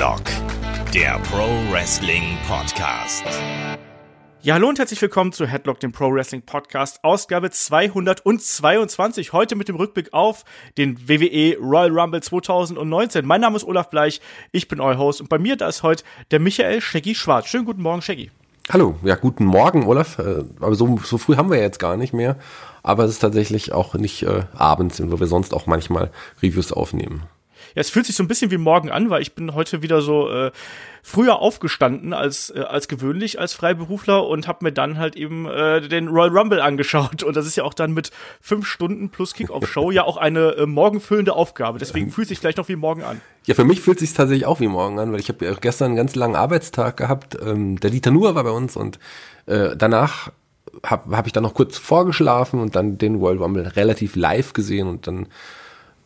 Headlock, der Pro Wrestling Podcast. Ja, hallo und herzlich willkommen zu Headlock, dem Pro Wrestling Podcast, Ausgabe 222. Heute mit dem Rückblick auf den WWE Royal Rumble 2019. Mein Name ist Olaf Bleich, ich bin euer Host und bei mir da ist heute der Michael Shaggy Schwarz. Schönen guten Morgen, Shaggy. Hallo, ja, guten Morgen, Olaf. Äh, aber so, so früh haben wir jetzt gar nicht mehr. Aber es ist tatsächlich auch nicht äh, abends, wo wir sonst auch manchmal Reviews aufnehmen. Ja, es fühlt sich so ein bisschen wie morgen an, weil ich bin heute wieder so äh, früher aufgestanden als äh, als gewöhnlich als Freiberufler und habe mir dann halt eben äh, den Royal Rumble angeschaut und das ist ja auch dann mit fünf Stunden plus Kickoff-Show ja auch eine äh, morgenfüllende Aufgabe. Deswegen fühlt sich vielleicht noch wie morgen an. Ja, für mich fühlt sich tatsächlich auch wie morgen an, weil ich habe ja gestern einen ganz langen Arbeitstag gehabt. Ähm, der Dieter Nuhr war bei uns und äh, danach habe hab ich dann noch kurz vorgeschlafen und dann den World Rumble relativ live gesehen und dann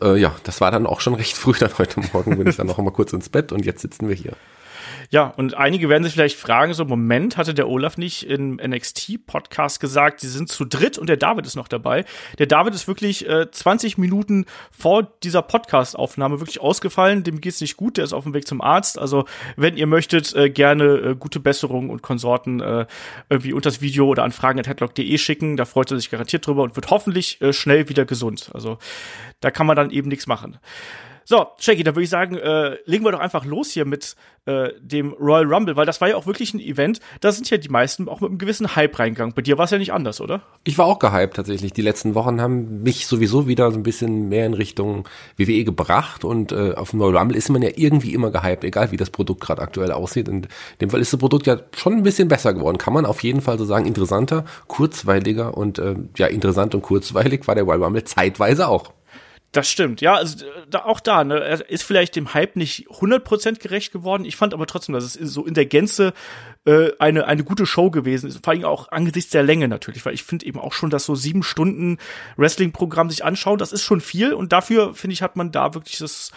äh, ja, das war dann auch schon recht früh dann heute Morgen, bin ich dann noch mal kurz ins Bett und jetzt sitzen wir hier. Ja, und einige werden sich vielleicht fragen, so Moment, hatte der Olaf nicht im NXT-Podcast gesagt, sie sind zu dritt und der David ist noch dabei. Der David ist wirklich äh, 20 Minuten vor dieser Podcast-Aufnahme wirklich ausgefallen, dem geht's nicht gut, der ist auf dem Weg zum Arzt. Also, wenn ihr möchtet, äh, gerne äh, gute Besserung und Konsorten äh, irgendwie unter das Video oder an fragen.headlock.de schicken, da freut er sich garantiert drüber und wird hoffentlich äh, schnell wieder gesund. Also, da kann man dann eben nichts machen. So, Shaggy, da würde ich sagen, äh, legen wir doch einfach los hier mit äh, dem Royal Rumble, weil das war ja auch wirklich ein Event, da sind ja die meisten auch mit einem gewissen Hype reingegangen. Bei dir war es ja nicht anders, oder? Ich war auch gehypt tatsächlich. Die letzten Wochen haben mich sowieso wieder so ein bisschen mehr in Richtung WWE gebracht und äh, auf dem Royal Rumble ist man ja irgendwie immer gehypt, egal wie das Produkt gerade aktuell aussieht. Und in dem Fall ist das Produkt ja schon ein bisschen besser geworden, kann man auf jeden Fall so sagen. Interessanter, kurzweiliger und äh, ja, interessant und kurzweilig war der Royal Rumble zeitweise auch. Das stimmt, ja, also da, auch da, ne, er ist vielleicht dem Hype nicht 100% gerecht geworden. Ich fand aber trotzdem, dass es so in der Gänze äh, eine, eine gute Show gewesen ist. Vor allem auch angesichts der Länge natürlich, weil ich finde eben auch schon, dass so sieben Stunden Wrestling-Programm sich anschauen, das ist schon viel und dafür, finde ich, hat man da wirklich das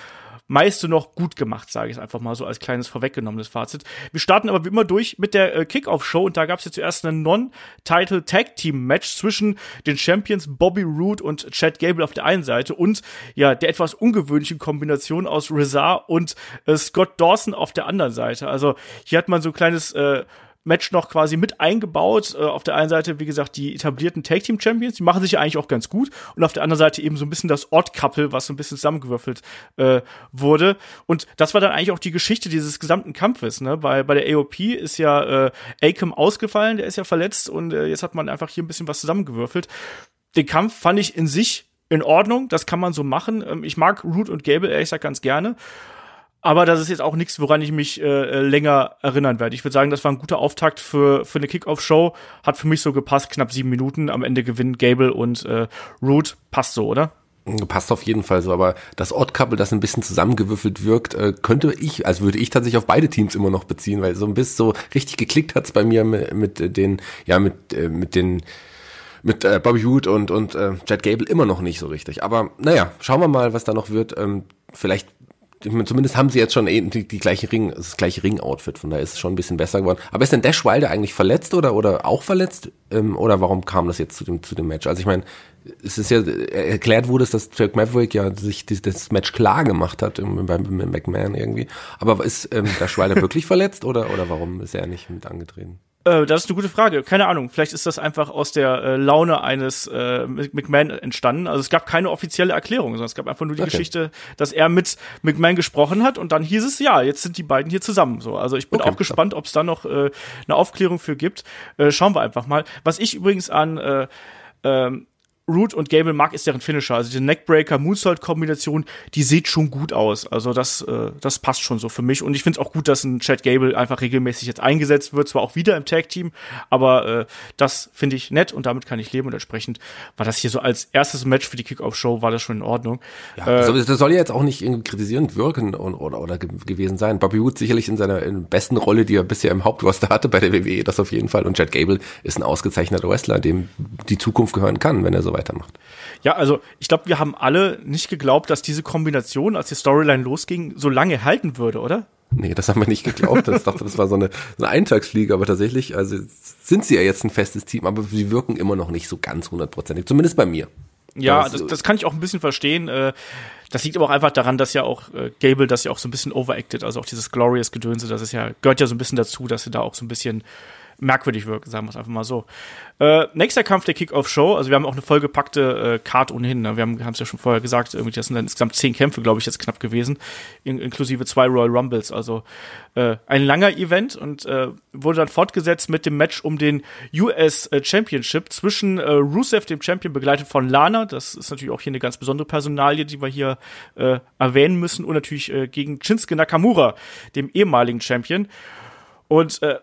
meiste noch gut gemacht, sage ich einfach mal so als kleines vorweggenommenes Fazit. Wir starten aber wie immer durch mit der äh, Kickoff-Show und da gab es ja zuerst ein Non-Title Tag Team Match zwischen den Champions Bobby Roode und Chad Gable auf der einen Seite und ja der etwas ungewöhnlichen Kombination aus Rizar und äh, Scott Dawson auf der anderen Seite. Also hier hat man so ein kleines äh, Match noch quasi mit eingebaut. Äh, auf der einen Seite, wie gesagt, die etablierten Tag Team Champions, die machen sich ja eigentlich auch ganz gut. Und auf der anderen Seite eben so ein bisschen das Odd Couple, was so ein bisschen zusammengewürfelt äh, wurde. Und das war dann eigentlich auch die Geschichte dieses gesamten Kampfes. Ne? Bei, bei der AOP ist ja äh, Akam ausgefallen, der ist ja verletzt und äh, jetzt hat man einfach hier ein bisschen was zusammengewürfelt. Den Kampf fand ich in sich in Ordnung, das kann man so machen. Ähm, ich mag Root und Gable ehrlich gesagt ganz gerne. Aber das ist jetzt auch nichts, woran ich mich äh, länger erinnern werde. Ich würde sagen, das war ein guter Auftakt für, für eine Kickoff-Show. Hat für mich so gepasst, knapp sieben Minuten. Am Ende gewinnen Gable und äh, Root. Passt so, oder? Passt auf jeden Fall so, aber das Odd Couple, das ein bisschen zusammengewürfelt wirkt, äh, könnte ich, also würde ich tatsächlich auf beide Teams immer noch beziehen, weil so ein bisschen so richtig geklickt hat's bei mir mit, mit den, ja, mit, äh, mit den mit äh, Bobby Hood und, und äh, Jet Gable immer noch nicht so richtig. Aber naja, schauen wir mal, was da noch wird. Ähm, vielleicht zumindest haben sie jetzt schon eh die, die gleiche Ring, das gleiche Ring-Outfit, von daher ist es schon ein bisschen besser geworden. Aber ist denn Dash Wilder eigentlich verletzt oder, oder auch verletzt? Ähm, oder warum kam das jetzt zu dem, zu dem Match? Also ich meine, es ist ja, erklärt wurde dass Jack Maverick ja sich das Match klar gemacht hat im, beim, beim McMahon irgendwie. Aber ist ähm, Dash Wilder wirklich verletzt oder, oder warum ist er nicht mit angetreten? Äh, das ist eine gute Frage. Keine Ahnung. Vielleicht ist das einfach aus der äh, Laune eines äh, McMahon entstanden. Also es gab keine offizielle Erklärung, sondern es gab einfach nur die okay. Geschichte, dass er mit McMahon gesprochen hat und dann hieß es, ja, jetzt sind die beiden hier zusammen. So, also ich bin okay. auch gespannt, ob es da noch äh, eine Aufklärung für gibt. Äh, schauen wir einfach mal. Was ich übrigens an äh, ähm, Root und Gable mag, ist deren Finisher. Also die Neckbreaker-Moonsault-Kombination, die sieht schon gut aus. Also das, äh, das passt schon so für mich. Und ich finde es auch gut, dass ein Chad Gable einfach regelmäßig jetzt eingesetzt wird. Zwar auch wieder im Tag-Team, aber äh, das finde ich nett und damit kann ich leben. Und entsprechend war das hier so als erstes Match für die Kickoff-Show, war das schon in Ordnung. Ja, äh, das, soll ja jetzt auch nicht kritisierend wirken und, oder, oder gewesen sein. Bobby Wood sicherlich in seiner in besten Rolle, die er bisher im Hauptroster hatte bei der WWE, das auf jeden Fall. Und Chad Gable ist ein ausgezeichneter Wrestler, dem die Zukunft gehören kann, wenn er so weitermacht. Ja, also ich glaube, wir haben alle nicht geglaubt, dass diese Kombination, als die Storyline losging, so lange halten würde, oder? Nee, das haben wir nicht geglaubt. Ich dachte, das war so eine, so eine Eintagsfliege, aber tatsächlich, also sind sie ja jetzt ein festes Team, aber sie wirken immer noch nicht so ganz hundertprozentig, zumindest bei mir. Ja, das, das, das kann ich auch ein bisschen verstehen. Äh, das liegt aber auch einfach daran, dass ja auch äh, Gable das ja auch so ein bisschen overacted, also auch dieses Glorious Gedönse, das ist ja, gehört ja so ein bisschen dazu, dass sie da auch so ein bisschen merkwürdig wirken, sagen wir es einfach mal so. Äh, nächster Kampf der Kickoff-Show, also wir haben auch eine vollgepackte äh, Card ohnehin, ne? wir haben es ja schon vorher gesagt, irgendwie das sind dann insgesamt zehn Kämpfe, glaube ich, jetzt knapp gewesen, in, inklusive zwei Royal Rumbles, also äh, ein langer Event und äh, wurde dann fortgesetzt mit dem Match um den US äh, Championship zwischen äh, Rusev, dem Champion, begleitet von Lana, das ist natürlich auch hier eine ganz besondere Personalie, die wir hier äh, erwähnen müssen und natürlich äh, gegen Shinsuke Nakamura, dem ehemaligen Champion. Und äh,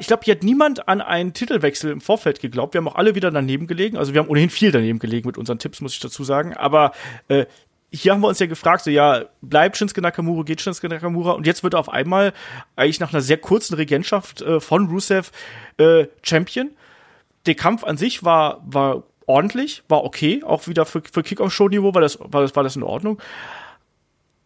ich glaube, hier hat niemand an einen Titelwechsel im Vorfeld geglaubt. Wir haben auch alle wieder daneben gelegen. Also wir haben ohnehin viel daneben gelegen mit unseren Tipps, muss ich dazu sagen. Aber äh, hier haben wir uns ja gefragt, so ja, bleibt Shinsuke Nakamura, geht Shinsuke Nakamura und jetzt wird er auf einmal eigentlich nach einer sehr kurzen Regentschaft äh, von Rusev äh, Champion. Der Kampf an sich war, war ordentlich, war okay, auch wieder für, für Kick-Off-Show-Niveau war das, war, das, war das in Ordnung.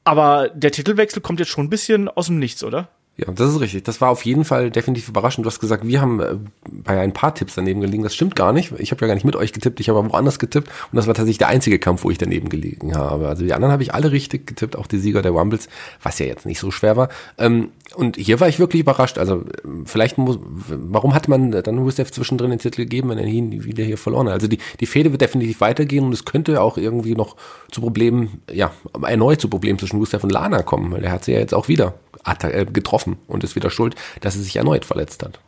Aber der Titelwechsel kommt jetzt schon ein bisschen aus dem Nichts, oder? Ja, das ist richtig. Das war auf jeden Fall definitiv überraschend. Du hast gesagt, wir haben äh, bei ein paar Tipps daneben gelegen. Das stimmt gar nicht. Ich habe ja gar nicht mit euch getippt, ich habe woanders getippt. Und das war tatsächlich der einzige Kampf, wo ich daneben gelegen habe. Also die anderen habe ich alle richtig getippt, auch die Sieger der Rumbles, was ja jetzt nicht so schwer war. Ähm, und hier war ich wirklich überrascht. Also vielleicht muss, warum hat man dann Rusev zwischendrin den Titel gegeben, wenn er ihn wieder hier verloren hat? Also die, die Fehde wird definitiv weitergehen und es könnte auch irgendwie noch zu Problemen, ja, erneut zu Problemen zwischen Rusev und Lana kommen, weil er hat sie ja jetzt auch wieder getroffen und ist wieder schuld, dass er sich erneut verletzt hat.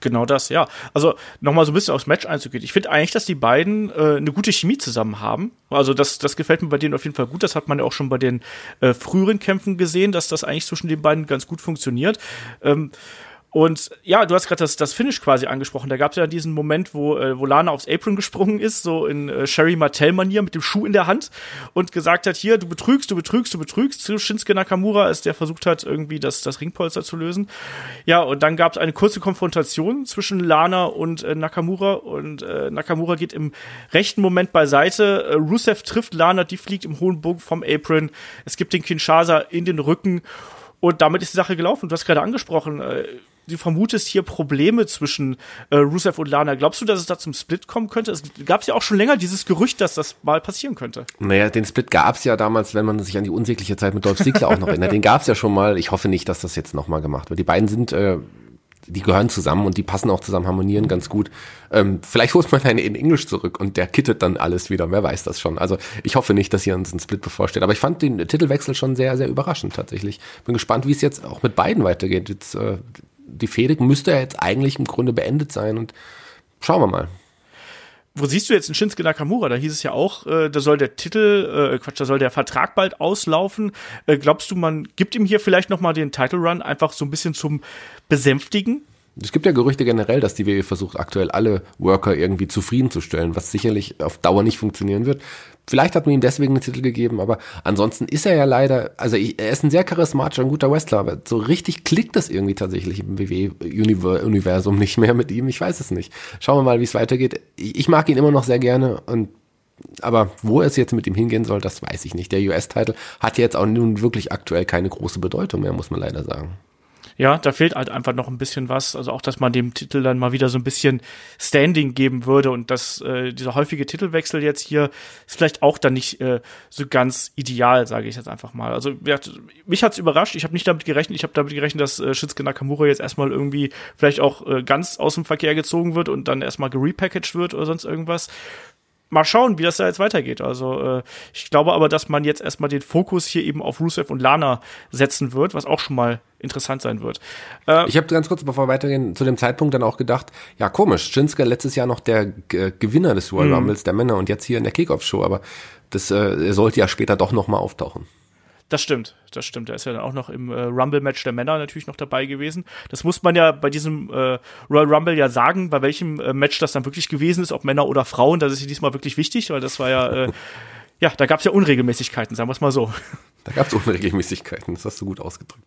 Genau das, ja. Also nochmal so ein bisschen aufs Match einzugehen. Ich finde eigentlich, dass die beiden äh, eine gute Chemie zusammen haben. Also das, das gefällt mir bei denen auf jeden Fall gut. Das hat man ja auch schon bei den äh, früheren Kämpfen gesehen, dass das eigentlich zwischen den beiden ganz gut funktioniert. Ähm, und ja, du hast gerade das, das Finish quasi angesprochen. Da gab es ja diesen Moment, wo, äh, wo Lana aufs Apron gesprungen ist, so in äh, Sherry Martell-Manier mit dem Schuh in der Hand und gesagt hat, hier, du betrügst, du betrügst, du betrügst. Zu Shinsuke Nakamura, als der versucht hat, irgendwie das, das Ringpolster zu lösen. Ja, und dann gab es eine kurze Konfrontation zwischen Lana und äh, Nakamura und äh, Nakamura geht im rechten Moment beiseite. Äh, Rusev trifft Lana, die fliegt im hohen Bogen vom Apron. Es gibt den Kinshasa in den Rücken und damit ist die Sache gelaufen. Du hast gerade angesprochen, äh, du vermutest hier Probleme zwischen äh, Rusev und Lana. Glaubst du, dass es da zum Split kommen könnte? Es gab ja auch schon länger dieses Gerücht, dass das mal passieren könnte. Naja, den Split gab es ja damals, wenn man sich an die unsägliche Zeit mit Dolph Ziggler auch noch erinnert. Den gab es ja schon mal. Ich hoffe nicht, dass das jetzt nochmal gemacht wird. Die beiden sind äh, die gehören zusammen und die passen auch zusammen, harmonieren ganz gut. Ähm, vielleicht holt man einen in Englisch zurück und der kittet dann alles wieder. Wer weiß das schon. Also ich hoffe nicht, dass hier uns ein Split bevorsteht. Aber ich fand den Titelwechsel schon sehr, sehr überraschend tatsächlich. Bin gespannt, wie es jetzt auch mit beiden weitergeht. Jetzt äh, die Fehde müsste ja jetzt eigentlich im Grunde beendet sein und schauen wir mal. Wo siehst du jetzt einen Shinsuke Nakamura? Da hieß es ja auch, äh, da soll der Titel, äh, Quatsch, da soll der Vertrag bald auslaufen. Äh, glaubst du, man gibt ihm hier vielleicht noch mal den Title Run einfach so ein bisschen zum Besänftigen? Es gibt ja Gerüchte generell, dass die WWE versucht, aktuell alle Worker irgendwie zufriedenzustellen, was sicherlich auf Dauer nicht funktionieren wird. Vielleicht hat man ihm deswegen einen Titel gegeben, aber ansonsten ist er ja leider, also er ist ein sehr charismatischer, ein guter Wrestler, aber so richtig klickt das irgendwie tatsächlich im WWE-Universum nicht mehr mit ihm. Ich weiß es nicht. Schauen wir mal, wie es weitergeht. Ich mag ihn immer noch sehr gerne und aber wo es jetzt mit ihm hingehen soll, das weiß ich nicht. Der US-Titel hat jetzt auch nun wirklich aktuell keine große Bedeutung mehr, muss man leider sagen ja, da fehlt halt einfach noch ein bisschen was. Also auch, dass man dem Titel dann mal wieder so ein bisschen Standing geben würde und dass äh, dieser häufige Titelwechsel jetzt hier ist vielleicht auch dann nicht äh, so ganz ideal, sage ich jetzt einfach mal. Also ja, mich hat's überrascht. Ich habe nicht damit gerechnet. Ich habe damit gerechnet, dass äh, Shinsuke Nakamura jetzt erstmal irgendwie vielleicht auch äh, ganz aus dem Verkehr gezogen wird und dann erstmal gerepackaged wird oder sonst irgendwas mal schauen, wie das da jetzt weitergeht. Also äh, ich glaube aber, dass man jetzt erstmal den Fokus hier eben auf Rusev und Lana setzen wird, was auch schon mal interessant sein wird. Äh, ich habe ganz kurz, bevor wir weitergehen, zu dem Zeitpunkt dann auch gedacht, ja komisch, Shinsuke letztes Jahr noch der G Gewinner des Royal mhm. Rumbles der Männer und jetzt hier in der Kickoff-Show, aber das äh, sollte ja später doch nochmal auftauchen. Das stimmt, das stimmt. Er ist ja dann auch noch im äh, Rumble-Match der Männer natürlich noch dabei gewesen. Das muss man ja bei diesem äh, Royal Rumble ja sagen, bei welchem äh, Match das dann wirklich gewesen ist, ob Männer oder Frauen. Das ist diesmal wirklich wichtig, weil das war ja, äh, ja, da gab es ja Unregelmäßigkeiten, sagen wir es mal so. Da gab es Unregelmäßigkeiten, das hast du gut ausgedrückt.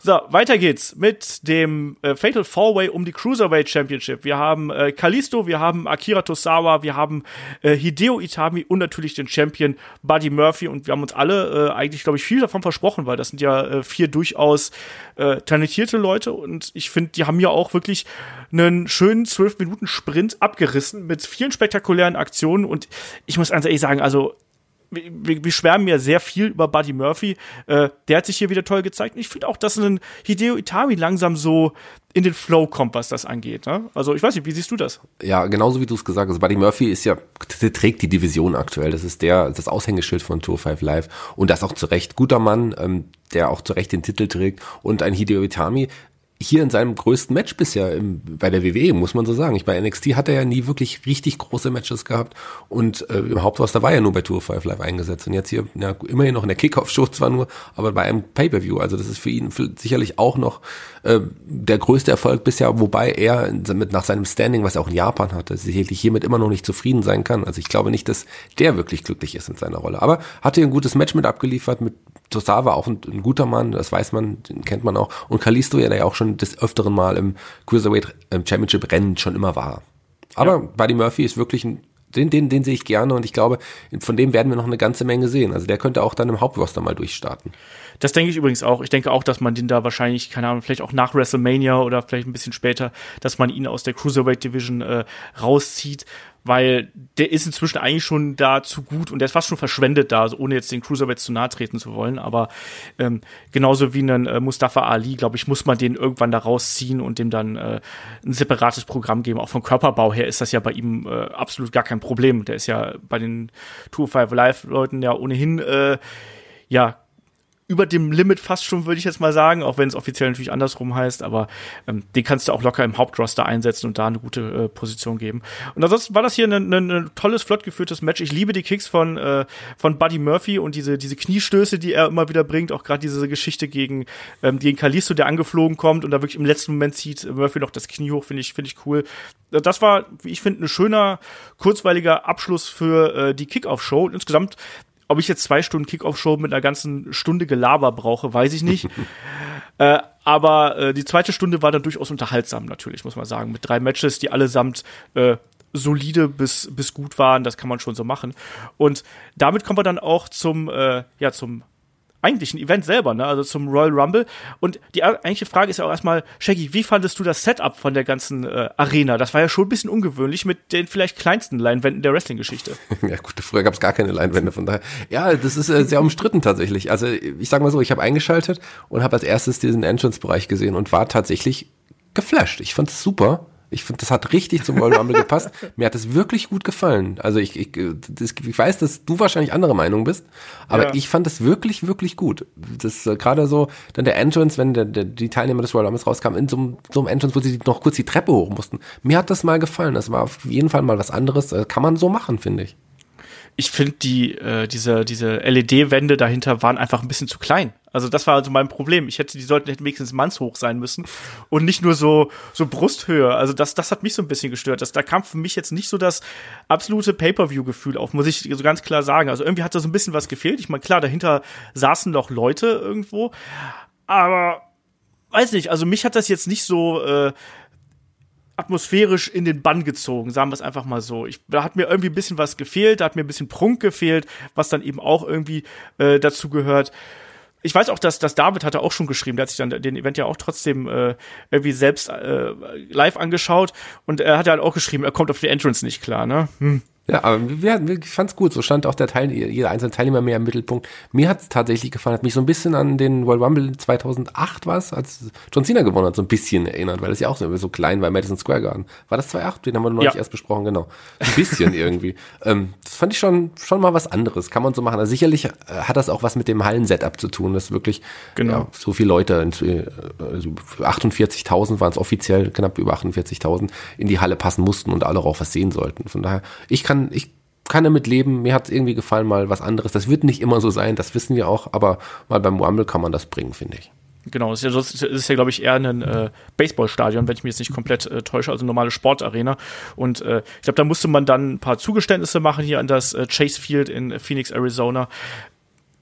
So, weiter geht's mit dem äh, Fatal Four Way um die Cruiserweight Championship. Wir haben äh, Kalisto, wir haben Akira Tosawa, wir haben äh, Hideo Itami und natürlich den Champion Buddy Murphy und wir haben uns alle äh, eigentlich, glaube ich, viel davon versprochen, weil das sind ja äh, vier durchaus äh, talentierte Leute und ich finde, die haben ja auch wirklich einen schönen zwölf Minuten Sprint abgerissen mit vielen spektakulären Aktionen und ich muss ganz ehrlich sagen, also wir, wir schwärmen ja sehr viel über Buddy Murphy. Äh, der hat sich hier wieder toll gezeigt. Und ich finde auch, dass ein Hideo Itami langsam so in den Flow kommt, was das angeht. Ne? Also ich weiß nicht, wie siehst du das? Ja, genauso wie du es gesagt hast. Buddy Murphy ist ja, trägt die Division aktuell. Das ist der, das Aushängeschild von Tour 5 Live. Und das auch zu Recht. Guter Mann, ähm, der auch zu Recht den Titel trägt. Und ein Hideo Itami, hier in seinem größten Match bisher im, bei der WWE, muss man so sagen. Ich, bei NXT hat er ja nie wirklich richtig große Matches gehabt und äh, im Hauptroster war er nur bei Tour 5 Live eingesetzt und jetzt hier ja, immerhin noch in der Kickoff-Show zwar nur, aber bei einem Pay-Per-View. Also das ist für ihn sicherlich auch noch äh, der größte Erfolg bisher, wobei er mit nach seinem Standing, was er auch in Japan hatte, sicherlich hiermit immer noch nicht zufrieden sein kann. Also ich glaube nicht, dass der wirklich glücklich ist in seiner Rolle. Aber hat hier ein gutes Match mit abgeliefert mit Tosawa auch ein, ein, guter Mann, das weiß man, den kennt man auch. Und Kalisto ja, der ja auch schon des öfteren Mal im Cruiserweight Championship Rennen schon immer war. Aber ja. Buddy Murphy ist wirklich ein, den, den, den sehe ich gerne und ich glaube, von dem werden wir noch eine ganze Menge sehen. Also der könnte auch dann im Hauptroster mal durchstarten. Das denke ich übrigens auch. Ich denke auch, dass man den da wahrscheinlich, keine Ahnung, vielleicht auch nach WrestleMania oder vielleicht ein bisschen später, dass man ihn aus der Cruiserweight Division äh, rauszieht, weil der ist inzwischen eigentlich schon da zu gut und der ist fast schon verschwendet da, also ohne jetzt den Cruiserweight zu nahe treten zu wollen. Aber ähm, genauso wie einen äh, Mustafa Ali, glaube ich, muss man den irgendwann da rausziehen und dem dann äh, ein separates Programm geben. Auch vom Körperbau her ist das ja bei ihm äh, absolut gar kein Problem. Der ist ja bei den Tour 5 Live Leuten ja ohnehin äh, ja über dem Limit fast schon, würde ich jetzt mal sagen, auch wenn es offiziell natürlich andersrum heißt, aber ähm, den kannst du auch locker im Hauptroster einsetzen und da eine gute äh, Position geben. Und ansonsten war das hier ein, ein, ein tolles, flott geführtes Match. Ich liebe die Kicks von, äh, von Buddy Murphy und diese, diese Kniestöße, die er immer wieder bringt, auch gerade diese Geschichte gegen, ähm, gegen Kalisto, der angeflogen kommt und da wirklich im letzten Moment zieht Murphy noch das Knie hoch, finde ich, finde ich cool. Das war, wie ich finde, ein schöner, kurzweiliger Abschluss für äh, die Kickoff-Show. Insgesamt ob ich jetzt zwei Stunden Kickoff-Show mit einer ganzen Stunde Gelaber brauche, weiß ich nicht. äh, aber äh, die zweite Stunde war dann durchaus unterhaltsam, natürlich, muss man sagen. Mit drei Matches, die allesamt äh, solide bis, bis gut waren, das kann man schon so machen. Und damit kommen wir dann auch zum, äh, ja, zum eigentlichen Event selber, ne? also zum Royal Rumble. Und die eigentliche Frage ist ja auch erstmal, Shaggy, wie fandest du das Setup von der ganzen äh, Arena? Das war ja schon ein bisschen ungewöhnlich mit den vielleicht kleinsten Leinwänden der Wrestling-Geschichte. ja gut, früher gab es gar keine Leinwände, von daher. Ja, das ist äh, sehr umstritten tatsächlich. Also ich sag mal so, ich habe eingeschaltet und habe als erstes diesen Entrance-Bereich gesehen und war tatsächlich geflasht. Ich fand es super. Ich finde, das hat richtig zum Royal Rumble gepasst. Mir hat es wirklich gut gefallen. Also ich, ich, das, ich weiß, dass du wahrscheinlich andere Meinung bist, aber ja. ich fand es wirklich, wirklich gut. Das äh, gerade so, dann der Entrance, wenn der, der, die Teilnehmer des Royal Rumbles rauskamen, in so, so einem Entrance, wo sie noch kurz die Treppe hoch mussten. Mir hat das mal gefallen. Das war auf jeden Fall mal was anderes. Äh, kann man so machen, finde ich ich finde die äh, diese diese LED-Wände dahinter waren einfach ein bisschen zu klein. Also das war also mein Problem. Ich hätte die sollten hätten wenigstens mannshoch sein müssen und nicht nur so so Brusthöhe. Also das das hat mich so ein bisschen gestört. Das da kam für mich jetzt nicht so das absolute Pay-per-View-Gefühl auf, muss ich so ganz klar sagen. Also irgendwie hat da so ein bisschen was gefehlt. Ich meine klar, dahinter saßen noch Leute irgendwo, aber weiß nicht. Also mich hat das jetzt nicht so äh, atmosphärisch in den Bann gezogen, sagen wir es einfach mal so. Ich, da hat mir irgendwie ein bisschen was gefehlt, da hat mir ein bisschen Prunk gefehlt, was dann eben auch irgendwie äh, dazu gehört. Ich weiß auch, dass, dass David hatte auch schon geschrieben, der hat sich dann den Event ja auch trotzdem äh, irgendwie selbst äh, live angeschaut und er hat ja halt auch geschrieben, er kommt auf die Entrance nicht klar, ne? Hm. Ja, aber wir, ich fand's gut. So stand auch der Teil, jeder einzelne Teilnehmer mehr im Mittelpunkt. Mir hat's tatsächlich gefallen. Hat mich so ein bisschen an den World Rumble 2008 was, als John Cena gewonnen hat, so ein bisschen erinnert, weil es ja auch so, so klein war, Madison Square Garden. War das 2008? Den haben wir noch ja. nicht erst besprochen, genau. Ein bisschen irgendwie. Ähm, das fand ich schon, schon mal was anderes. Kann man so machen. Also sicherlich äh, hat das auch was mit dem Hallensetup zu tun, dass wirklich genau. ja, so viele Leute, äh, also 48.000 waren es offiziell, knapp über 48.000, in die Halle passen mussten und alle auch was sehen sollten. Von daher, ich kann, ich kann damit leben. Mir hat es irgendwie gefallen, mal was anderes. Das wird nicht immer so sein, das wissen wir auch, aber mal beim Rumble kann man das bringen, finde ich. Genau, das ist ja, ist ja glaube ich, eher ein äh, Baseballstadion, wenn ich mich jetzt nicht komplett äh, täusche, also normale Sportarena. Und äh, ich glaube, da musste man dann ein paar Zugeständnisse machen hier an das äh, Chase Field in Phoenix, Arizona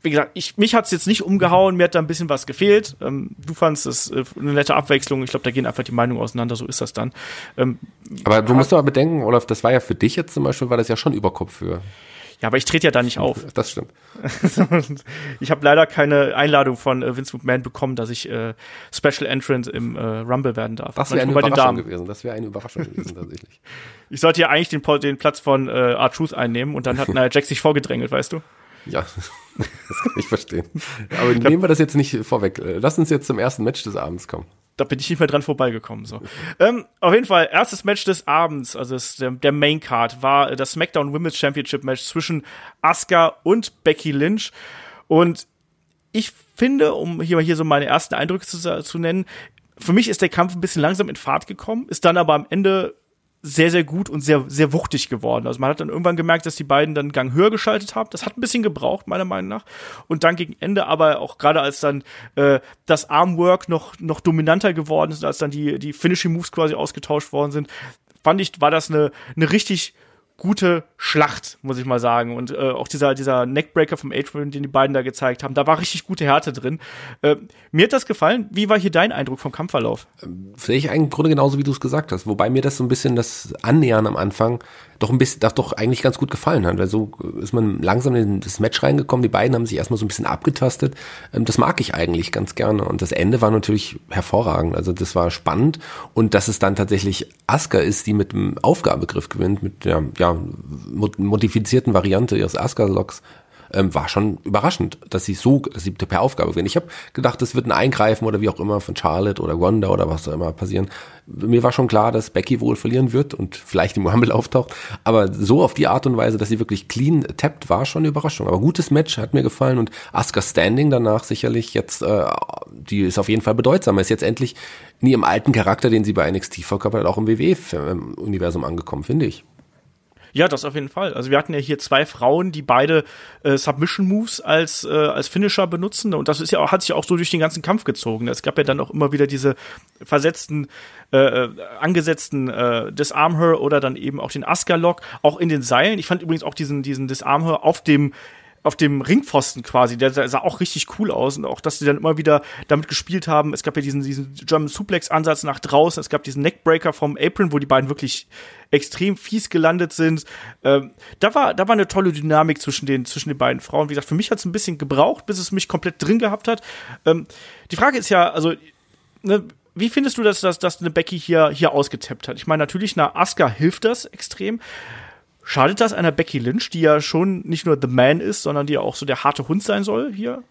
wie gesagt, ich, mich hat's jetzt nicht umgehauen, mir hat da ein bisschen was gefehlt. Ähm, du fandst es äh, eine nette Abwechslung. Ich glaube, da gehen einfach die Meinungen auseinander, so ist das dann. Ähm, aber du musst doch mal bedenken, Olaf, das war ja für dich jetzt zum Beispiel, war das ja schon Überkopfhöhe. Ja, aber ich trete ja da nicht auf. Das stimmt. ich habe leider keine Einladung von äh, Vince McMahon bekommen, dass ich äh, Special Entrant im äh, Rumble werden darf. Das wäre eine Überraschung gewesen. Das wäre eine Überraschung gewesen tatsächlich. Ich sollte ja eigentlich den, den Platz von äh, R-Truth einnehmen und dann hat Nia Jack sich vorgedrängelt, weißt du? Ja, das kann ich verstehen. Aber nehmen wir das jetzt nicht vorweg. Äh, lass uns jetzt zum ersten Match des Abends kommen da bin ich nicht mehr dran vorbeigekommen. So. ähm, auf jeden Fall, erstes Match des Abends, also das, der, der Main Card, war das SmackDown Women's Championship Match zwischen Asuka und Becky Lynch. Und ich finde, um hier mal hier so meine ersten Eindrücke zu, zu nennen, für mich ist der Kampf ein bisschen langsam in Fahrt gekommen, ist dann aber am Ende sehr, sehr gut und sehr, sehr wuchtig geworden. Also man hat dann irgendwann gemerkt, dass die beiden dann Gang höher geschaltet haben. Das hat ein bisschen gebraucht, meiner Meinung nach. Und dann gegen Ende, aber auch gerade als dann äh, das Armwork noch, noch dominanter geworden ist, als dann die, die Finishing Moves quasi ausgetauscht worden sind, fand ich, war das eine, eine richtig gute Schlacht, muss ich mal sagen. Und äh, auch dieser, dieser Neckbreaker vom Adrian, den die beiden da gezeigt haben, da war richtig gute Härte drin. Äh, mir hat das gefallen. Wie war hier dein Eindruck vom Kampfverlauf? Sehe ich eigentlich im Grunde genauso, wie du es gesagt hast. Wobei mir das so ein bisschen das Annähern am Anfang doch ein bisschen, das doch eigentlich ganz gut gefallen hat. Weil so ist man langsam in das Match reingekommen. Die beiden haben sich erstmal so ein bisschen abgetastet. Ähm, das mag ich eigentlich ganz gerne. Und das Ende war natürlich hervorragend. Also das war spannend. Und dass es dann tatsächlich Asuka ist, die mit dem Aufgabegriff gewinnt, mit der ja, modifizierten Variante ihres Asuka-Logs, ähm, war schon überraschend, dass sie so, dass sie per Aufgabe gewinnen. Ich habe gedacht, das wird ein Eingreifen oder wie auch immer von Charlotte oder Wanda oder was auch immer passieren. Mir war schon klar, dass Becky wohl verlieren wird und vielleicht im Rumble auftaucht, aber so auf die Art und Weise, dass sie wirklich clean tappt, war schon eine Überraschung. Aber gutes Match hat mir gefallen und Asuka Standing danach sicherlich jetzt, äh, die ist auf jeden Fall bedeutsamer, ist jetzt endlich nie im alten Charakter, den sie bei NXT verkörpert, auch im WWE-Universum angekommen, finde ich. Ja, das auf jeden Fall. Also wir hatten ja hier zwei Frauen, die beide äh, Submission Moves als äh, als Finisher benutzen und das ist ja auch, hat sich auch so durch den ganzen Kampf gezogen. Es gab ja dann auch immer wieder diese versetzten äh, äh angesetzten äh, Disarm Her oder dann eben auch den Asker Lock auch in den Seilen. Ich fand übrigens auch diesen diesen Disarm Her auf dem auf dem Ringpfosten quasi, der sah, auch richtig cool aus und auch, dass sie dann immer wieder damit gespielt haben. Es gab ja diesen, diesen German Suplex-Ansatz nach draußen, es gab diesen Neckbreaker vom Apron, wo die beiden wirklich extrem fies gelandet sind. Ähm, da war, da war eine tolle Dynamik zwischen den, zwischen den beiden Frauen. Wie gesagt, für mich hat es ein bisschen gebraucht, bis es mich komplett drin gehabt hat. Ähm, die Frage ist ja, also, ne, wie findest du, dass, dass, dass eine Becky hier, hier ausgetappt hat? Ich meine, natürlich, na, Asuka hilft das extrem. Schadet das einer Becky Lynch, die ja schon nicht nur The Man ist, sondern die ja auch so der harte Hund sein soll hier?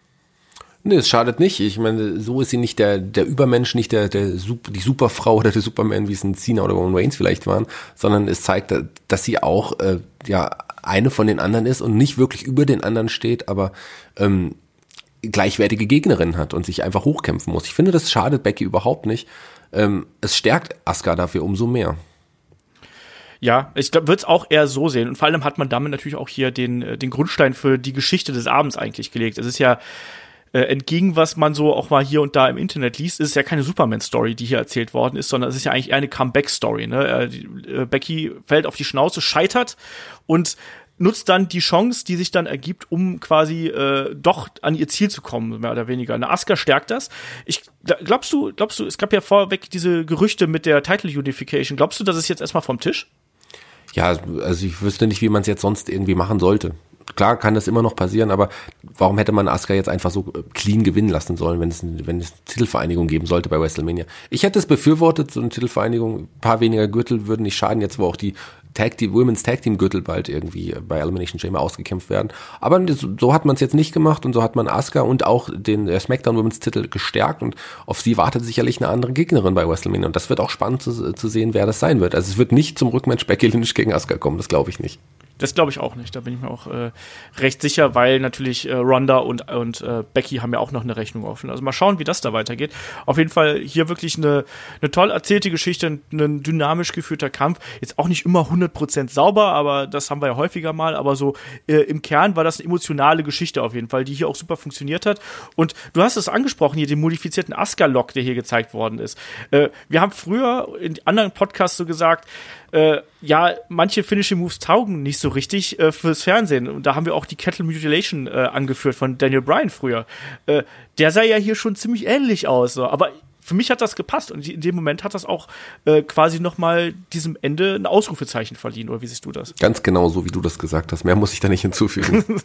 Nee, es schadet nicht. Ich meine, so ist sie nicht der, der Übermensch, nicht der, der die Superfrau oder der Superman, wie es in Cena oder Roman Reigns vielleicht waren, sondern es zeigt, dass sie auch äh, ja eine von den anderen ist und nicht wirklich über den anderen steht, aber ähm, gleichwertige Gegnerin hat und sich einfach hochkämpfen muss. Ich finde, das schadet Becky überhaupt nicht. Ähm, es stärkt Asuka dafür umso mehr. Ja, ich glaube, wird es auch eher so sehen. Und vor allem hat man damit natürlich auch hier den, äh, den Grundstein für die Geschichte des Abends eigentlich gelegt. Es ist ja äh, entgegen, was man so auch mal hier und da im Internet liest, ist es ja keine Superman-Story, die hier erzählt worden ist, sondern es ist ja eigentlich eher eine Comeback-Story. Ne? Äh, äh, Becky fällt auf die Schnauze, scheitert und nutzt dann die Chance, die sich dann ergibt, um quasi äh, doch an ihr Ziel zu kommen, mehr oder weniger. Eine Asuka stärkt das. Ich glaubst du, glaubst du, es gab ja vorweg diese Gerüchte mit der Title Unification. Glaubst du, das ist jetzt erstmal vom Tisch? Ja, also ich wüsste nicht, wie man es jetzt sonst irgendwie machen sollte. Klar kann das immer noch passieren, aber warum hätte man Asuka jetzt einfach so äh, clean gewinnen lassen sollen, wenn es, wenn es eine Titelvereinigung geben sollte bei WrestleMania? Ich hätte es befürwortet, so eine Titelvereinigung, ein paar weniger Gürtel würden nicht schaden, jetzt wo auch die Tag Team, Women's Tag Team Gürtel bald irgendwie bei Elimination Chamber ausgekämpft werden. Aber so hat man es jetzt nicht gemacht und so hat man Asuka und auch den äh, SmackDown Women's Titel gestärkt und auf sie wartet sicherlich eine andere Gegnerin bei WrestleMania und das wird auch spannend zu, zu sehen, wer das sein wird. Also es wird nicht zum Rückmatch Becky Lynch gegen Asuka kommen, das glaube ich nicht. Das glaube ich auch nicht. Da bin ich mir auch äh, recht sicher, weil natürlich äh, Ronda und, und äh, Becky haben ja auch noch eine Rechnung offen. Also mal schauen, wie das da weitergeht. Auf jeden Fall hier wirklich eine, eine toll erzählte Geschichte, ein dynamisch geführter Kampf. Jetzt auch nicht immer 100% sauber, aber das haben wir ja häufiger mal. Aber so äh, im Kern war das eine emotionale Geschichte auf jeden Fall, die hier auch super funktioniert hat. Und du hast es angesprochen hier, den modifizierten Asuka-Lock, der hier gezeigt worden ist. Äh, wir haben früher in anderen Podcasts so gesagt, äh, ja, manche Finishing Moves taugen nicht so richtig äh, fürs Fernsehen. Und da haben wir auch die Kettle Mutilation äh, angeführt von Daniel Bryan früher. Äh, der sah ja hier schon ziemlich ähnlich aus. So. Aber für mich hat das gepasst und in dem Moment hat das auch äh, quasi noch mal diesem Ende ein Ausrufezeichen verliehen. Oder wie siehst du das? Ganz genau so, wie du das gesagt hast. Mehr muss ich da nicht hinzufügen.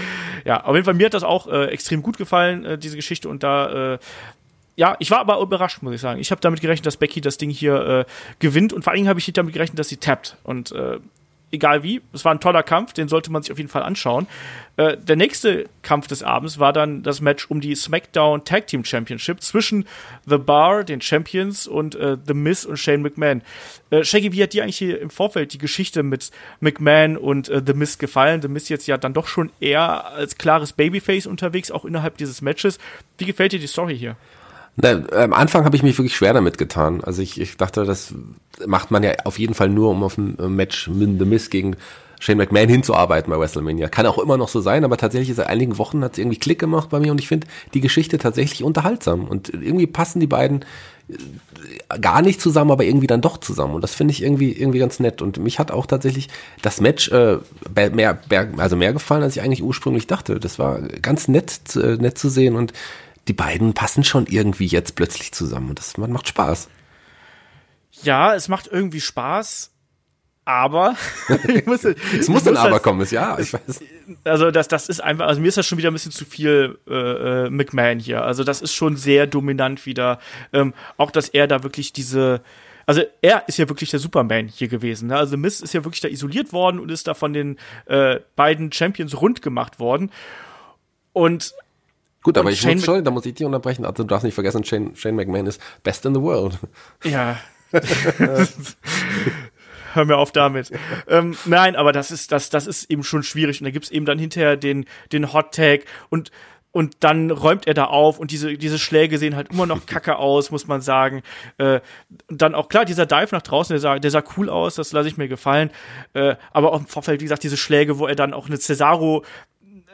ja, auf jeden Fall mir hat das auch äh, extrem gut gefallen, äh, diese Geschichte. Und da äh, ja, ich war aber überrascht, muss ich sagen. Ich habe damit gerechnet, dass Becky das Ding hier äh, gewinnt und vor Dingen habe ich damit gerechnet, dass sie tappt. Und äh, egal wie, es war ein toller Kampf, den sollte man sich auf jeden Fall anschauen. Äh, der nächste Kampf des Abends war dann das Match um die SmackDown Tag Team Championship zwischen The Bar, den Champions, und äh, The Miz und Shane McMahon. Äh, Shaggy, wie hat dir eigentlich hier im Vorfeld die Geschichte mit McMahon und äh, The Miz gefallen? The Miz jetzt ja dann doch schon eher als klares Babyface unterwegs, auch innerhalb dieses Matches. Wie gefällt dir die Story hier? Na, am Anfang habe ich mich wirklich schwer damit getan. Also ich, ich dachte, das macht man ja auf jeden Fall nur, um auf ein Match mit The Miz gegen Shane McMahon hinzuarbeiten bei WrestleMania. Kann auch immer noch so sein, aber tatsächlich seit einigen Wochen hat es irgendwie Klick gemacht bei mir und ich finde die Geschichte tatsächlich unterhaltsam. Und irgendwie passen die beiden äh, gar nicht zusammen, aber irgendwie dann doch zusammen. Und das finde ich irgendwie, irgendwie ganz nett. Und mich hat auch tatsächlich das Match äh, mehr, mehr, also mehr gefallen, als ich eigentlich ursprünglich dachte. Das war ganz nett, äh, nett zu sehen und die beiden passen schon irgendwie jetzt plötzlich zusammen und das macht Spaß. Ja, es macht irgendwie Spaß, aber muss, es muss dann aber halt, kommen, ist ja, ich weiß. Also das, das ist einfach, also mir ist das schon wieder ein bisschen zu viel äh, äh, McMahon hier. Also das ist schon sehr dominant wieder. Ähm, auch dass er da wirklich diese, also er ist ja wirklich der Superman hier gewesen. Ne? Also Miss ist ja wirklich da isoliert worden und ist da von den äh, beiden Champions rund gemacht worden. Und Gut, aber ich Shane muss schon, da muss ich dich unterbrechen. Also du darfst nicht vergessen, Shane, Shane McMahon ist best in the world. Ja. Hör mir auf damit. ähm, nein, aber das ist, das, das ist eben schon schwierig. Und da gibt's eben dann hinterher den, den Hot Tag und und dann räumt er da auf und diese, diese Schläge sehen halt immer noch kacke aus, muss man sagen. Äh, und dann auch klar, dieser Dive nach draußen, der sah, der sah cool aus, das lasse ich mir gefallen. Äh, aber auch im Vorfeld, wie gesagt, diese Schläge, wo er dann auch eine Cesaro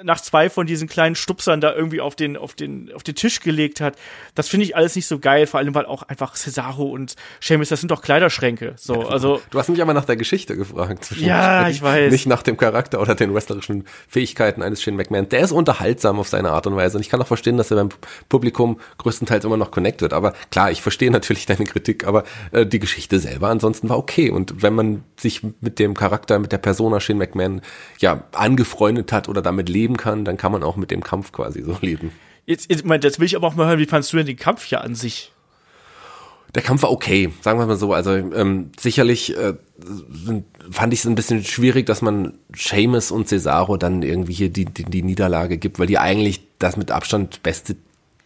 nach zwei von diesen kleinen Stupsern da irgendwie auf den, auf den, auf den Tisch gelegt hat. Das finde ich alles nicht so geil, vor allem weil auch einfach Cesaro und Seamus, das sind doch Kleiderschränke. So, also. Du hast mich aber nach der Geschichte gefragt. Ja, ich weiß. Nicht nach dem Charakter oder den wrestlerischen Fähigkeiten eines Shane McMahon. Der ist unterhaltsam auf seine Art und Weise. Und ich kann auch verstehen, dass er beim Publikum größtenteils immer noch connected. Aber klar, ich verstehe natürlich deine Kritik, aber äh, die Geschichte selber ansonsten war okay. Und wenn man sich mit dem Charakter, mit der Persona Shane McMahon ja angefreundet hat oder damit lebt, leben kann, dann kann man auch mit dem Kampf quasi so leben. Jetzt, jetzt, jetzt will ich aber auch mal hören, wie fandst du denn den Kampf ja an sich? Der Kampf war okay, sagen wir mal so. Also ähm, sicherlich äh, fand ich es ein bisschen schwierig, dass man Seamus und Cesaro dann irgendwie hier die, die, die Niederlage gibt, weil die eigentlich das mit Abstand beste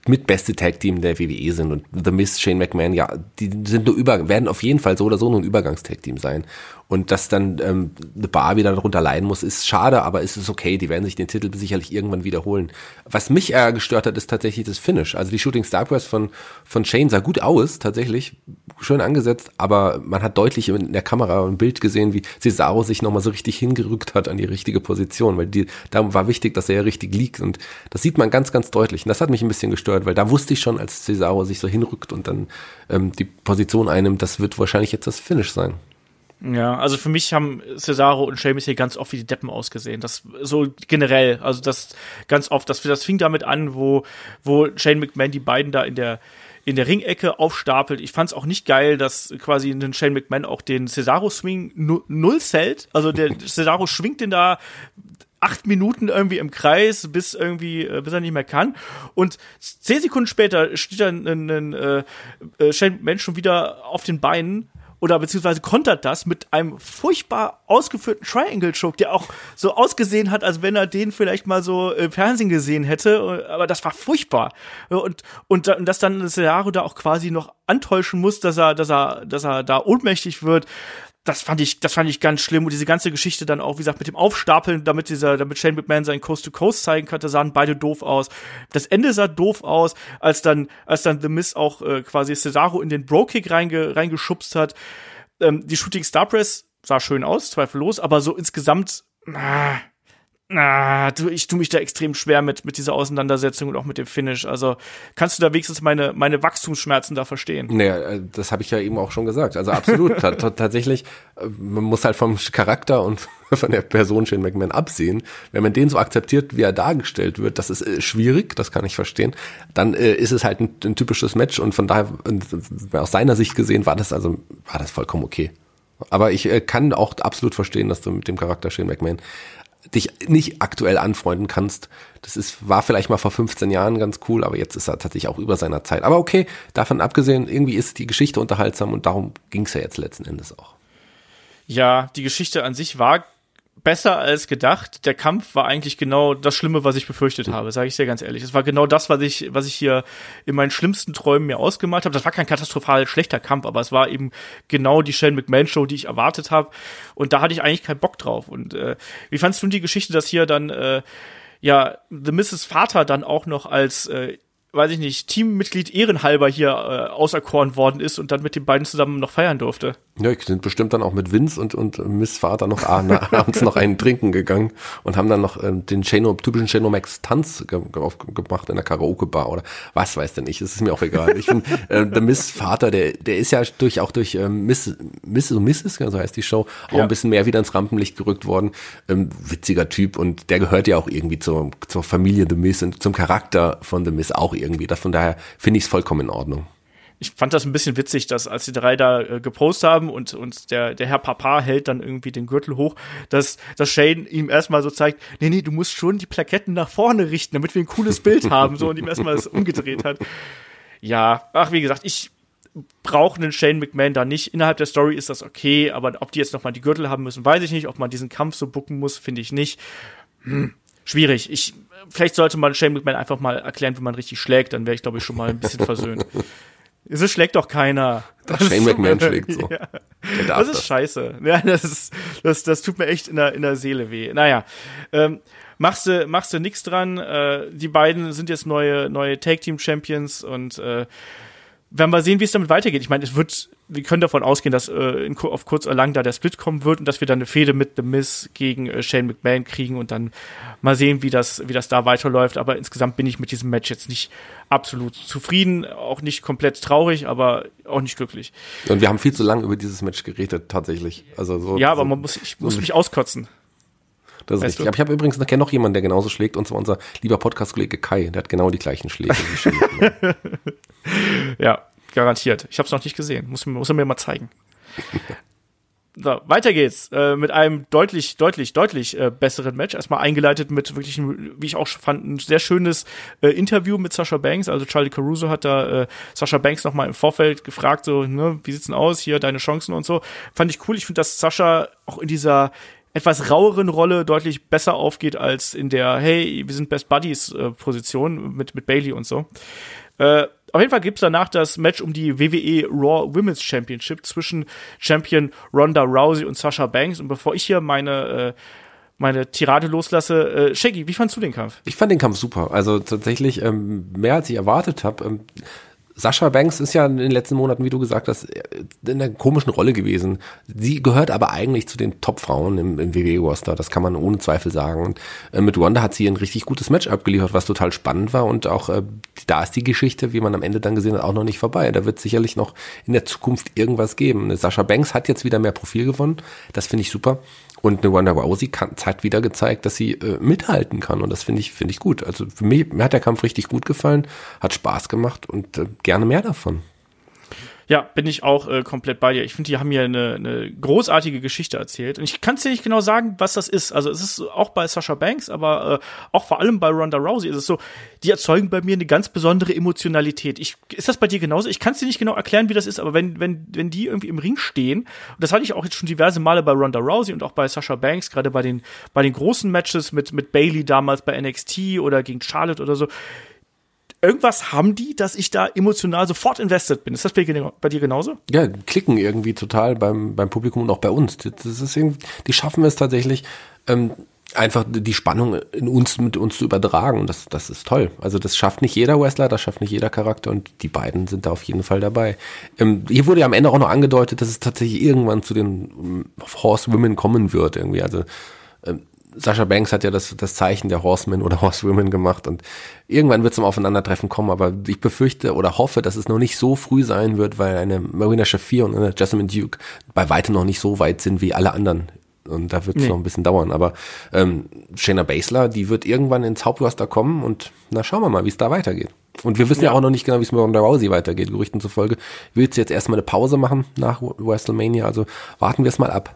mit beste Tag Team der WWE sind und The Miz, Shane McMahon, ja, die sind nur über, werden auf jeden Fall so oder so nur ein Übergangstag Team sein. Und dass dann ähm, The Bar wieder darunter leiden muss, ist schade, aber es ist okay. Die werden sich den Titel sicherlich irgendwann wiederholen. Was mich eher gestört hat, ist tatsächlich das Finish. Also die Shooting Star Press von, von Shane sah gut aus, tatsächlich. Schön angesetzt, aber man hat deutlich in der Kamera ein Bild gesehen, wie Cesaro sich nochmal so richtig hingerückt hat an die richtige Position, weil die, da war wichtig, dass er ja richtig liegt. Und das sieht man ganz, ganz deutlich. Und das hat mich ein bisschen gestört, weil da wusste ich schon, als Cesaro sich so hinrückt und dann ähm, die Position einnimmt, das wird wahrscheinlich jetzt das Finish sein. Ja, also für mich haben Cesaro und Sheamus hier ganz oft wie die Deppen ausgesehen. Das so generell, also das ganz oft, das, das fing damit an, wo, wo Shane McMahon die beiden da in der in der Ringecke aufstapelt. Ich fand's auch nicht geil, dass quasi ein Shane McMahon auch den Cesaro-Swing null zählt. Also der Cesaro schwingt den da acht Minuten irgendwie im Kreis, bis irgendwie, äh, bis er nicht mehr kann. Und zehn Sekunden später steht dann ein, ein, ein äh, Shane McMahon schon wieder auf den Beinen oder beziehungsweise kontert das mit einem furchtbar ausgeführten Triangle Choke, der auch so ausgesehen hat, als wenn er den vielleicht mal so im Fernsehen gesehen hätte, aber das war furchtbar. Und, und, und dass dann Cesaro da auch quasi noch antäuschen muss, dass er, dass er, dass er da ohnmächtig wird, das fand ich, das fand ich ganz schlimm. Und diese ganze Geschichte dann auch, wie gesagt, mit dem Aufstapeln, damit dieser, damit Shane McMahon seinen Coast to Coast zeigen konnte, sahen beide doof aus. Das Ende sah doof aus, als dann, als dann The Miz auch äh, quasi Cesaro in den Bro-Kick reinge, reingeschubst hat. Ähm, die Shooting Star Press sah schön aus, zweifellos, aber so insgesamt, ah, Ah, du, ich tue mich da extrem schwer mit, mit dieser Auseinandersetzung und auch mit dem Finish. Also kannst du da wenigstens meine, meine Wachstumsschmerzen da verstehen? Naja, äh, das habe ich ja eben auch schon gesagt. Also absolut. tatsächlich, äh, man muss halt vom Charakter und von der Person Shane McMahon absehen. Wenn man den so akzeptiert, wie er dargestellt wird, das ist äh, schwierig, das kann ich verstehen. Dann äh, ist es halt ein, ein, typisches Match und von daher, aus seiner Sicht gesehen, war das also, war das vollkommen okay. Aber ich äh, kann auch absolut verstehen, dass du mit dem Charakter Shane McMahon dich nicht aktuell anfreunden kannst. Das ist, war vielleicht mal vor 15 Jahren ganz cool, aber jetzt ist er tatsächlich auch über seiner Zeit. Aber okay, davon abgesehen, irgendwie ist die Geschichte unterhaltsam und darum ging es ja jetzt letzten Endes auch. Ja, die Geschichte an sich war besser als gedacht. Der Kampf war eigentlich genau das Schlimme, was ich befürchtet habe, sage ich sehr ganz ehrlich. Es war genau das, was ich, was ich hier in meinen schlimmsten Träumen mir ausgemalt habe. Das war kein katastrophal schlechter Kampf, aber es war eben genau die Shane McMahon Show, die ich erwartet habe. Und da hatte ich eigentlich keinen Bock drauf. Und äh, wie fandst du die Geschichte, dass hier dann äh, ja The Mrs. Vater dann auch noch als äh, weiß ich nicht, Teammitglied ehrenhalber hier äh, auserkoren worden ist und dann mit den beiden zusammen noch feiern durfte. Ja, ich sind bestimmt dann auch mit Vince und, und Miss Vater noch abends noch einen trinken gegangen und haben dann noch ähm, den Chano, typischen Chano Max Tanz ge gemacht in der Karaoke-Bar oder was weiß denn ich, es ist mir auch egal. Ich finde, äh, der Miss Vater, der, der ist ja durch, auch durch ähm, Miss, Miss, so Mrs., so heißt die Show, auch ja. ein bisschen mehr wieder ins Rampenlicht gerückt worden. Ähm, witziger Typ und der gehört ja auch irgendwie zur, zur Familie The Miss und zum Charakter von The Miss auch irgendwie. Das, von daher finde ich es vollkommen in Ordnung ich fand das ein bisschen witzig, dass als die drei da äh, gepostet haben und, und der, der Herr Papa hält dann irgendwie den Gürtel hoch, dass, dass Shane ihm erstmal so zeigt, nee, nee, du musst schon die Plaketten nach vorne richten, damit wir ein cooles Bild haben, so und ihm erstmal das umgedreht hat. Ja, ach, wie gesagt, ich brauche einen Shane McMahon da nicht. Innerhalb der Story ist das okay, aber ob die jetzt nochmal die Gürtel haben müssen, weiß ich nicht. Ob man diesen Kampf so bucken muss, finde ich nicht. Hm, schwierig. Ich, vielleicht sollte man Shane McMahon einfach mal erklären, wie man richtig schlägt, dann wäre ich, glaube ich, schon mal ein bisschen versöhnt. So schlägt doch keiner. Doch, Shane McMahon schlägt so. Ja. Das ist das. scheiße. Ja, das, ist, das, das tut mir echt in der, in der Seele weh. Naja, ähm, machst du machst du nix dran. Äh, die beiden sind jetzt neue neue Tag Team Champions und äh, werden wir sehen, wie es damit weitergeht. Ich meine, es wird, wir können davon ausgehen, dass äh, in, auf kurz oder lang da der Split kommen wird und dass wir dann eine Fehde mit The Miz gegen äh, Shane McMahon kriegen und dann mal sehen, wie das, wie das da weiterläuft. Aber insgesamt bin ich mit diesem Match jetzt nicht absolut zufrieden, auch nicht komplett traurig, aber auch nicht glücklich. Und wir haben viel zu lange über dieses Match geredet, tatsächlich. Also so, ja, aber man muss, ich muss mich auskotzen. Das ist weißt richtig. Aber ich habe übrigens noch, noch jemanden, der genauso schlägt, und zwar unser lieber Podcast-Kollege Kai. Der hat genau die gleichen Schläge wie ja, garantiert. Ich habe es noch nicht gesehen. Muss, muss er mir mal zeigen. So, weiter geht's äh, mit einem deutlich, deutlich, deutlich äh, besseren Match. Erstmal eingeleitet mit wirklich, wie ich auch fand, ein sehr schönes äh, Interview mit Sasha Banks. Also Charlie Caruso hat da äh, Sasha Banks nochmal im Vorfeld gefragt, so, ne, wie sieht's denn aus, hier deine Chancen und so. Fand ich cool. Ich finde, dass Sascha auch in dieser etwas raueren Rolle deutlich besser aufgeht als in der Hey, wir sind Best Buddies äh, Position mit mit Bailey und so. Äh, auf jeden Fall gibt's danach das Match um die WWE Raw Women's Championship zwischen Champion Ronda Rousey und Sasha Banks. Und bevor ich hier meine äh, meine Tirade loslasse. Äh, Shaggy, wie fandst du den Kampf? Ich fand den Kampf super. Also tatsächlich ähm, mehr als ich erwartet habe. Ähm, Sascha Banks ist ja in den letzten Monaten, wie du gesagt hast, in einer komischen Rolle gewesen. Sie gehört aber eigentlich zu den Top-Frauen im, im WWE-Roster, das kann man ohne Zweifel sagen. Und äh, mit Wanda hat sie ein richtig gutes Match abgeliefert, was total spannend war. Und auch äh, da ist die Geschichte, wie man am Ende dann gesehen hat, auch noch nicht vorbei. Da wird sicherlich noch in der Zukunft irgendwas geben. Sascha Banks hat jetzt wieder mehr Profil gewonnen, das finde ich super. Und eine Wanda Rousey kann, hat wieder gezeigt, dass sie äh, mithalten kann. Und das finde ich, finde ich gut. Also für mich, mir hat der Kampf richtig gut gefallen, hat Spaß gemacht und äh, gerne mehr davon. Ja, bin ich auch äh, komplett bei dir. Ich finde, die haben hier eine, eine großartige Geschichte erzählt. Und ich kann es dir nicht genau sagen, was das ist. Also es ist auch bei Sasha Banks, aber äh, auch vor allem bei Ronda Rousey ist es so, die erzeugen bei mir eine ganz besondere Emotionalität. Ich, ist das bei dir genauso? Ich kann es dir nicht genau erklären, wie das ist, aber wenn, wenn, wenn die irgendwie im Ring stehen, und das hatte ich auch jetzt schon diverse Male bei Ronda Rousey und auch bei Sasha Banks, gerade bei den, bei den großen Matches mit, mit Bailey damals bei NXT oder gegen Charlotte oder so, irgendwas haben die, dass ich da emotional sofort invested bin. Ist das bei, dir genauso? Ja, klicken irgendwie total beim, beim Publikum und auch bei uns. Das ist die schaffen es tatsächlich, ähm, einfach die Spannung in uns mit uns zu übertragen. Und das, das ist toll. Also das schafft nicht jeder Wrestler, das schafft nicht jeder Charakter und die beiden sind da auf jeden Fall dabei. Ähm, hier wurde ja am Ende auch noch angedeutet, dass es tatsächlich irgendwann zu den ähm, Horsewomen kommen wird irgendwie. Also ähm, Sascha Banks hat ja das, das Zeichen der Horsemen oder Horsewomen gemacht und irgendwann wird es zum Aufeinandertreffen kommen, aber ich befürchte oder hoffe, dass es noch nicht so früh sein wird, weil eine Marina Shafir und eine Jasmine Duke bei weitem noch nicht so weit sind wie alle anderen. Und da wird es nee. noch ein bisschen dauern. Aber ähm, Shayna Baszler, die wird irgendwann ins Hauptroster kommen und na schauen wir mal, wie es da weitergeht. Und wir wissen ja. ja, auch noch nicht genau, wie es mit Ronda Rousey weitergeht, Gerüchten zufolge. Wird sie jetzt erstmal eine Pause machen nach WrestleMania, also warten wir es mal ab.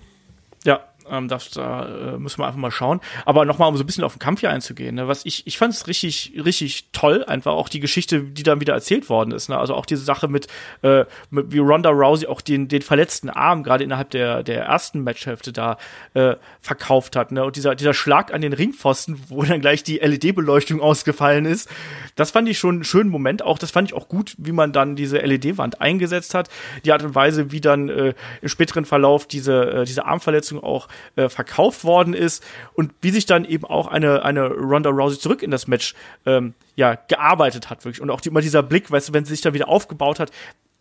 Ähm, das, da äh, müssen wir einfach mal schauen. Aber nochmal, um so ein bisschen auf den Kampf hier einzugehen. Ne? Was ich, ich fand es richtig, richtig toll, einfach auch die Geschichte, die dann wieder erzählt worden ist. Ne? Also auch diese Sache mit, äh, mit wie Ronda Rousey auch den, den verletzten Arm gerade innerhalb der, der ersten Matchhälfte da äh, verkauft hat. Ne? Und dieser, dieser Schlag an den Ringpfosten, wo dann gleich die LED-Beleuchtung ausgefallen ist, das fand ich schon einen schönen Moment. Auch das fand ich auch gut, wie man dann diese LED-Wand eingesetzt hat. Die Art und Weise, wie dann äh, im späteren Verlauf diese, äh, diese Armverletzung auch äh, verkauft worden ist und wie sich dann eben auch eine, eine Ronda Rousey zurück in das Match ähm, ja, gearbeitet hat, wirklich. Und auch die, immer dieser Blick, weißt du, wenn sie sich dann wieder aufgebaut hat,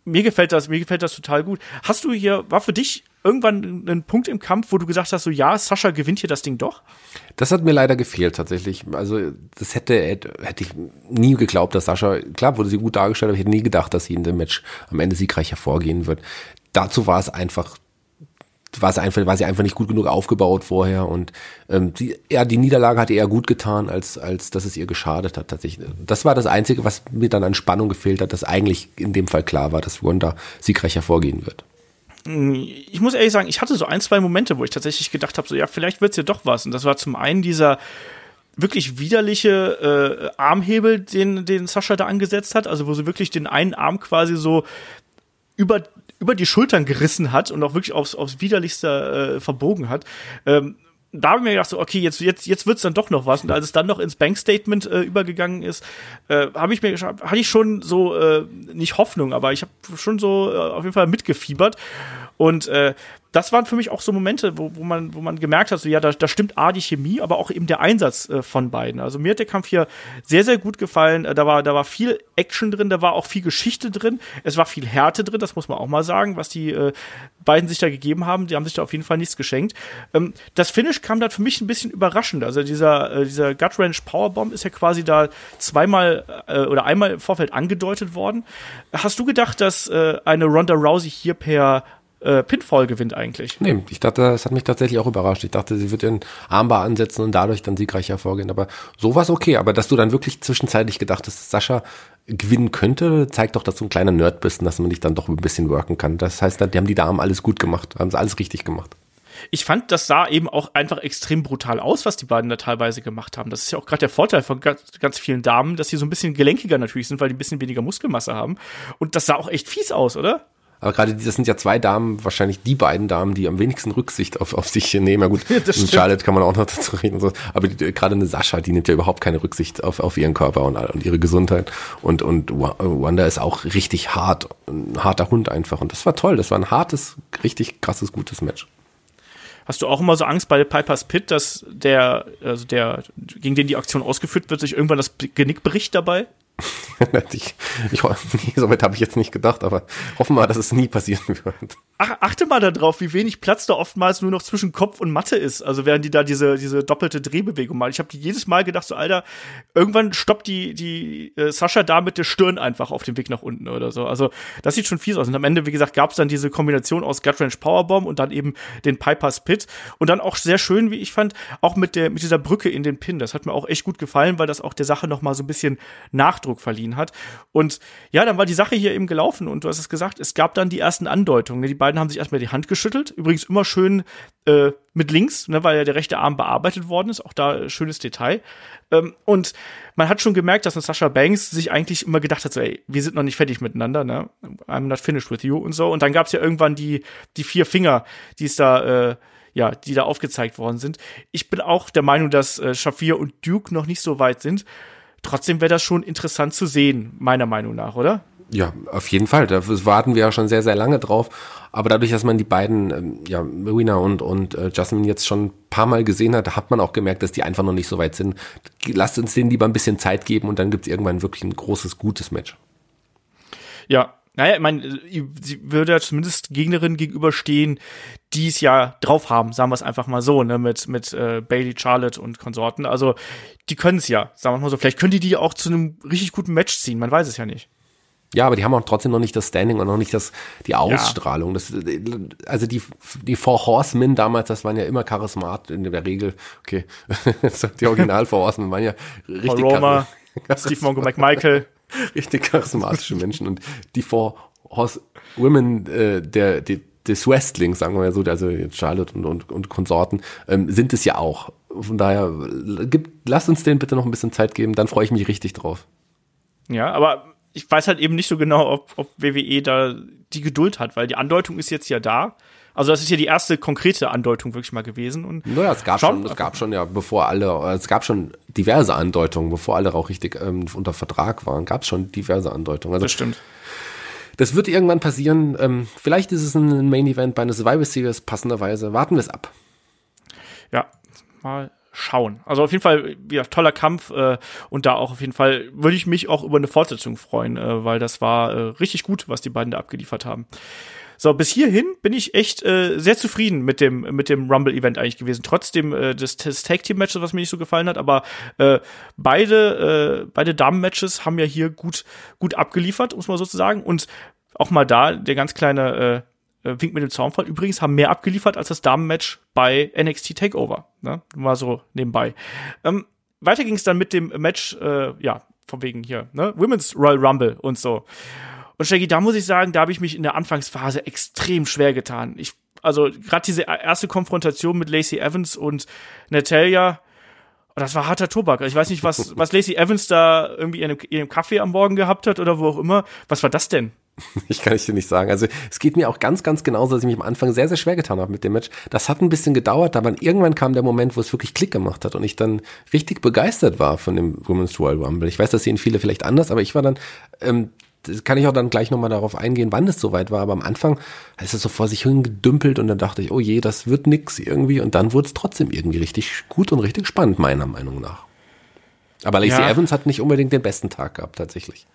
mir gefällt das, mir gefällt das total gut. Hast du hier, war für dich irgendwann ein Punkt im Kampf, wo du gesagt hast, so ja, Sascha gewinnt hier das Ding doch? Das hat mir leider gefehlt tatsächlich. Also das hätte, hätte, hätte ich nie geglaubt, dass Sascha, klar wurde sie gut dargestellt, aber ich hätte nie gedacht, dass sie in dem Match am Ende siegreich hervorgehen wird. Dazu war es einfach war sie einfach, war sie einfach nicht gut genug aufgebaut vorher und ähm, die, ja, die Niederlage hat ihr gut getan, als, als dass es ihr geschadet hat tatsächlich. Das war das Einzige, was mir dann an Spannung gefehlt hat, dass eigentlich in dem Fall klar war, dass Wanda siegreich hervorgehen wird. Ich muss ehrlich sagen, ich hatte so ein, zwei Momente, wo ich tatsächlich gedacht habe, so ja, vielleicht wird's ja doch was. Und das war zum einen dieser wirklich widerliche äh, Armhebel, den, den Sascha da angesetzt hat, also wo sie wirklich den einen Arm quasi so über über die Schultern gerissen hat und auch wirklich aufs, aufs widerlichste äh, verbogen hat. Ähm, da habe ich mir gedacht, so, okay, jetzt, jetzt, jetzt wird's dann doch noch was. Und als es dann noch ins Bankstatement äh, übergegangen ist, äh, habe ich mir hatte ich schon so, äh, nicht Hoffnung, aber ich habe schon so äh, auf jeden Fall mitgefiebert. Und äh, das waren für mich auch so Momente, wo, wo, man, wo man gemerkt hat, so ja, da, da stimmt A die Chemie, aber auch eben der Einsatz äh, von beiden. Also mir hat der Kampf hier sehr, sehr gut gefallen. Äh, da, war, da war viel Action drin, da war auch viel Geschichte drin. Es war viel Härte drin, das muss man auch mal sagen, was die äh, beiden sich da gegeben haben. Die haben sich da auf jeden Fall nichts geschenkt. Ähm, das Finish kam dann für mich ein bisschen überraschend. Also dieser, äh, dieser Gut Range Powerbomb ist ja quasi da zweimal äh, oder einmal im Vorfeld angedeutet worden. Hast du gedacht, dass äh, eine Ronda Rousey hier per äh, Pinfall gewinnt eigentlich. Nee, ich dachte, das hat mich tatsächlich auch überrascht. Ich dachte, sie wird ihren Armbar ansetzen und dadurch dann siegreich hervorgehen. Aber so war es okay. Aber dass du dann wirklich zwischenzeitlich gedacht hast, dass Sascha gewinnen könnte, zeigt doch, dass du ein kleiner Nerd bist und dass man dich dann doch ein bisschen worken kann. Das heißt, die haben die Damen alles gut gemacht, haben sie alles richtig gemacht. Ich fand, das sah eben auch einfach extrem brutal aus, was die beiden da teilweise gemacht haben. Das ist ja auch gerade der Vorteil von ganz, ganz, vielen Damen, dass sie so ein bisschen gelenkiger natürlich sind, weil die ein bisschen weniger Muskelmasse haben. Und das sah auch echt fies aus, oder? Aber gerade das sind ja zwei Damen, wahrscheinlich die beiden Damen, die am wenigsten Rücksicht auf, auf sich nehmen. Ja gut, mit Charlotte kann man auch noch dazu reden. Und so. Aber die, gerade eine Sascha, die nimmt ja überhaupt keine Rücksicht auf, auf ihren Körper und, und ihre Gesundheit. Und, und Wanda ist auch richtig hart, ein harter Hund einfach. Und das war toll. Das war ein hartes, richtig krasses, gutes Match. Hast du auch immer so Angst bei Piper's Pit, dass der, also der, gegen den die Aktion ausgeführt wird, sich irgendwann das Genick bricht dabei? ich, ich, so weit habe ich jetzt nicht gedacht, aber hoffen wir, dass es nie passieren wird. Ach, achte mal darauf, wie wenig Platz da oftmals nur noch zwischen Kopf und Matte ist. Also während die da diese, diese doppelte Drehbewegung machen. Ich habe jedes Mal gedacht, so Alter, irgendwann stoppt die, die äh, Sascha da mit der Stirn einfach auf dem Weg nach unten oder so. Also das sieht schon fies aus. Und am Ende, wie gesagt, gab es dann diese Kombination aus Gutrange Powerbomb und dann eben den Piper's Pit. Und dann auch sehr schön, wie ich fand, auch mit, der, mit dieser Brücke in den Pin. Das hat mir auch echt gut gefallen, weil das auch der Sache noch mal so ein bisschen Nachdruck verliehen hat. Und ja, dann war die Sache hier eben gelaufen und du hast es gesagt, es gab dann die ersten Andeutungen. Ne? Die beiden haben sich erstmal die Hand geschüttelt. Übrigens immer schön äh, mit links, ne, weil ja der rechte Arm bearbeitet worden ist. Auch da schönes Detail. Ähm, und man hat schon gemerkt, dass Sascha Banks sich eigentlich immer gedacht hat, so, ey, wir sind noch nicht fertig miteinander, ne? I'm not finished with you und so. Und dann gab's ja irgendwann die, die vier Finger, die es da, äh, ja, die da aufgezeigt worden sind. Ich bin auch der Meinung, dass äh, Shafir und Duke noch nicht so weit sind. Trotzdem wäre das schon interessant zu sehen, meiner Meinung nach, oder? Ja, auf jeden Fall. Da warten wir ja schon sehr, sehr lange drauf. Aber dadurch, dass man die beiden, ähm, ja, Marina und, und äh, Jasmine jetzt schon ein paar Mal gesehen hat, hat man auch gemerkt, dass die einfach noch nicht so weit sind. Lasst uns denen lieber ein bisschen Zeit geben und dann gibt's irgendwann wirklich ein großes, gutes Match. Ja, Naja, ich meine, sie würde ja zumindest Gegnerinnen gegenüberstehen, die es ja drauf haben, sagen wir es einfach mal so, ne, mit, mit äh, Bailey, Charlotte und Konsorten. Also, die können es ja, sagen wir mal so. Vielleicht können die die auch zu einem richtig guten Match ziehen, man weiß es ja nicht. Ja, aber die haben auch trotzdem noch nicht das Standing und noch nicht das, die Ausstrahlung. Ja. Das, also die, die Four Horsemen damals, das waren ja immer charismatisch in der Regel. Okay, die Original Four Horsemen waren ja richtig Paul Roma, Steve Mongo McMichael. Richtig charismatische Menschen und die Four Horse Women äh, der, die, des Wrestlings, sagen wir ja so, also Charlotte und, und, und Konsorten, ähm, sind es ja auch. Von daher, gibt, lasst uns denen bitte noch ein bisschen Zeit geben, dann freue ich mich richtig drauf. Ja, aber ich weiß halt eben nicht so genau, ob, ob WWE da die Geduld hat, weil die Andeutung ist jetzt ja da. Also das ist ja die erste konkrete Andeutung wirklich mal gewesen. Und naja, es gab schon, es gab schon ja, bevor alle, es gab schon diverse Andeutungen, bevor alle auch richtig ähm, unter Vertrag waren, gab es schon diverse Andeutungen. Also, das stimmt. Das wird irgendwann passieren. Ähm, vielleicht ist es ein Main Event bei einer Survivor Series passenderweise. Warten wir es ab. Ja, mal schauen. Also auf jeden Fall ja, toller Kampf äh, und da auch auf jeden Fall würde ich mich auch über eine Fortsetzung freuen, äh, weil das war äh, richtig gut, was die beiden da abgeliefert haben. So, bis hierhin bin ich echt äh, sehr zufrieden mit dem mit dem Rumble Event eigentlich gewesen. Trotzdem äh, des, des Tag Team Matches, was mir nicht so gefallen hat, aber äh, beide äh, beide Damen Matches haben ja hier gut gut abgeliefert, muss man sozusagen und auch mal da der ganz kleine äh, äh, Wink mit dem Zaunfall. Übrigens haben mehr abgeliefert als das Damenmatch bei NXT Takeover. Ne? War so nebenbei. Ähm, weiter ging es dann mit dem Match, äh, ja, von wegen hier, ne? Women's Royal Rumble und so. Und Shaggy, da muss ich sagen, da habe ich mich in der Anfangsphase extrem schwer getan. Ich, also gerade diese erste Konfrontation mit Lacey Evans und Natalia, das war harter Tobak. Ich weiß nicht, was, was Lacey Evans da irgendwie in einem Kaffee am Morgen gehabt hat oder wo auch immer. Was war das denn? Ich kann ich dir nicht sagen. Also es geht mir auch ganz, ganz genauso, dass ich mich am Anfang sehr, sehr schwer getan habe mit dem Match. Das hat ein bisschen gedauert, aber irgendwann kam der Moment, wo es wirklich Klick gemacht hat und ich dann richtig begeistert war von dem Women's Royal Rumble. Ich weiß, das sehen viele vielleicht anders, aber ich war dann, ähm, das kann ich auch dann gleich nochmal darauf eingehen, wann es soweit war. Aber am Anfang ist es so vor sich hingedümpelt und dann dachte ich, oh je, das wird nix irgendwie. Und dann wurde es trotzdem irgendwie richtig gut und richtig spannend, meiner Meinung nach. Aber Lacey ja. Evans hat nicht unbedingt den besten Tag gehabt, tatsächlich.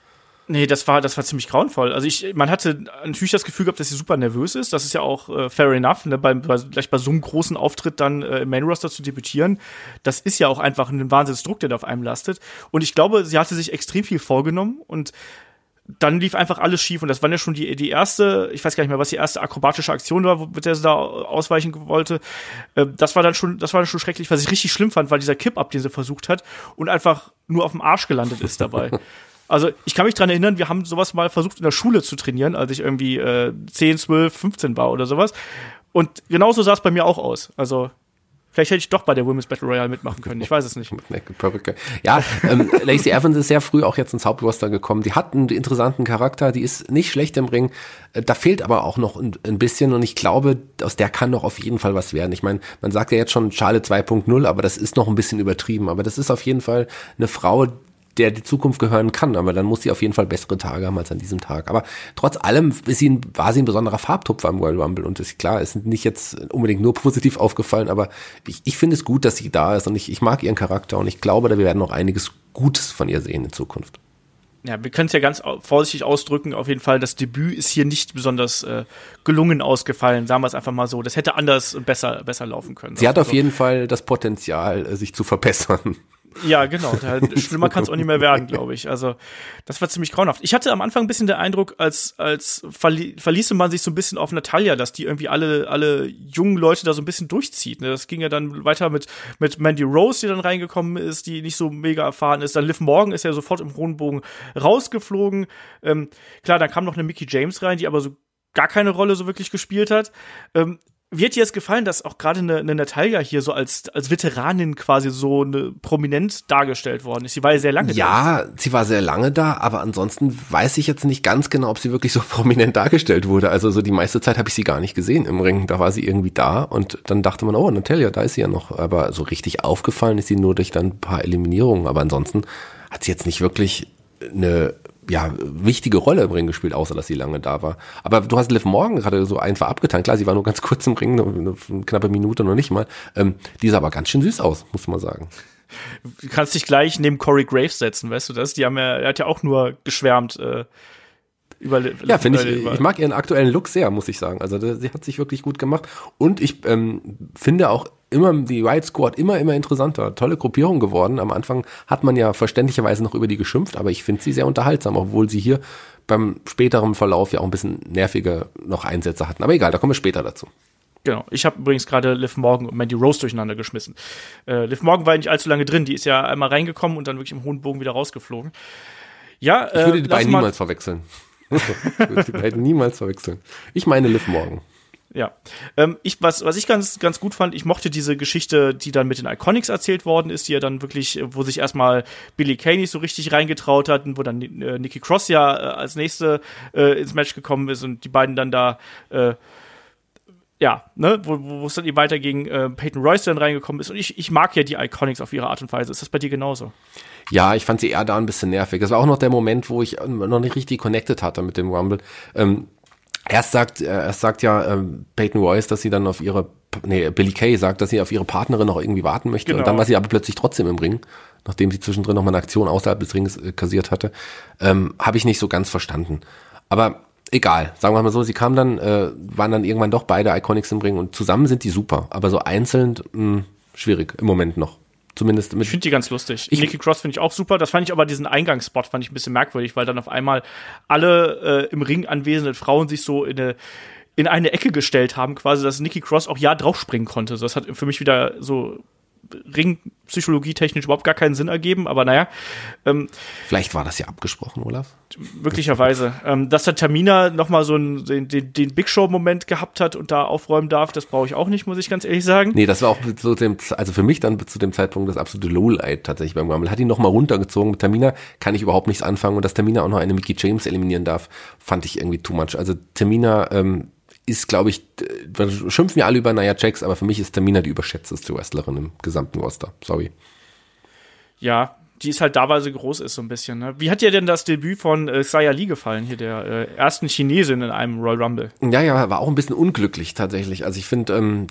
Nee, das war, das war ziemlich grauenvoll. Also ich, man hatte natürlich das Gefühl gehabt, dass sie super nervös ist. Das ist ja auch äh, fair enough, ne? bei, bei, gleich bei so einem großen Auftritt dann äh, im Main Roster zu debütieren. Das ist ja auch einfach ein Wahnsinnsdruck, der da auf einem lastet. Und ich glaube, sie hatte sich extrem viel vorgenommen und dann lief einfach alles schief und das war ja schon die, die erste, ich weiß gar nicht mehr, was die erste akrobatische Aktion war, mit der sie da ausweichen wollte. Äh, das war dann schon, das war dann schon schrecklich, was ich richtig schlimm fand, war dieser Kipp-Up, den sie versucht hat und einfach nur auf dem Arsch gelandet ist dabei. Also ich kann mich dran erinnern, wir haben sowas mal versucht in der Schule zu trainieren, als ich irgendwie äh, 10, 12, 15 war oder sowas. Und genauso sah es bei mir auch aus. Also Vielleicht hätte ich doch bei der Women's Battle Royale mitmachen können. Ich weiß es nicht. Ja, ähm, Lacey Evans ist sehr früh auch jetzt ins Hauptroster gekommen. Die hat einen interessanten Charakter, die ist nicht schlecht im Ring. Äh, da fehlt aber auch noch ein, ein bisschen und ich glaube, aus der kann noch auf jeden Fall was werden. Ich meine, man sagt ja jetzt schon Schale 2.0, aber das ist noch ein bisschen übertrieben. Aber das ist auf jeden Fall eine Frau, der die Zukunft gehören kann, aber dann muss sie auf jeden Fall bessere Tage haben als an diesem Tag. Aber trotz allem ist sie ein, war sie ein besonderer Farbtupfer im World Rumble und ist klar, ist nicht jetzt unbedingt nur positiv aufgefallen, aber ich, ich finde es gut, dass sie da ist und ich, ich mag ihren Charakter und ich glaube, da wir werden noch einiges Gutes von ihr sehen in Zukunft. Ja, wir können es ja ganz vorsichtig ausdrücken. Auf jeden Fall, das Debüt ist hier nicht besonders äh, gelungen ausgefallen. Sagen wir es einfach mal so. Das hätte anders besser, besser laufen können. Sie hat auf jeden Fall das Potenzial, äh, sich zu verbessern. Ja, genau. Schlimmer kann es auch nicht mehr werden, glaube ich. Also, das war ziemlich grauenhaft. Ich hatte am Anfang ein bisschen den Eindruck, als, als verli verließe man sich so ein bisschen auf Natalia, dass die irgendwie alle, alle jungen Leute da so ein bisschen durchzieht. Ne? Das ging ja dann weiter mit, mit Mandy Rose, die dann reingekommen ist, die nicht so mega erfahren ist. Dann Liv Morgan ist ja sofort im hohen Bogen rausgeflogen. Ähm, klar, dann kam noch eine Mickey James rein, die aber so gar keine Rolle so wirklich gespielt hat. Ähm, wird dir es gefallen, dass auch gerade eine, eine Natalia hier so als, als Veteranin quasi so eine prominent dargestellt worden ist? Sie war ja sehr lange ja, da. Ja, sie war sehr lange da, aber ansonsten weiß ich jetzt nicht ganz genau, ob sie wirklich so prominent dargestellt wurde. Also so die meiste Zeit habe ich sie gar nicht gesehen im Ring. Da war sie irgendwie da und dann dachte man, oh, Natalia, da ist sie ja noch. Aber so richtig aufgefallen ist sie nur durch dann ein paar Eliminierungen. Aber ansonsten hat sie jetzt nicht wirklich eine ja, wichtige Rolle im Ring gespielt, außer dass sie lange da war. Aber du hast Liv Morgan gerade so einfach abgetan. Klar, sie war nur ganz kurz im Ring, eine, eine knappe Minute noch nicht mal. Ähm, die sah aber ganz schön süß aus, muss man sagen. Du kannst dich gleich neben Corey Graves setzen, weißt du das? Die haben ja, er hat ja auch nur geschwärmt. Äh, Über, ja, finde ich, ich mag ihren aktuellen Look sehr, muss ich sagen. Also sie hat sich wirklich gut gemacht. Und ich ähm, finde auch immer die Riot Squad immer, immer interessanter. Tolle Gruppierung geworden. Am Anfang hat man ja verständlicherweise noch über die geschimpft, aber ich finde sie sehr unterhaltsam, obwohl sie hier beim späteren Verlauf ja auch ein bisschen nervige noch Einsätze hatten. Aber egal, da kommen wir später dazu. Genau. Ich habe übrigens gerade Liv Morgan und Mandy Rose durcheinander geschmissen. Äh, Liv Morgan war ja nicht allzu lange drin. Die ist ja einmal reingekommen und dann wirklich im hohen Bogen wieder rausgeflogen. Ja, ich würde äh, die beiden niemals verwechseln. ich würde die beiden niemals verwechseln. Ich meine Liv Morgan. Ja. Ähm, ich, was, was ich ganz, ganz gut fand, ich mochte diese Geschichte, die dann mit den Iconics erzählt worden ist, die ja dann wirklich, wo sich erstmal Billy nicht so richtig reingetraut hat und wo dann äh, Nikki Cross ja äh, als nächste äh, ins Match gekommen ist und die beiden dann da äh, ja, ne, wo, wo es dann eben weiter gegen äh, Peyton Royce dann reingekommen ist. Und ich, ich mag ja die Iconics auf ihre Art und Weise. Ist das bei dir genauso? Ja, ich fand sie eher da ein bisschen nervig. Das war auch noch der Moment, wo ich noch nicht richtig connected hatte mit dem Rumble. Ähm, erst sagt, äh, erst sagt ja ähm, Peyton Royce, dass sie dann auf ihre, nee, Billy Kay sagt, dass sie auf ihre Partnerin noch irgendwie warten möchte. Genau. Und dann war sie aber plötzlich trotzdem im Ring, nachdem sie zwischendrin noch mal eine Aktion außerhalb des Rings äh, kassiert hatte. Ähm, Habe ich nicht so ganz verstanden. Aber egal, sagen wir mal so, sie kamen dann, äh, waren dann irgendwann doch beide Iconics im Ring und zusammen sind die super, aber so einzeln mh, hm, schwierig im Moment noch. Zumindest mit ich finde die ganz lustig. Ich, Nikki Cross finde ich auch super. Das fand ich aber diesen Eingangsspot fand ich ein bisschen merkwürdig, weil dann auf einmal alle äh, im Ring anwesenden Frauen sich so in eine in eine Ecke gestellt haben, quasi, dass Nikki Cross auch ja draufspringen konnte. Das hat für mich wieder so Ringpsychologie technisch überhaupt gar keinen Sinn ergeben, aber naja. Ähm, Vielleicht war das ja abgesprochen, Olaf. Möglicherweise. ähm, dass der Tamina nochmal so einen, den, den, den Big Show-Moment gehabt hat und da aufräumen darf, das brauche ich auch nicht, muss ich ganz ehrlich sagen. Nee, das war auch zu dem, also für mich dann zu dem Zeitpunkt das absolute Lowlight tatsächlich beim Rumble. Hat ihn nochmal runtergezogen. Mit Tamina kann ich überhaupt nichts anfangen und dass Tamina auch noch eine Mickey James eliminieren darf, fand ich irgendwie too much. Also Tamina, ähm, ist, glaube ich, schimpfen wir alle über Nia Jax, aber für mich ist Tamina die überschätzteste Wrestlerin im gesamten Roster. Sorry. Ja, die ist halt da, weil sie groß ist, so ein bisschen. Ne? Wie hat dir denn das Debüt von äh, Xia Li gefallen, hier der äh, ersten Chinesin in einem Royal Rumble? Ja, ja, war auch ein bisschen unglücklich tatsächlich. Also ich finde, ähm,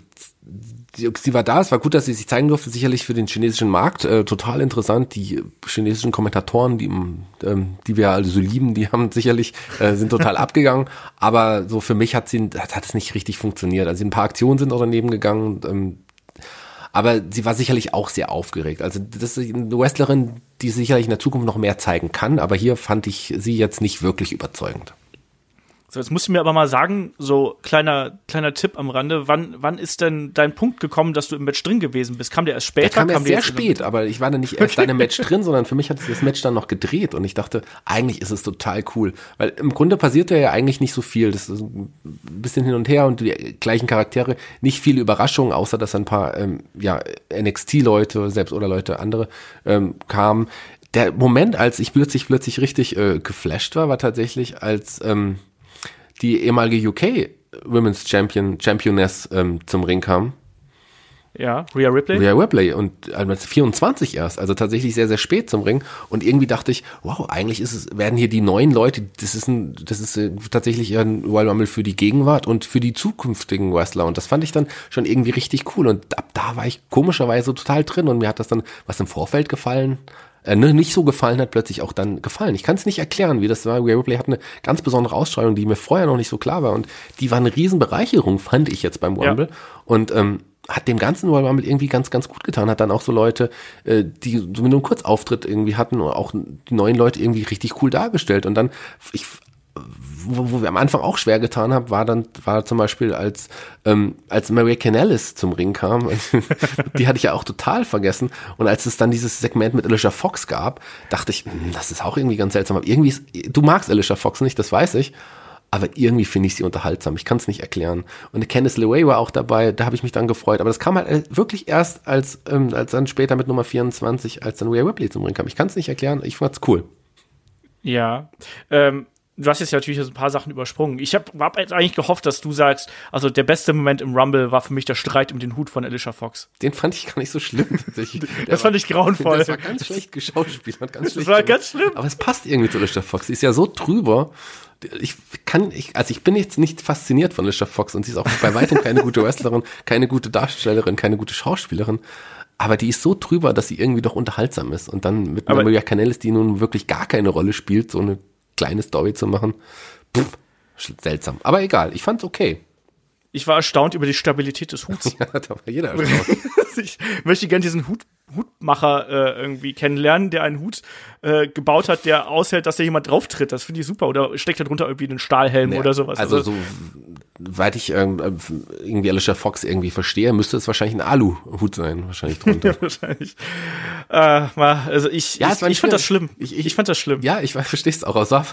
sie, sie war da, es war gut, dass sie sich zeigen durfte, sicherlich für den chinesischen Markt, äh, total interessant. Die chinesischen Kommentatoren, die, ähm, die wir also so lieben, die haben sicherlich, äh, sind total abgegangen, aber so für mich hat sie, hat, hat es nicht richtig funktioniert. Also ein paar Aktionen sind auch daneben gegangen, ähm, aber sie war sicherlich auch sehr aufgeregt. Also das ist eine Wrestlerin, die sicherlich in der Zukunft noch mehr zeigen kann, aber hier fand ich sie jetzt nicht wirklich überzeugend. So, jetzt musst du mir aber mal sagen, so kleiner, kleiner Tipp am Rande, wann, wann ist denn dein Punkt gekommen, dass du im Match drin gewesen bist? Kam der erst später? Der kam, kam erst sehr spät, aber ich war dann nicht erst okay. in einem Match drin, sondern für mich hat sich das Match dann noch gedreht und ich dachte, eigentlich ist es total cool, weil im Grunde passiert ja eigentlich nicht so viel. Das ist ein bisschen hin und her und die gleichen Charaktere, nicht viele Überraschungen, außer dass ein paar, ähm, ja, NXT-Leute, selbst oder Leute andere, ähm, kamen. Der Moment, als ich plötzlich, plötzlich richtig äh, geflasht war, war tatsächlich, als, ähm, die ehemalige UK Women's Champion, Championess ähm, zum Ring kam. Ja, Rhea Ripley. Rhea Ripley und äh, 24 erst, also tatsächlich sehr, sehr spät zum Ring. Und irgendwie dachte ich, wow, eigentlich ist es, werden hier die neuen Leute, das ist ein, das ist äh, tatsächlich ein Royal Rumble für die Gegenwart und für die zukünftigen Wrestler. Und das fand ich dann schon irgendwie richtig cool. Und ab da war ich komischerweise total drin und mir hat das dann, was im Vorfeld gefallen äh, ne, nicht so gefallen hat, plötzlich auch dann gefallen. Ich kann es nicht erklären, wie das war. Ripley hat eine ganz besondere Ausstrahlung, die mir vorher noch nicht so klar war. Und die war eine Riesenbereicherung, fand ich jetzt beim Rumble. Ja. Und ähm, hat dem ganzen Royal Rumble irgendwie ganz, ganz gut getan. Hat dann auch so Leute, äh, die so mit einem Kurzauftritt irgendwie hatten, auch die neuen Leute irgendwie richtig cool dargestellt. Und dann, ich wo, wo wir am Anfang auch schwer getan haben, war dann, war zum Beispiel, als, ähm, als Maria Canellis zum Ring kam, die hatte ich ja auch total vergessen. Und als es dann dieses Segment mit Alicia Fox gab, dachte ich, hm, das ist auch irgendwie ganz seltsam. Aber irgendwie ist, du magst Alicia Fox nicht, das weiß ich. Aber irgendwie finde ich sie unterhaltsam. Ich kann es nicht erklären. Und Candice LeRae war auch dabei, da habe ich mich dann gefreut. Aber das kam halt äh, wirklich erst als, ähm, als dann später mit Nummer 24, als dann Rhea Ripley zum Ring kam. Ich kann es nicht erklären, ich fand's cool. Ja, ähm, du hast jetzt natürlich ein paar Sachen übersprungen. Ich habe hab jetzt eigentlich gehofft, dass du sagst, also der beste Moment im Rumble war für mich der Streit um den Hut von Alicia Fox. Den fand ich gar nicht so schlimm tatsächlich. das fand ich grauenvoll. Das war ganz schlecht geschauspielert, ganz schlecht. Das war ganz schlimm. Aber es passt irgendwie zu Alicia Fox. Sie ist ja so drüber. Ich kann, ich, also ich bin jetzt nicht fasziniert von Alicia Fox und sie ist auch bei weitem keine gute Wrestlerin, keine gute Darstellerin, keine gute Schauspielerin aber die ist so drüber, dass sie irgendwie doch unterhaltsam ist. Und dann mit Maria Canellis, die nun wirklich gar keine Rolle spielt, so eine kleine Story zu machen. pff, seltsam. Aber egal, ich fand's okay. Ich war erstaunt über die Stabilität des Huts. ja, da war jeder erstaunt. ich möchte gerne diesen Hut, Hutmacher äh, irgendwie kennenlernen, der einen Hut äh, gebaut hat, der aushält, dass da jemand drauf tritt. Das finde ich super. Oder steckt da drunter irgendwie einen Stahlhelm Ja, oder sowas. Also, so, weit ich ähm, irgendwie Alicia Fox irgendwie verstehe, müsste es wahrscheinlich ein Aluhut sein, wahrscheinlich drunter. wahrscheinlich. Äh, mal, also ich, Ja, ich, ich fand das schlimm. Ich- Ich, ich- fand das schlimm. Ja, ich verstehe es auch. Es war,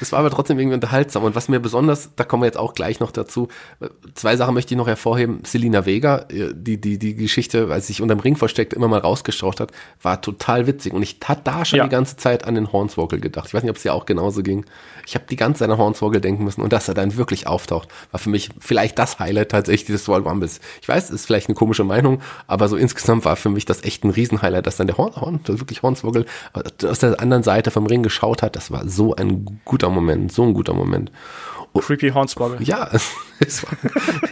es war aber trotzdem irgendwie unterhaltsam. Und was mir besonders, da kommen wir jetzt auch gleich noch dazu, äh, zwei Sachen möchte ich noch hervorheben. Selina Vega, äh, die, die, die Geschichte, als sie sich unterm Ring versteckt, immer mal rausgestraucht hat, war total witzig. Und ich hatte da schon Ja. die ganze Zeit an den Hornswoggle gedacht. Ich weiß nicht, ob es dir auch genauso ging. Ich habe die ganze Zeit an Hornswoggle denken müssen. Und dass er dann wirklich auftaucht, war für mich vielleicht das Highlight tatsächlich des Royal Rumbles. Ich weiß, ist vielleicht eine komische Meinung, aber so insgesamt war für mich das echt ein Riesenhighlight, dass dann der Horn, Horn das wirklich Hornswoggle aus der anderen Seite vom Ring geschaut hat. Das war so ein guter Moment, so ein guter Moment. Creepy Hornswoggle. Ja, es war,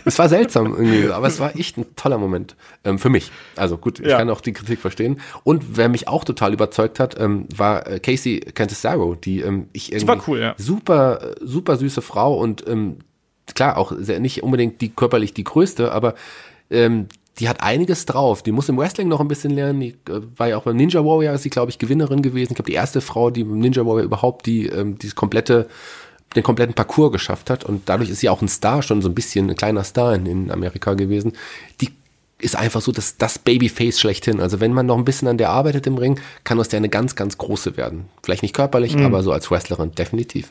es war seltsam irgendwie, aber es war echt ein toller Moment ähm, für mich. Also gut, ich Ja. kann auch die Kritik verstehen. Und wer mich auch total überzeugt hat, ähm, war äh, Casey Cantisaro, die ähm, ich irgendwie cool, ja. super, äh, super süße Frau und ähm, klar auch nicht unbedingt die körperlich die größte, aber ähm, die hat einiges drauf. Die muss im Wrestling noch ein bisschen lernen. Die äh, war ja auch beim Ninja Warrior, ist sie, glaube ich, Gewinnerin gewesen. Ich glaube, die erste Frau, die beim Ninja Warrior überhaupt die ähm, dieses komplette den kompletten Parcours geschafft hat und dadurch ist sie auch ein Star, schon so ein bisschen ein kleiner Star in, in Amerika gewesen. Die ist einfach so das, das Babyface schlechthin. Also wenn man noch ein bisschen an der arbeitet im Ring, kann aus der eine ganz, ganz große werden. Vielleicht nicht körperlich, aber so als Wrestlerin definitiv.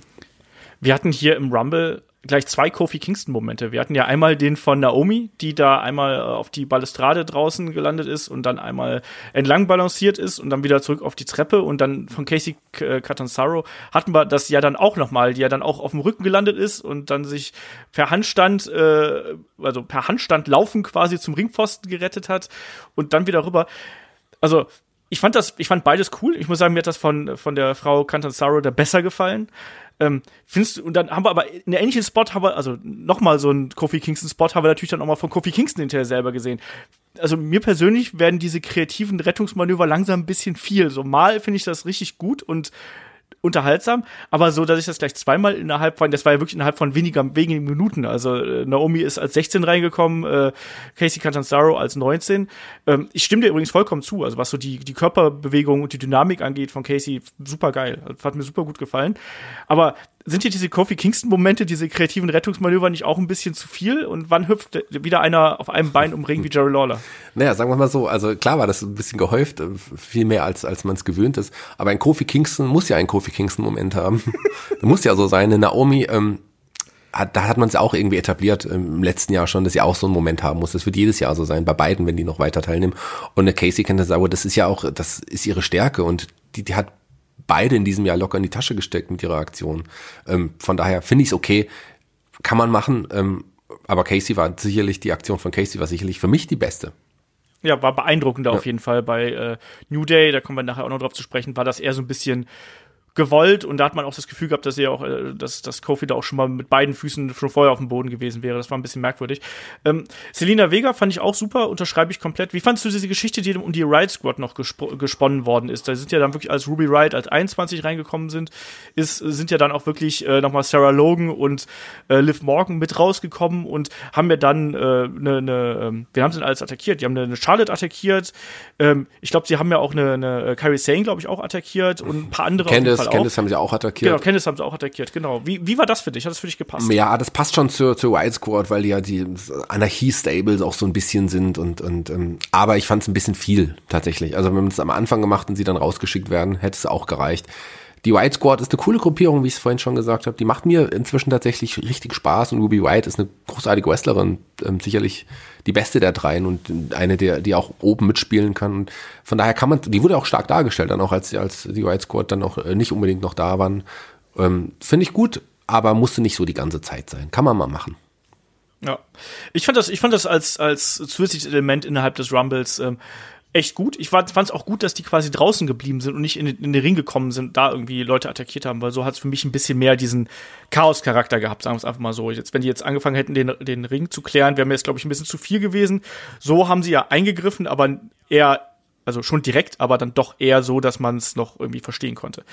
Wir hatten hier im Rumble gleich zwei Kofi Kingston-Momente. Wir hatten ja einmal den von Naomi, die da einmal äh, auf die Balustrade draußen gelandet ist und dann einmal entlang balanciert ist und dann wieder zurück auf die Treppe. Und dann von Casey äh, Catanzaro hatten wir das ja dann auch nochmal, die ja dann auch auf dem Rücken gelandet ist und dann sich per Handstand, äh, also per Handstand laufen quasi zum Ringpfosten gerettet hat und dann wieder rüber. Also ich fand das, ich fand beides cool. Ich muss sagen, mir hat das von, von der Frau Cantanzaro da besser gefallen. Ähm, findest du, und dann haben wir aber in der ähnlichen Spot haben wir, also nochmal so einen Kofi Kingston Spot haben wir natürlich dann auch mal von Kofi Kingston hinterher selber gesehen. Also mir persönlich werden diese kreativen Rettungsmanöver langsam ein bisschen viel. So mal finde ich das richtig gut und unterhaltsam, aber so, dass ich das gleich zweimal innerhalb von, das war ja wirklich innerhalb von weniger, wenigen Minuten. Also äh, Naomi ist als 16 reingekommen, äh, Casey Catanzaro als 19. Ähm, ich stimme dir übrigens vollkommen zu, also was so die, die Körperbewegung und die Dynamik angeht von Casey, super geil. Hat mir super gut gefallen. Aber sind hier diese Kofi Kingston-Momente, diese kreativen Rettungsmanöver nicht auch ein bisschen zu viel? Und wann hüpft wieder einer auf einem Bein um wie Jerry Lawler? Naja, sagen wir mal so, also klar war das ein bisschen gehäuft, äh, viel mehr als, als man es gewöhnt ist. Aber ein Kofi Kingston muss ja einen Kofi Kingston-Moment haben. muss ja so sein. Eine Naomi, ähm, hat, da hat man es auch irgendwie etabliert ähm, im letzten Jahr schon, dass sie auch so einen Moment haben muss. Das wird jedes Jahr so sein, bei beiden, wenn die noch weiter teilnehmen. Und eine Casey Candidato, das ist ja auch, das ist ihre Stärke und die, die hat beide in diesem Jahr locker in die Tasche gesteckt mit ihrer Aktion. Ähm, von daher finde ich es okay, kann man machen. Ähm, aber Casey war sicherlich, die Aktion von Casey war sicherlich für mich die beste. Ja, war beeindruckender Ja. auf jeden Fall bei äh, New Day, da kommen wir nachher auch noch drauf zu sprechen, war das eher so ein bisschen gewollt und da hat man auch das Gefühl gehabt, dass er auch, äh, dass, dass Kofi da auch schon mal mit beiden Füßen schon vorher auf dem Boden gewesen wäre. Das war ein bisschen merkwürdig. Ähm, Selina Vega fand ich auch super, unterschreibe ich komplett. Wie fandst du diese Geschichte, die um die Riot Squad noch gespro- gesponnen worden ist? Da sind ja dann wirklich, als Ruby Riot als 21 reingekommen sind, ist, sind ja dann auch wirklich äh, nochmal Sarah Logan und äh, Liv Morgan mit rausgekommen und haben ja dann eine, äh, ne, ne, ähm, wir haben sie alles attackiert. Die haben eine, Charlotte attackiert. Ähm, ich glaube, sie haben ja auch eine, eine äh, Carrie Sane, glaube ich, auch attackiert und ein paar andere auf jeden Candice, Fall Candice auch. haben sie auch attackiert. Genau, Candice haben sie auch attackiert, genau. Wie, wie war das für dich? Hat das für dich gepasst? Ja, das passt schon zur, zur Wild Squad, weil die ja die Anarchie-Stables auch so ein bisschen sind und, und ähm, aber ich fand es ein bisschen viel tatsächlich. Also wenn man es am Anfang gemacht und sie dann rausgeschickt werden, hätte es auch gereicht. Die White Squad ist eine coole Gruppierung, wie ich es vorhin schon gesagt habe. Die macht mir inzwischen tatsächlich richtig Spaß und Ruby White ist eine großartige Wrestlerin, ähm, sicherlich die beste der dreien und eine, der, die auch oben mitspielen kann. Und von daher kann man, die wurde auch stark dargestellt, dann auch als, als die White Squad dann auch äh, nicht unbedingt noch da waren. Ähm, Finde ich gut, aber musste nicht so die ganze Zeit sein. Kann man mal machen. Ja. Ich fand das, ich fand das als, als zusätzliches Element innerhalb des Rumbles ähm, echt gut. Ich fand es auch gut, dass die quasi draußen geblieben sind und nicht in, den- in den Ring gekommen sind, da irgendwie Leute attackiert haben, weil so hat es für mich ein bisschen mehr diesen Chaos-Charakter gehabt, sagen wir es einfach mal so. Jetzt, wenn die jetzt angefangen hätten, den, den Ring zu klären, wäre mir jetzt, glaube ich, ein bisschen zu viel gewesen. So haben sie ja eingegriffen, aber eher, also schon direkt, aber dann doch eher so, dass man es noch irgendwie verstehen konnte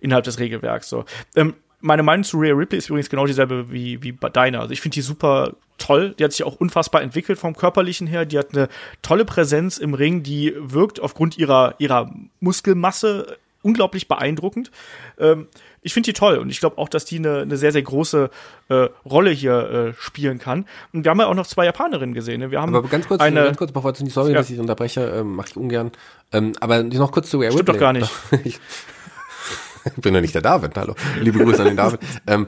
innerhalb des Regelwerks. So. Ähm, meine Meinung zu Rhea Ripley ist übrigens genau dieselbe wie, wie bei deiner. Also ich finde die super toll. Die hat sich auch unfassbar entwickelt vom körperlichen her. Die hat eine tolle Präsenz im Ring, die wirkt aufgrund ihrer, ihrer Muskelmasse unglaublich beeindruckend. Ähm, ich finde die toll und ich glaube auch, dass die eine, eine sehr, sehr große äh, Rolle hier äh, spielen kann. Und wir haben ja auch noch zwei Japanerinnen gesehen. Ne? Wir haben aber ganz kurz, eine, ganz kurz, bevor du nicht, sorry, ja. dass ich unterbreche, ähm, mache ich ungern. Ähm, aber noch kurz zu Rhea Stimmt doch gar nicht. ich bin doch nicht der David, hallo. Liebe Grüße an den David. ähm,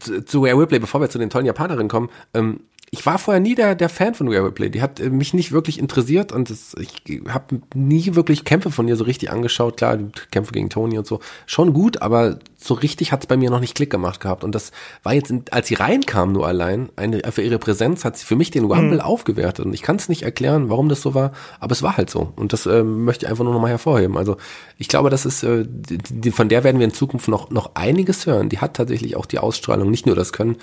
zu, zu Rhea Ripley, bevor wir zu den tollen Japanerinnen kommen, ähm, ich war vorher nie der, der Fan von Rare Replay. Die hat äh, mich nicht wirklich interessiert und das, ich habe nie wirklich Kämpfe von ihr so richtig angeschaut. Klar, die Kämpfe gegen Tony und so. Schon gut, aber so richtig hat es bei mir noch nicht Klick gemacht gehabt. Und das war jetzt, als sie reinkam nur allein, eine, für ihre Präsenz hat sie für mich den Rumble mhm. aufgewertet. Und ich kann es nicht erklären, warum das so war, aber es war halt so. Und das äh, möchte ich einfach nur nochmal hervorheben. Also ich glaube, das ist, äh, die, die, von der werden wir in Zukunft noch, noch einiges hören. Die hat tatsächlich auch die Ausstrahlung, nicht nur das Können,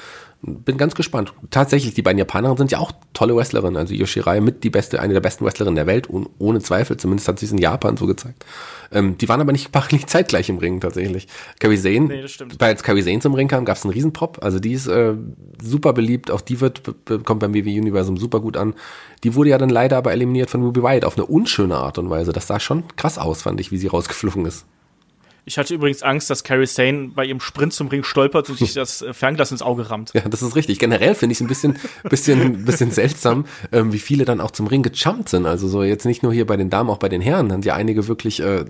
bin ganz gespannt. Tatsächlich, die beiden Japanerinnen sind ja auch tolle Wrestlerinnen. Also Yoshirai mit die beste, eine der besten Wrestlerinnen der Welt, und ohne Zweifel. Zumindest hat sie es in Japan so gezeigt. Ähm, die waren aber nicht fachlich zeitgleich im Ring tatsächlich. Kairi Sane, nee, stimmt. als Kairi Sane zum Ring kam, gab es einen Riesenpop. Also die ist äh, super beliebt. Auch die wird kommt beim WWE Universum super gut an. Die wurde ja dann leider aber eliminiert von Ruby Wyatt auf eine unschöne Art und Weise. Das sah schon krass aus, fand ich, wie sie rausgeflogen ist. Ich hatte übrigens Angst, dass Carrie Sane bei ihrem Sprint zum Ring stolpert und sich das äh, Fernglas ins Auge rammt. Ja, das ist richtig. Generell finde ich es ein bisschen, bisschen, bisschen seltsam, ähm, wie viele dann auch zum Ring gejumpt sind. Also so jetzt nicht nur hier bei den Damen, auch bei den Herren haben ja einige wirklich äh,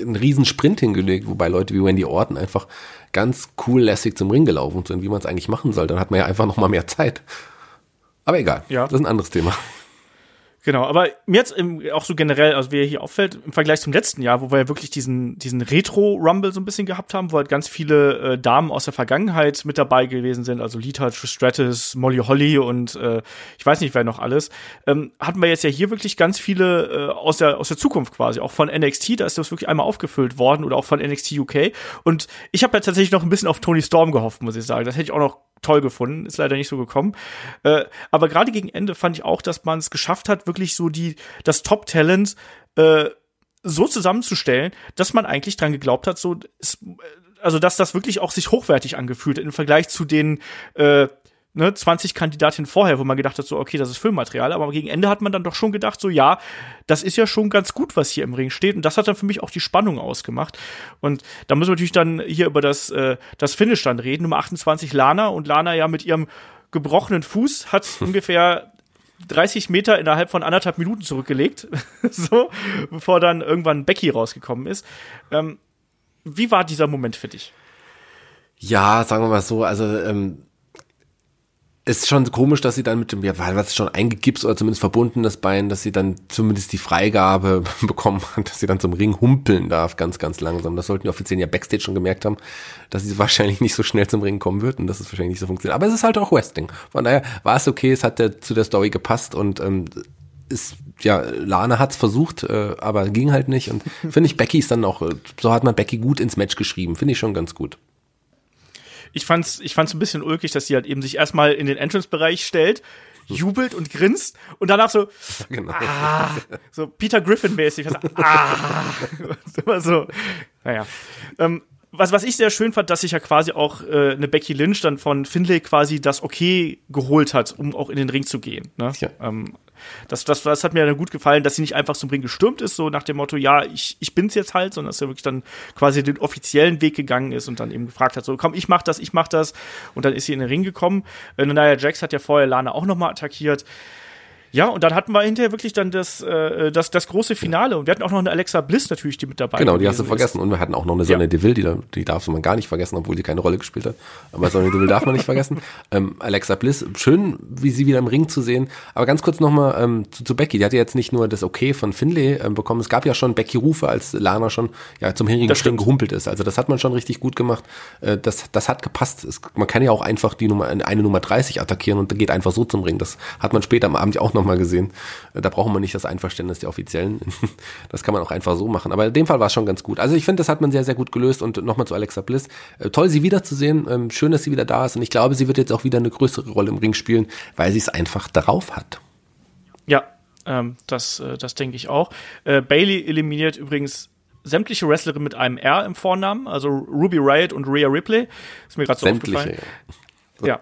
einen riesen Sprint hingelegt, wobei Leute wie Wendy Orton einfach ganz cool lässig zum Ring gelaufen sind, wie man es eigentlich machen soll. Dann hat man ja einfach noch mal mehr Zeit. Aber egal, ja. das ist ein anderes Thema. Genau, aber mir jetzt auch so generell, also wie hier auffällt, im Vergleich zum letzten Jahr, wo wir ja wirklich diesen, diesen Retro-Rumble so ein bisschen gehabt haben, wo halt ganz viele äh, Damen aus der Vergangenheit mit dabei gewesen sind, also Lita, Stratus, Molly Holly und äh, ich weiß nicht, wer noch alles, ähm, hatten wir jetzt ja hier wirklich ganz viele äh, aus, der, aus der Zukunft quasi, auch von NXT, da ist das wirklich einmal aufgefüllt worden oder auch von NXT UK und ich habe ja tatsächlich noch ein bisschen auf Tony Storm gehofft, muss ich sagen. Das hätte ich auch noch toll gefunden, ist leider nicht so gekommen. Äh, aber gerade gegen Ende fand ich auch, dass man es geschafft hat, wirklich so die das Top-Talent äh, so zusammenzustellen, dass man eigentlich dran geglaubt hat, so ist, also dass das wirklich auch sich hochwertig angefühlt im Vergleich zu den äh, ne, 20 Kandidatinnen vorher, wo man gedacht hat, so, okay, das ist Filmmaterial, aber gegen Ende hat man dann doch schon gedacht, so, ja, das ist ja schon ganz gut, was hier im Ring steht. Und das hat dann für mich auch die Spannung ausgemacht. Und da müssen wir natürlich dann hier über das, äh, das Finish dann reden. Nummer 28 Lana und Lana ja mit ihrem gebrochenen Fuß hat ungefähr 30 Meter innerhalb von anderthalb Minuten zurückgelegt, so, bevor dann irgendwann Becky rausgekommen ist. Ähm, wie war dieser Moment für dich? Ja, sagen wir mal so, also ähm, ist schon komisch, dass sie dann mit dem, ja, was schon eingegipst oder zumindest verbunden das Bein, dass sie dann zumindest die Freigabe bekommen hat, dass sie dann zum Ring humpeln darf, ganz, ganz langsam. Das sollten die Offiziellen ja Backstage schon gemerkt haben, dass sie wahrscheinlich nicht so schnell zum Ring kommen wird und dass es wahrscheinlich nicht so funktioniert. Aber es ist halt auch Wrestling. Von daher war es okay, es hat der, zu der Story gepasst und ähm, ist, ja, Lana hat's versucht, äh, aber ging halt nicht. Und finde ich, Becky ist dann auch, so hat man Becky gut ins Match geschrieben. Finde ich schon ganz gut ich fand's, ich fand's ein bisschen ulkig, dass sie halt eben sich erstmal in den Entrance-Bereich stellt, jubelt und grinst und danach so, genau. ah, so Peter Griffin-mäßig, also, ah, immer so, naja. Ähm, was, was ich sehr schön fand, dass sich ja quasi auch äh, eine Becky Lynch dann von Finlay quasi das Okay geholt hat, um auch in den Ring zu gehen. Ne? Ja. Ähm, das, das, das hat mir dann gut gefallen, dass sie nicht einfach zum Ring gestürmt ist, so nach dem Motto, ja, ich, ich bin's jetzt halt, sondern dass er wirklich dann quasi den offiziellen Weg gegangen ist und dann eben gefragt hat, so komm, ich mach das, ich mach das. Und dann ist sie in den Ring gekommen. Äh, Jax hat ja vorher Lana auch nochmal attackiert. Ja, und dann hatten wir hinterher wirklich dann das, äh, das, das große Finale. Und wir hatten auch noch eine Alexa Bliss natürlich, die mit dabei Genau, die hast du vergessen. Und wir hatten auch noch eine Sonne ja. Deville, die, die darf man gar nicht vergessen, obwohl die keine Rolle gespielt hat. Aber Sonne Deville darf man nicht vergessen. Ähm, Alexa Bliss, schön, wie sie wieder im Ring zu sehen. Aber ganz kurz nochmal ähm, zu, zu Becky. Die hatte jetzt nicht nur das Okay von Finlay ähm, bekommen. Es gab ja schon Becky Rufe, als Lana schon ja, zum herigen String gehumpelt ist. Also das hat man schon richtig gut gemacht. Äh, das, das hat gepasst. Es, man kann ja auch einfach die Nummer, eine Nummer 30 attackieren und geht einfach so zum Ring. Das hat man später am Abend ja auch nochmal gesehen. Da braucht man nicht das Einverständnis der Offiziellen. Das kann man auch einfach so machen. Aber in dem Fall war es schon ganz gut. Also ich finde, das hat man sehr, sehr gut gelöst. Und nochmal zu Alexa Bliss. Äh, toll, sie wiederzusehen. Ähm, schön, dass sie wieder da ist. Und ich glaube, sie wird jetzt auch wieder eine größere Rolle im Ring spielen, weil sie es einfach darauf hat. Ja, ähm, das, äh, das denke ich auch. Äh, Bailey eliminiert übrigens sämtliche Wrestlerinnen mit einem R im Vornamen, also Ruby Riot und Rhea Ripley. Ist mir gerade so Sämtliche, aufgefallen. Ja.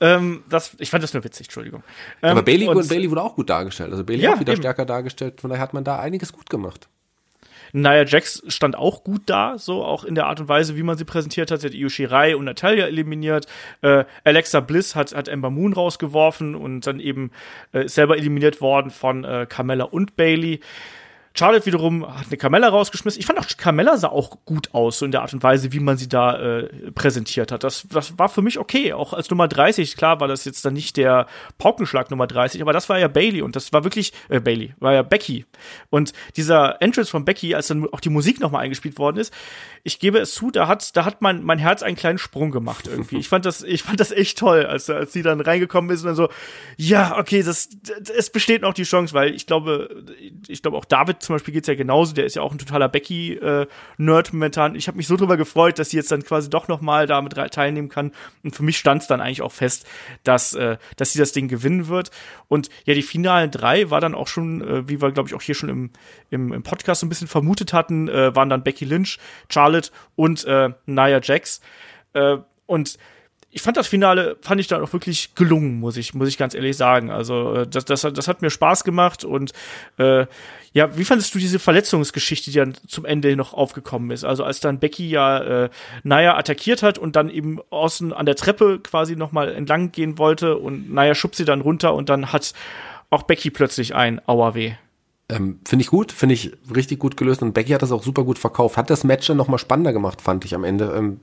Ähm, das, ich fand das nur witzig, Entschuldigung. Ähm, Aber Bailey, und Bailey wurde auch gut dargestellt. Also Bailey Ja, auch wieder eben. stärker dargestellt. Von daher hat man da einiges gut gemacht. Nia Jax stand auch gut da, so auch in der Art und Weise, wie man sie präsentiert hat. Sie hat Io Shirai und Natalia eliminiert. Äh, Alexa Bliss hat, hat Ember Moon rausgeworfen und dann eben äh, selber eliminiert worden von äh, Carmella und Bailey. Charlotte wiederum hat eine Carmella rausgeschmissen. Ich fand auch, Carmella sah auch gut aus, so in der Art und Weise, wie man sie da äh, präsentiert hat. Das, das war für mich okay, auch als Nummer 30. Klar war das jetzt dann nicht der Paukenschlag Nummer 30, aber das war ja Bailey und das war wirklich, äh, Bailey, war ja Becky. Und dieser Entrance von Becky, als dann auch die Musik nochmal eingespielt worden ist, ich gebe es zu, da hat, da hat mein, mein Herz einen kleinen Sprung gemacht irgendwie. Ich fand das, ich fand das echt toll, als, als sie dann reingekommen ist und dann so, ja, okay, das, es besteht noch die Chance, weil ich glaube, ich glaube auch David zum Beispiel geht's ja genauso, der ist ja auch ein totaler Becky-Nerd momentan. Ich habe mich so drüber gefreut, dass sie jetzt dann quasi doch noch mal damit teilnehmen kann. Und für mich stand es dann eigentlich auch fest, dass, äh, dass sie das Ding gewinnen wird. Und ja, die finalen drei war dann auch schon, äh, wie wir, glaube ich, auch hier schon im, im, im Podcast so ein bisschen vermutet hatten, äh, waren dann Becky Lynch, Charlotte und äh, Nia Jax. Äh, und ich fand das Finale, fand ich dann auch wirklich gelungen, muss ich, muss ich ganz ehrlich sagen. Also, äh, das, das, das hat mir Spaß gemacht und äh, ja, wie fandest du diese Verletzungsgeschichte, die dann zum Ende noch aufgekommen ist? Also, als dann Becky ja äh, Naya attackiert hat und dann eben außen an der Treppe quasi nochmal entlang gehen wollte und Naya schubst sie dann runter und dann hat auch Becky plötzlich ein Auerweh. Ähm, finde ich gut, finde ich richtig gut gelöst und Becky hat das auch super gut verkauft. Hat das Match dann nochmal spannender gemacht, fand ich am Ende. Ähm,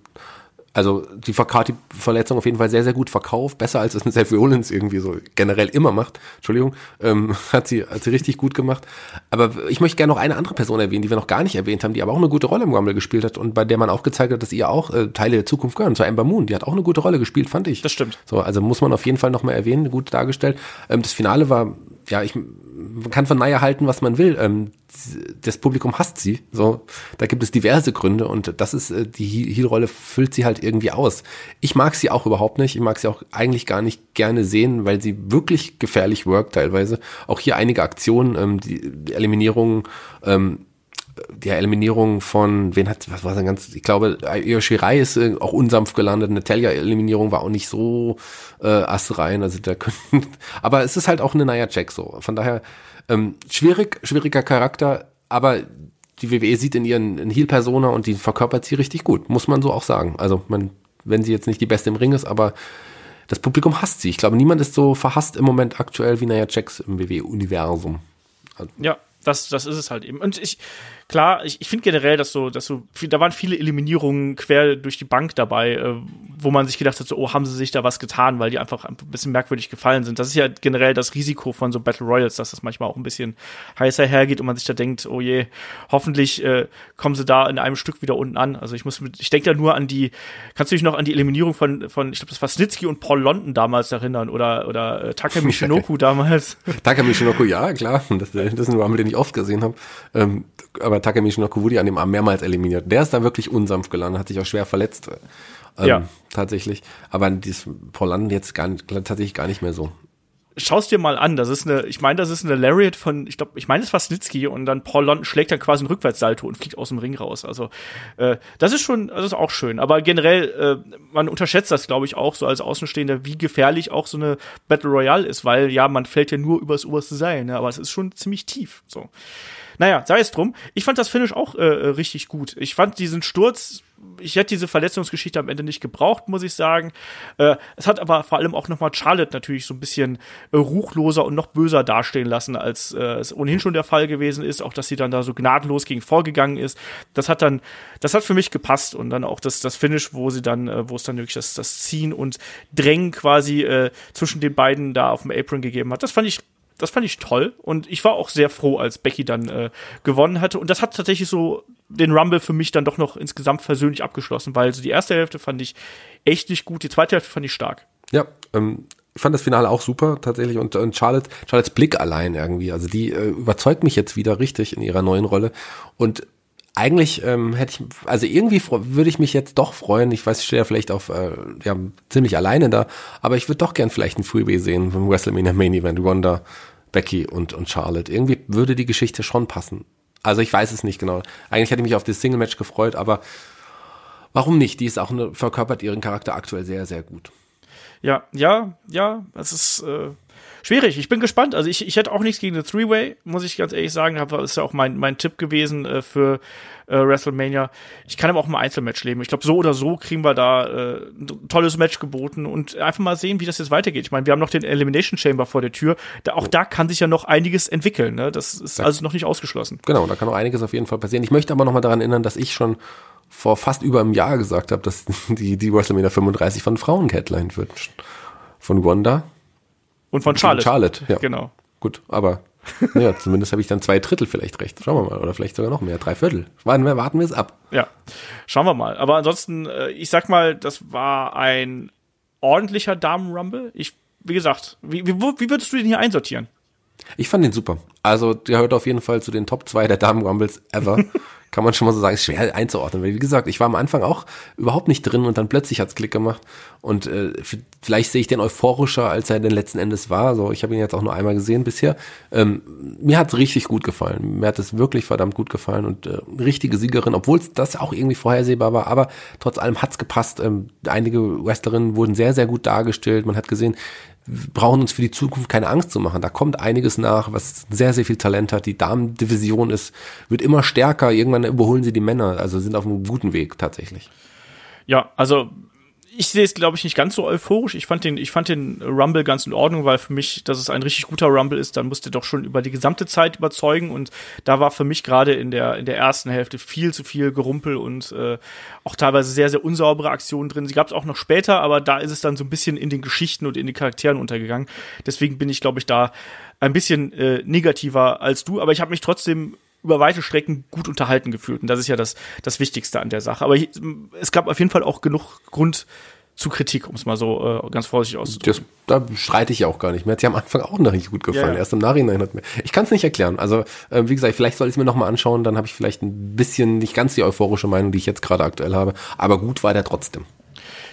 also die verkauft die Verletzung auf jeden Fall sehr, sehr gut verkauft. Besser als es ein Seth Rollins irgendwie so generell immer macht. Entschuldigung. Ähm, hat, sie, hat sie richtig gut gemacht. Aber ich möchte gerne noch eine andere Person erwähnen, die wir noch gar nicht erwähnt haben, die aber auch eine gute Rolle im Rumble gespielt hat und bei der man auch gezeigt hat, dass ihr auch äh, Teile der Zukunft gehören. Zur Amber Moon. Die hat auch eine gute Rolle gespielt, fand ich. Das stimmt. So, also muss man auf jeden Fall nochmal erwähnen, gut dargestellt. Ähm, das Finale war, ja, ich man kann von Naya halten, was man will. Ähm, das Publikum hasst sie. So, da gibt es diverse Gründe und das ist äh, die He- Heel-Rolle füllt sie halt irgendwie aus. Ich mag sie auch überhaupt nicht. Ich mag sie auch eigentlich gar nicht gerne sehen, weil sie wirklich gefährlich workt teilweise. Auch hier einige Aktionen, ähm, die, die Eliminierung. Ähm, die Eliminierung von, wen hat, was war denn ganz, ich glaube, Io Shirai ist äh, auch unsanft gelandet, Natalia-Eliminierung war auch nicht so äh, astrein, also da können, aber es ist halt auch eine Nia Jack so, von daher ähm, schwierig, schwieriger Charakter, aber die WWE sieht in ihren in Heel-Persona und die verkörpert sie richtig gut, muss man so auch sagen, also man, wenn sie jetzt nicht die Beste im Ring ist, aber das Publikum hasst sie, ich glaube, niemand ist so verhasst im Moment aktuell wie Nia Jax im WWE-Universum. Ja, das, das ist es halt eben. Und ich, klar, ich, ich finde generell, dass so, dass so, viel- da waren viele Eliminierungen quer durch die Bank dabei, äh, wo man sich gedacht hat, so, oh, haben sie sich da was getan, weil die einfach ein bisschen merkwürdig gefallen sind. Das ist ja generell das Risiko von so Battle Royals, dass das manchmal auch ein bisschen heißer hergeht und man sich da denkt, oh je, hoffentlich äh, kommen sie da in einem Stück wieder unten an. Also ich muss, mit, ich denke da nur an die, kannst du dich noch an die Eliminierung von, von ich glaube, das war Snitsky und Paul London damals erinnern oder, oder äh, Takemi Shinoku damals. Takami Shinoku, ja, klar. Das, das ist ein Rumble, den ich oft gesehen habe. Ähm, aber Takami Shinoku wurde ja an dem Arm mehrmals eliminiert. Der ist da wirklich unsanft gelandet, hat sich auch schwer verletzt. Ähm, Ja. Tatsächlich. Aber dieses Paul London jetzt gar nicht, tatsächlich gar nicht mehr so. Schau's dir mal an, das ist eine, ich meine, das ist eine Lariat von, ich glaube, ich meine, es war Snitsky und dann Paul London schlägt dann quasi einen Rückwärtssalto und fliegt aus dem Ring raus. Also, äh, das ist schon, das ist auch schön. Aber generell, äh, man unterschätzt das, glaube ich, auch so als Außenstehender, wie gefährlich auch so eine Battle Royale ist, weil ja, man fällt ja nur übers oberste Seil, ne? aber es ist schon ziemlich tief. So. Naja, sei es drum. Ich fand das Finish auch äh, äh, richtig gut. Ich fand diesen Sturz, ich hätte diese Verletzungsgeschichte am Ende nicht gebraucht, muss ich sagen. Äh, es hat aber vor allem auch nochmal Charlotte natürlich so ein bisschen äh, ruchloser und noch böser dastehen lassen, als äh, es ohnehin schon der Fall gewesen ist. Auch, dass sie dann da so gnadenlos gegen vorgegangen ist. Das hat dann, das hat für mich gepasst. Und dann auch das, das Finish, wo sie dann, äh, wo es dann wirklich das, das Ziehen und Drängen quasi äh, zwischen den beiden da auf dem Apron gegeben hat. Das fand ich das fand ich toll und ich war auch sehr froh, als Becky dann äh, gewonnen hatte. Und das hat tatsächlich so den Rumble für mich dann doch noch insgesamt persönlich abgeschlossen, weil so die erste Hälfte fand ich echt nicht gut, die zweite Hälfte fand ich stark. Ja, ähm, ich fand das Finale auch super tatsächlich und, und Charlotte, Charlottes Blick allein irgendwie, also die äh, überzeugt mich jetzt wieder richtig in ihrer neuen Rolle und eigentlich ähm, hätte ich, also irgendwie würde ich mich jetzt doch freuen. Ich weiß, ich stehe ja vielleicht auf, äh, ja, ziemlich alleine da, aber ich würde doch gern vielleicht ein Freebie sehen vom WrestleMania Main Event, Ronda, Becky und, und Charlotte. Irgendwie würde die Geschichte schon passen. Also ich weiß es nicht genau. Eigentlich hätte ich mich auf das Single-Match gefreut, aber warum nicht? Die ist auch eine, verkörpert ihren Charakter aktuell sehr, sehr gut. Ja, ja, ja, es ist äh, schwierig. Ich bin gespannt. Also ich, ich hätte auch nichts gegen eine Three-Way, muss ich ganz ehrlich sagen. Das ist ja auch mein, mein Tipp gewesen äh, für äh, WrestleMania. Ich kann aber auch mal Einzelmatch leben. Ich glaube, so oder so kriegen wir da äh, ein tolles Match geboten und einfach mal sehen, wie das jetzt weitergeht. Ich meine, wir haben noch den Elimination Chamber vor der Tür. Da, auch da kann sich ja noch einiges entwickeln. Ne? Das ist ja. also noch nicht ausgeschlossen. Genau, da kann auch einiges auf jeden Fall passieren. Ich möchte aber noch mal daran erinnern, dass ich schon vor fast über einem Jahr gesagt habe, dass die, die WrestleMania 35 von Frauen headlined wird. Von Wanda. Und von Charlotte. Charlotte, ja. Genau. Gut, aber naja, zumindest habe ich dann zwei Drittel vielleicht recht. Schauen wir mal. Oder vielleicht sogar noch mehr. Drei Viertel. Warten wir, warten wir es ab. Ja, schauen wir mal. Aber ansonsten, äh, ich sag mal, das war ein ordentlicher Damen-Rumble. Ich, wie gesagt, wie, wie, wie würdest du den hier einsortieren? Ich fand den super. Also, der gehört auf jeden Fall zu den Top 2 der Damen-Rumbles ever. kann man schon mal so sagen, ist schwer einzuordnen. Weil wie gesagt, ich war am Anfang auch überhaupt nicht drin und dann plötzlich hat's Klick gemacht. Und äh, vielleicht sehe ich den euphorischer, als er denn letzten Endes war. So, ich habe ihn jetzt auch nur einmal gesehen bisher. Ähm, mir hat's richtig gut gefallen. Mir hat es wirklich verdammt gut gefallen und äh, richtige Siegerin, obwohl das auch irgendwie vorhersehbar war. Aber trotz allem hat's gepasst. Ähm, einige Wrestlerinnen wurden sehr, sehr gut dargestellt. Man hat gesehen, brauchen uns für die Zukunft keine Angst zu machen. Da kommt einiges nach, was sehr, sehr viel Talent hat. Die Damendivision ist, wird immer stärker. Irgendwann überholen sie die Männer. Also sind auf einem guten Weg tatsächlich. Ja, also ich sehe es, glaube ich, nicht ganz so euphorisch. Ich fand den, ich fand den Rumble ganz in Ordnung, weil für mich, dass es ein richtig guter Rumble ist, dann musste doch schon über die gesamte Zeit überzeugen. Und da war für mich gerade in der, in der ersten Hälfte viel zu viel Gerumpel und äh, auch teilweise sehr, sehr unsaubere Aktionen drin. Sie gab es auch noch später, aber da ist es dann so ein bisschen in den Geschichten und in den Charakteren untergegangen. Deswegen bin ich, glaube ich, da ein bisschen äh, negativer als du. Aber ich habe mich trotzdem über weite Strecken gut unterhalten gefühlt. Und das ist ja das, das Wichtigste an der Sache. Aber es gab auf jeden Fall auch genug Grund zu Kritik, um es mal so äh, ganz vorsichtig auszudrücken. Das, da streite ich ja auch gar nicht. Mir hat sie am Anfang auch noch nicht gut gefallen. Ja. Erst im Nachhinein hat mir. Ich kann es nicht erklären. Also, äh, wie gesagt, vielleicht soll ich es mir nochmal anschauen, dann habe ich vielleicht ein bisschen nicht ganz die euphorische Meinung, die ich jetzt gerade aktuell habe. Aber gut war der trotzdem.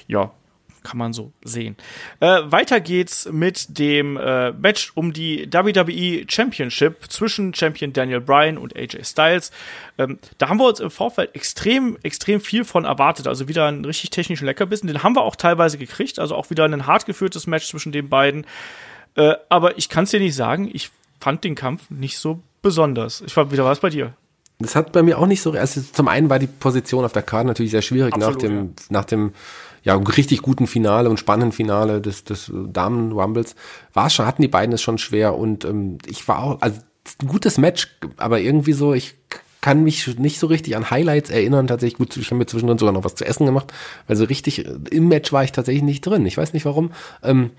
Ja, kann man so sehen. Äh, weiter geht's mit dem äh, Match um die WWE Championship zwischen Champion Daniel Bryan und AJ Styles. Ähm, da haben wir uns im Vorfeld extrem, extrem viel von erwartet. Also wieder einen richtig technischen Leckerbissen. Den haben wir auch teilweise gekriegt. Also auch wieder ein hart geführtes Match zwischen den beiden. Äh, aber ich kann es dir nicht sagen. Ich fand den Kampf nicht so besonders. Ich war wieder was bei dir. Das hat bei mir auch nicht so. Also zum einen war die Position auf der Karte natürlich sehr schwierig Absolut, nach dem, ja. nach dem ja, richtig guten Finale und spannenden Finale des, des Damen-Rumbles war schon, hatten die beiden es schon schwer und ähm, ich war auch, also ein gutes Match, aber irgendwie so, ich kann mich nicht so richtig an Highlights erinnern. Tatsächlich gut, ich habe mir zwischendrin sogar noch was zu essen gemacht, weil so richtig im Match war ich tatsächlich nicht drin. Ich weiß nicht warum. Ähm,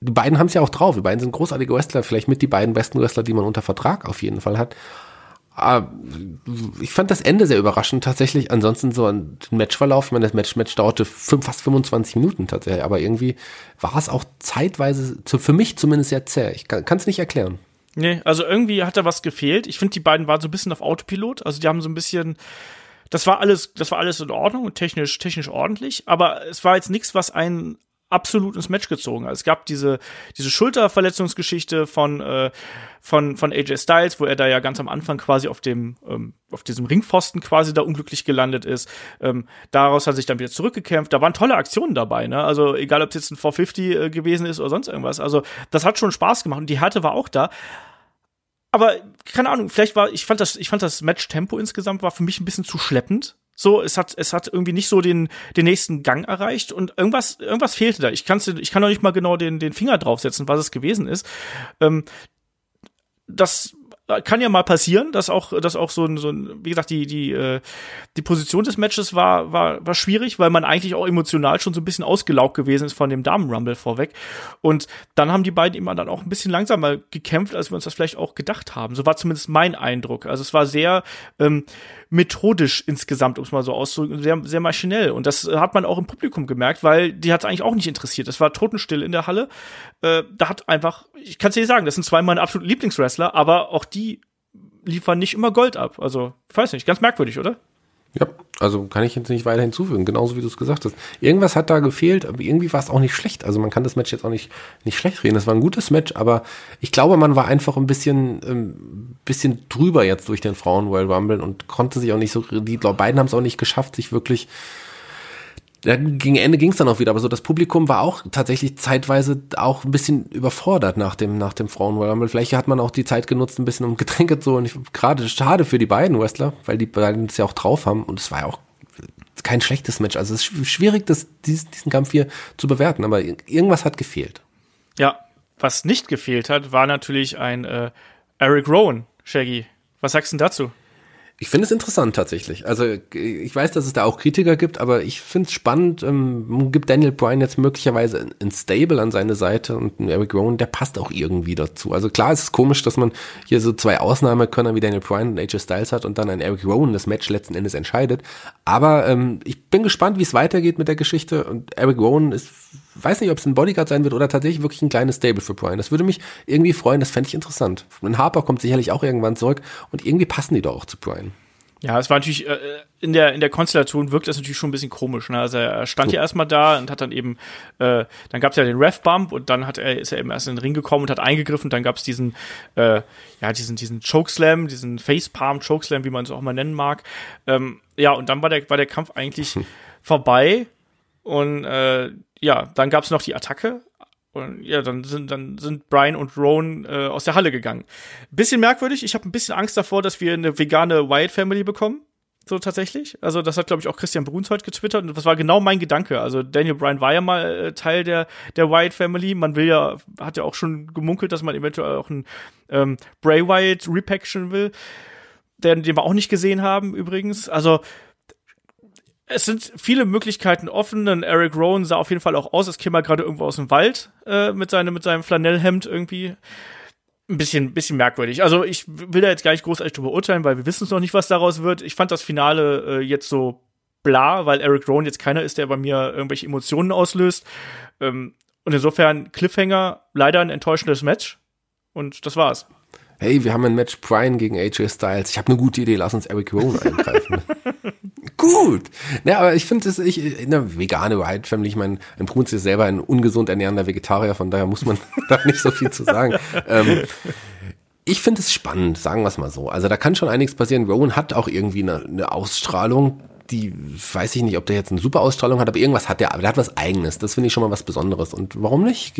die beiden haben es ja auch drauf. Die beiden sind großartige Wrestler, vielleicht mit die beiden besten Wrestler, die man unter Vertrag auf jeden Fall hat. Ah, ich fand das Ende sehr überraschend tatsächlich. Ansonsten so ein Matchverlauf, ich meine, das Match, Match dauerte fünf, fast 25 Minuten tatsächlich, aber irgendwie war es auch zeitweise, für mich zumindest sehr zäh. Ich kann es nicht erklären. Nee, also irgendwie hat da was gefehlt. Ich finde, die beiden waren so ein bisschen auf Autopilot. Also die haben so ein bisschen, das war alles, das war alles in Ordnung und technisch, technisch ordentlich, aber es war jetzt nichts, was einen absolut ins Match gezogen. Also es gab diese, diese Schulterverletzungsgeschichte von, äh, von, von AJ Styles, wo er da ja ganz am Anfang quasi auf dem, ähm, auf diesem Ringpfosten quasi da unglücklich gelandet ist. Ähm, daraus hat sich dann wieder zurückgekämpft. Da waren tolle Aktionen dabei, ne? Also egal, ob es jetzt ein 450 äh, gewesen ist oder sonst irgendwas. Also das hat schon Spaß gemacht und die Härte war auch da. Aber keine Ahnung, vielleicht war ich fand das ich fand das Match Tempo insgesamt war für mich ein bisschen zu schleppend. So, es hat, es hat irgendwie nicht so den, den nächsten Gang erreicht und irgendwas, irgendwas fehlte da. Ich, kann's, ich kann noch nicht mal genau den, den Finger draufsetzen, was es gewesen ist. Ähm, das kann ja mal passieren, dass auch, dass auch so ein, so ein, wie gesagt, die, die, äh, die Position des Matches war, war, war schwierig, weil man eigentlich auch emotional schon so ein bisschen ausgelaugt gewesen ist von dem Damen-Rumble vorweg. Und dann haben die beiden immer dann auch ein bisschen langsamer gekämpft, als wir uns das vielleicht auch gedacht haben. So war zumindest mein Eindruck. Also es war sehr ähm, methodisch insgesamt, um es mal so auszudrücken, sehr, sehr maschinell. Und das hat man auch im Publikum gemerkt, weil die hat es eigentlich auch nicht interessiert. Es war totenstill in der Halle. Äh, da hat einfach, ich kann es dir sagen, das sind zwei meiner absoluten Lieblingswrestler, aber auch die liefern nicht immer Gold ab. Also, weiß nicht, ganz merkwürdig, oder? Ja, also kann ich jetzt nicht weiter hinzufügen, genauso wie du es gesagt hast. Irgendwas hat da gefehlt, aber irgendwie war es auch nicht schlecht. Also man kann das Match jetzt auch nicht, nicht schlecht reden. Es war ein gutes Match, aber ich glaube, man war einfach ein bisschen, ähm, bisschen drüber jetzt durch den Frauen Royal Rumble und konnte sich auch nicht so, die beiden haben es auch nicht geschafft, sich wirklich ja, gegen Ende ging es dann auch wieder, aber so das Publikum war auch tatsächlich zeitweise auch ein bisschen überfordert nach dem nach dem Frauen. Vielleicht hat man auch die Zeit genutzt, ein bisschen um Getränke zu und gerade schade für die beiden Wrestler, weil die beiden es ja auch drauf haben und es war ja auch kein schlechtes Match. Also es ist schwierig, das, diesen, diesen Kampf hier zu bewerten, aber irgendwas hat gefehlt. Ja, was nicht gefehlt hat, war natürlich ein äh, Eric Rowan, Shaggy. Was sagst du denn dazu? Ich finde es interessant tatsächlich. Also ich weiß, dass es da auch Kritiker gibt, aber ich finde es spannend. Ähm, gibt Daniel Bryan jetzt möglicherweise ein Stable an seine Seite und ein Eric Rowan, der passt auch irgendwie dazu. Also klar, es ist komisch, dass man hier so zwei Ausnahmekönner wie Daniel Bryan und AJ Styles hat und dann ein Eric Rowan das Match letzten Endes entscheidet. Aber ähm, ich bin gespannt, wie es weitergeht mit der Geschichte und Eric Rowan ist weiß nicht, ob es ein Bodyguard sein wird oder tatsächlich wirklich ein kleines Stable für Bryan. Das würde mich irgendwie freuen, das fände ich interessant. Und Harper kommt sicherlich auch irgendwann zurück und irgendwie passen die doch auch zu Bryan. Ja, es war natürlich, äh, in der, in der Konstellation wirkt das natürlich schon ein bisschen komisch. Ne? Also er stand so. ja erstmal da und hat dann eben, äh, dann gab es ja den Ref-Bump und dann hat er, ist er eben erst in den Ring gekommen und hat eingegriffen und dann gab es diesen, äh, ja, diesen, diesen Chokeslam, diesen Facepalm-Chokeslam, wie man es auch mal nennen mag. Ähm, ja, und dann war der, war der Kampf eigentlich vorbei und äh, ja, dann gab es noch die Attacke. Und ja, dann sind, dann sind Brian und Roan äh, aus der Halle gegangen. Bisschen merkwürdig. Ich habe ein bisschen Angst davor, dass wir eine vegane Wyatt Family bekommen. So tatsächlich. Also, das hat, glaube ich, auch Christian Bruns heute getwittert. Und das war genau mein Gedanke. Also, Daniel Bryan war ja mal äh, Teil der, der Wyatt Family. Man will ja, hat ja auch schon gemunkelt, dass man eventuell auch einen ähm, Bray Wyatt repaction will. Den, den wir auch nicht gesehen haben, übrigens. Also, es sind viele Möglichkeiten offen. Denn Eric Rowan sah auf jeden Fall auch aus, als käme er gerade irgendwo aus dem Wald äh, mit, seine, mit seinem Flanellhemd irgendwie. Ein bisschen, bisschen merkwürdig. Also ich will da jetzt gar nicht großartig drüber urteilen, weil wir wissen es noch nicht, was daraus wird. Ich fand das Finale äh, jetzt so bla, weil Eric Rowan jetzt keiner ist, der bei mir irgendwelche Emotionen auslöst. Ähm, und insofern Cliffhanger, leider ein enttäuschendes Match. Und das war's hey, wir haben ein Match Brian gegen AJ Styles. Ich habe eine gute Idee, lass uns Eric Rowan eingreifen. Gut. Ja, aber ich finde es, ich, eine vegane White Family, ich meine, ein Bruns ist selber ein ungesund ernährender Vegetarier, von daher muss man da nicht so viel zu sagen. Ähm, ich finde es spannend, sagen wir es mal so. Also da kann schon einiges passieren. Rowan hat auch irgendwie eine, eine Ausstrahlung, die, weiß ich nicht, ob der jetzt eine super Ausstrahlung hat, aber irgendwas hat der, aber der hat was Eigenes. Das finde ich schon mal was Besonderes. Und warum nicht?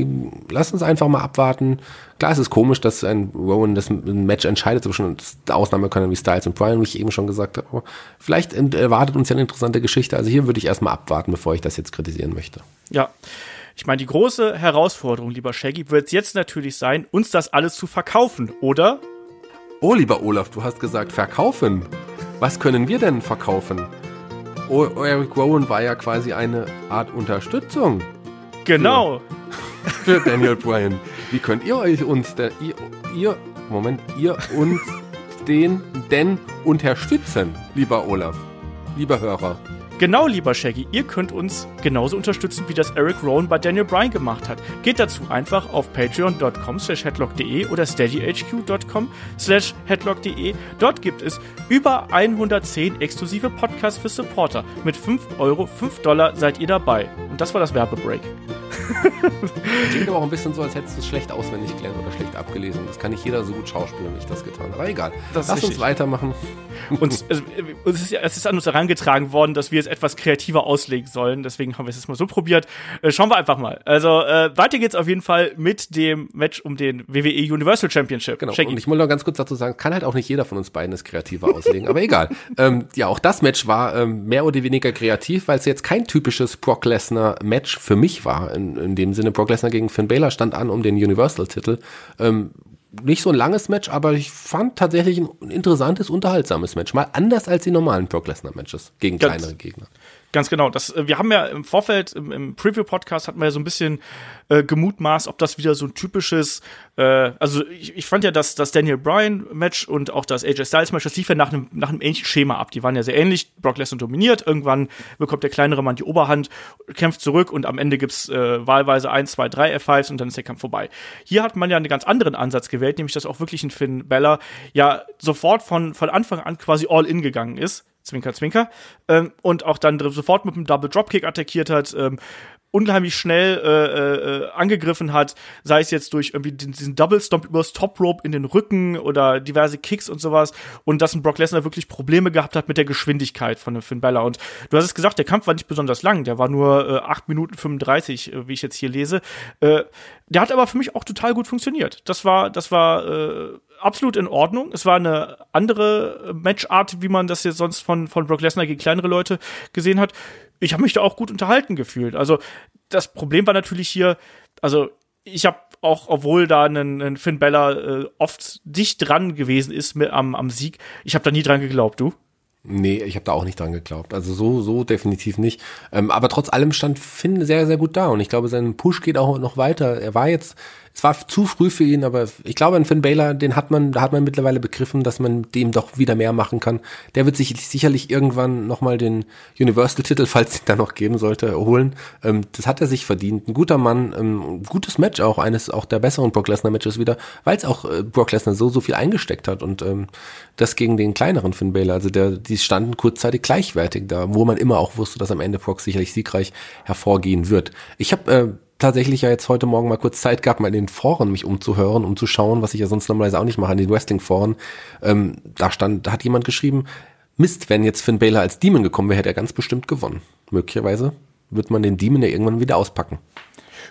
Lass uns einfach mal abwarten. Klar, es ist komisch, dass ein Rowan das ein Match entscheidet zwischen Ausnahmekönnern wie Styles und Brian, wie ich eben schon gesagt habe. Aber vielleicht erwartet uns ja eine interessante Geschichte. Also hier würde ich erstmal abwarten, bevor ich das jetzt kritisieren möchte. Ja. Ich meine, die große Herausforderung, lieber Shaggy, wird jetzt natürlich sein, uns das alles zu verkaufen, oder? Oh, lieber Olaf, du hast gesagt verkaufen. Was können wir denn verkaufen? Eric Rowan war ja quasi eine Art Unterstützung. Genau. Für, für Daniel Bryan. Wie könnt ihr euch uns denn, ihr, ihr, Moment, ihr uns den denn unterstützen, lieber Olaf, lieber Hörer? Genau, lieber Shaggy, ihr könnt uns genauso unterstützen, wie das Eric Rowan bei Daniel Bryan gemacht hat. Geht dazu einfach auf patreon.com slash headlock.de oder steadyhq.com slash headlock.de. Dort gibt es über 110 exklusive Podcasts für Supporter. Mit 5 Euro, 5 Dollar seid ihr dabei. Und das war das Werbebreak. Klingt aber auch ein bisschen so, als hättest du es schlecht auswendig gelernt oder schlecht abgelesen. Das kann nicht jeder so gut schauspielen, wie ich das getan habe. Aber egal. Das Lass uns weitermachen. Uns, also, es, ist, es ist an uns herangetragen worden, dass wir es etwas kreativer auslegen sollen. Deswegen haben wir es jetzt mal so probiert. Äh, schauen wir einfach mal. Also äh, weiter geht's auf jeden Fall mit dem Match um den WWE Universal Championship. Genau. Shaggy. Und ich muss noch ganz kurz dazu sagen, kann halt auch nicht jeder von uns beiden es kreativer auslegen. aber egal. Ähm, ja, auch das Match war ähm, mehr oder weniger kreativ, weil es jetzt kein typisches Brock Lesnar Match für mich war. In, in dem Sinne, Brock Lesnar gegen Finn Balor stand an um den Universal-Titel. Ähm, nicht so ein langes Match, aber ich fand tatsächlich ein interessantes, unterhaltsames Match. Mal anders als die normalen Brock Lesnar Matches gegen Ganz, kleinere Gegner. Ganz genau. Das, äh, wir haben ja im Vorfeld, im, im Preview-Podcast hatten wir ja so ein bisschen äh, gemutmaßt, ob das wieder so ein typisches, äh, also ich, ich fand ja, dass das Daniel Bryan-Match und auch das AJ Styles-Match, das lief ja nach einem, nach einem ähnlichen Schema ab. Die waren ja sehr ähnlich. Brock Lesnar dominiert, irgendwann bekommt der kleinere Mann die Oberhand, kämpft zurück und am Ende gibt's äh, wahlweise 1, 2, 3 F5s und dann ist der Kampf vorbei. Hier hat man ja einen ganz anderen Ansatz gewählt, nämlich dass auch wirklich ein Finn Bella ja sofort von, von Anfang an quasi all in gegangen ist Zwinker, Zwinker, ähm, und auch dann sofort mit einem Double Dropkick attackiert hat. Ähm, unheimlich schnell äh, äh, angegriffen hat, sei es jetzt durch irgendwie diesen Double Stomp übers Top Rope in den Rücken oder diverse Kicks und sowas und dass ein Brock Lesnar wirklich Probleme gehabt hat mit der Geschwindigkeit von Finn Balor und du hast es gesagt, der Kampf war nicht besonders lang, der war nur äh, 8 Minuten 35, äh, wie ich jetzt hier lese. Äh, der hat aber für mich auch total gut funktioniert. Das war das war äh, absolut in Ordnung. Es war eine andere Matchart, wie man das jetzt sonst von von Brock Lesnar gegen kleinere Leute gesehen hat ich habe mich da auch gut unterhalten gefühlt. Also das Problem war natürlich hier, also ich habe auch, obwohl da ein, ein Finn Bella äh, oft dicht dran gewesen ist mit, am, am Sieg, ich habe da nie dran geglaubt, du? Nee, ich habe da auch nicht dran geglaubt. Also so, so definitiv nicht. Ähm, aber trotz allem stand Finn sehr, sehr gut da. Und ich glaube, sein Push geht auch noch weiter. Er war jetzt es war zu früh für ihn, aber ich glaube, an Finn Baylor, den hat man, da hat man mittlerweile begriffen, dass man dem doch wieder mehr machen kann. Der wird sich sicherlich irgendwann nochmal den Universal-Titel, falls es da noch geben sollte, holen. Ähm, das hat er sich verdient. Ein guter Mann, ähm, gutes Match auch, eines auch der besseren Brock Lesnar-Matches wieder, weil es auch äh, Brock Lesnar so, so viel eingesteckt hat und ähm, das gegen den kleineren Finn Baylor. Also der, die standen kurzzeitig gleichwertig da, wo man immer auch wusste, dass am Ende Brock sicherlich siegreich hervorgehen wird. Ich habe äh, tatsächlich ja jetzt heute Morgen mal kurz Zeit gehabt, mal in den Foren mich umzuhören, um zu schauen, was ich ja sonst normalerweise auch nicht mache, in den Wrestling-Foren. Ähm, da stand, da hat jemand geschrieben, Mist, wenn jetzt Finn Balor als Demon gekommen wäre, hätte er ganz bestimmt gewonnen. Möglicherweise wird man den Demon ja irgendwann wieder auspacken.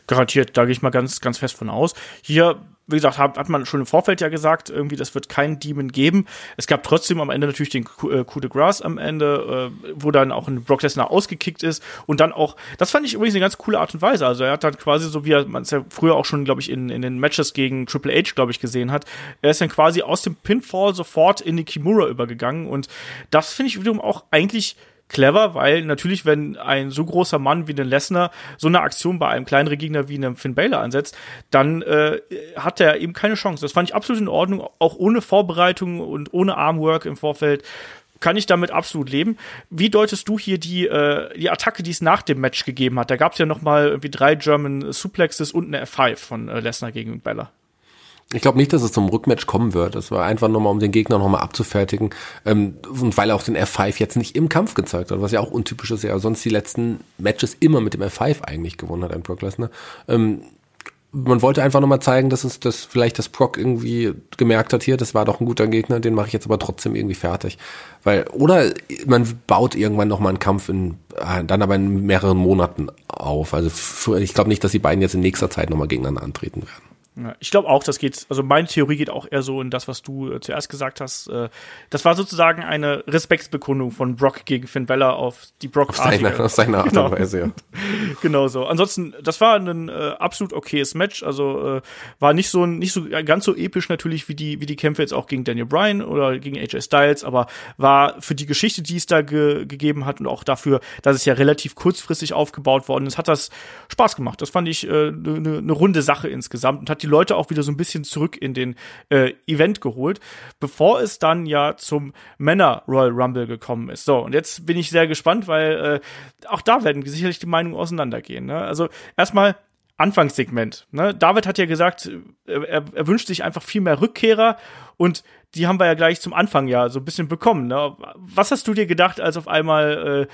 Garantiert, da gehe ich mal ganz, ganz fest von aus. Hier wie gesagt, hat, hat man schon im Vorfeld ja gesagt, irgendwie, das wird keinen Demon geben. Es gab trotzdem am Ende natürlich den äh, Coup de Grace am Ende, äh, wo dann auch ein Brock Lesnar ausgekickt ist und dann auch, das fand ich übrigens eine ganz coole Art und Weise. Also er hat dann quasi so, wie man es ja früher auch schon, glaube ich, in, in den Matches gegen Triple H, glaube ich, gesehen hat, er ist dann quasi aus dem Pinfall sofort in die Kimura übergegangen und das finde ich wiederum auch eigentlich clever, weil natürlich, wenn ein so großer Mann wie den Lesnar so eine Aktion bei einem kleineren Gegner wie einem Finn Balor ansetzt, dann äh, hat er eben keine Chance. Das fand ich absolut in Ordnung, auch ohne Vorbereitung und ohne Armwork im Vorfeld kann ich damit absolut leben. Wie deutest du hier die, äh, die Attacke, die es nach dem Match gegeben hat? Da gab es ja noch mal irgendwie drei German Suplexes und eine F5 von äh, Lesnar gegen Bella. Ich glaube nicht, dass es zum Rückmatch kommen wird. Das war einfach nochmal, um den Gegner nochmal abzufertigen. Ähm, und weil er auch den F5 jetzt nicht im Kampf gezeigt hat, was ja auch untypisch ist. Ja, sonst die letzten Matches immer mit dem F5 eigentlich gewonnen hat, ein Brock Lesnar. Ähm, man wollte einfach nochmal zeigen, dass es dass vielleicht das Brock irgendwie gemerkt hat, hier, das war doch ein guter Gegner, den mache ich jetzt aber trotzdem irgendwie fertig. Weil, oder man baut irgendwann nochmal einen Kampf in, äh, dann aber in mehreren Monaten auf. Also ich glaube nicht, dass die beiden jetzt in nächster Zeit nochmal gegeneinander antreten werden. Ich glaube auch, das geht, also meine Theorie geht auch eher so in das, was du äh, zuerst gesagt hast. Äh, das war sozusagen eine Respektsbekundung von Brock gegen Finn Balor auf die brock auf seine, auf seine Art und Weise, ja. genau so. Ansonsten, das war ein äh, absolut okayes Match. Also äh, war nicht so nicht so ganz so episch natürlich wie die wie die Kämpfe jetzt auch gegen Daniel Bryan oder gegen AJ Styles, aber war für die Geschichte, die es da ge gegeben hat und auch dafür, dass es ja relativ kurzfristig aufgebaut worden ist, hat das Spaß gemacht. Das fand ich eine äh, ne, ne runde Sache insgesamt und hat die Leute auch wieder so ein bisschen zurück in den äh, Event geholt, bevor es dann ja zum Männer Royal Rumble gekommen ist. So, und jetzt bin ich sehr gespannt, weil äh, auch da werden sicherlich die Meinungen auseinandergehen. Ne? Also erstmal Anfangssegment. Ne? David hat ja gesagt, äh, er, er wünscht sich einfach viel mehr Rückkehrer und die haben wir ja gleich zum Anfang ja so ein bisschen bekommen. Ne? Was hast du dir gedacht, als auf einmal äh,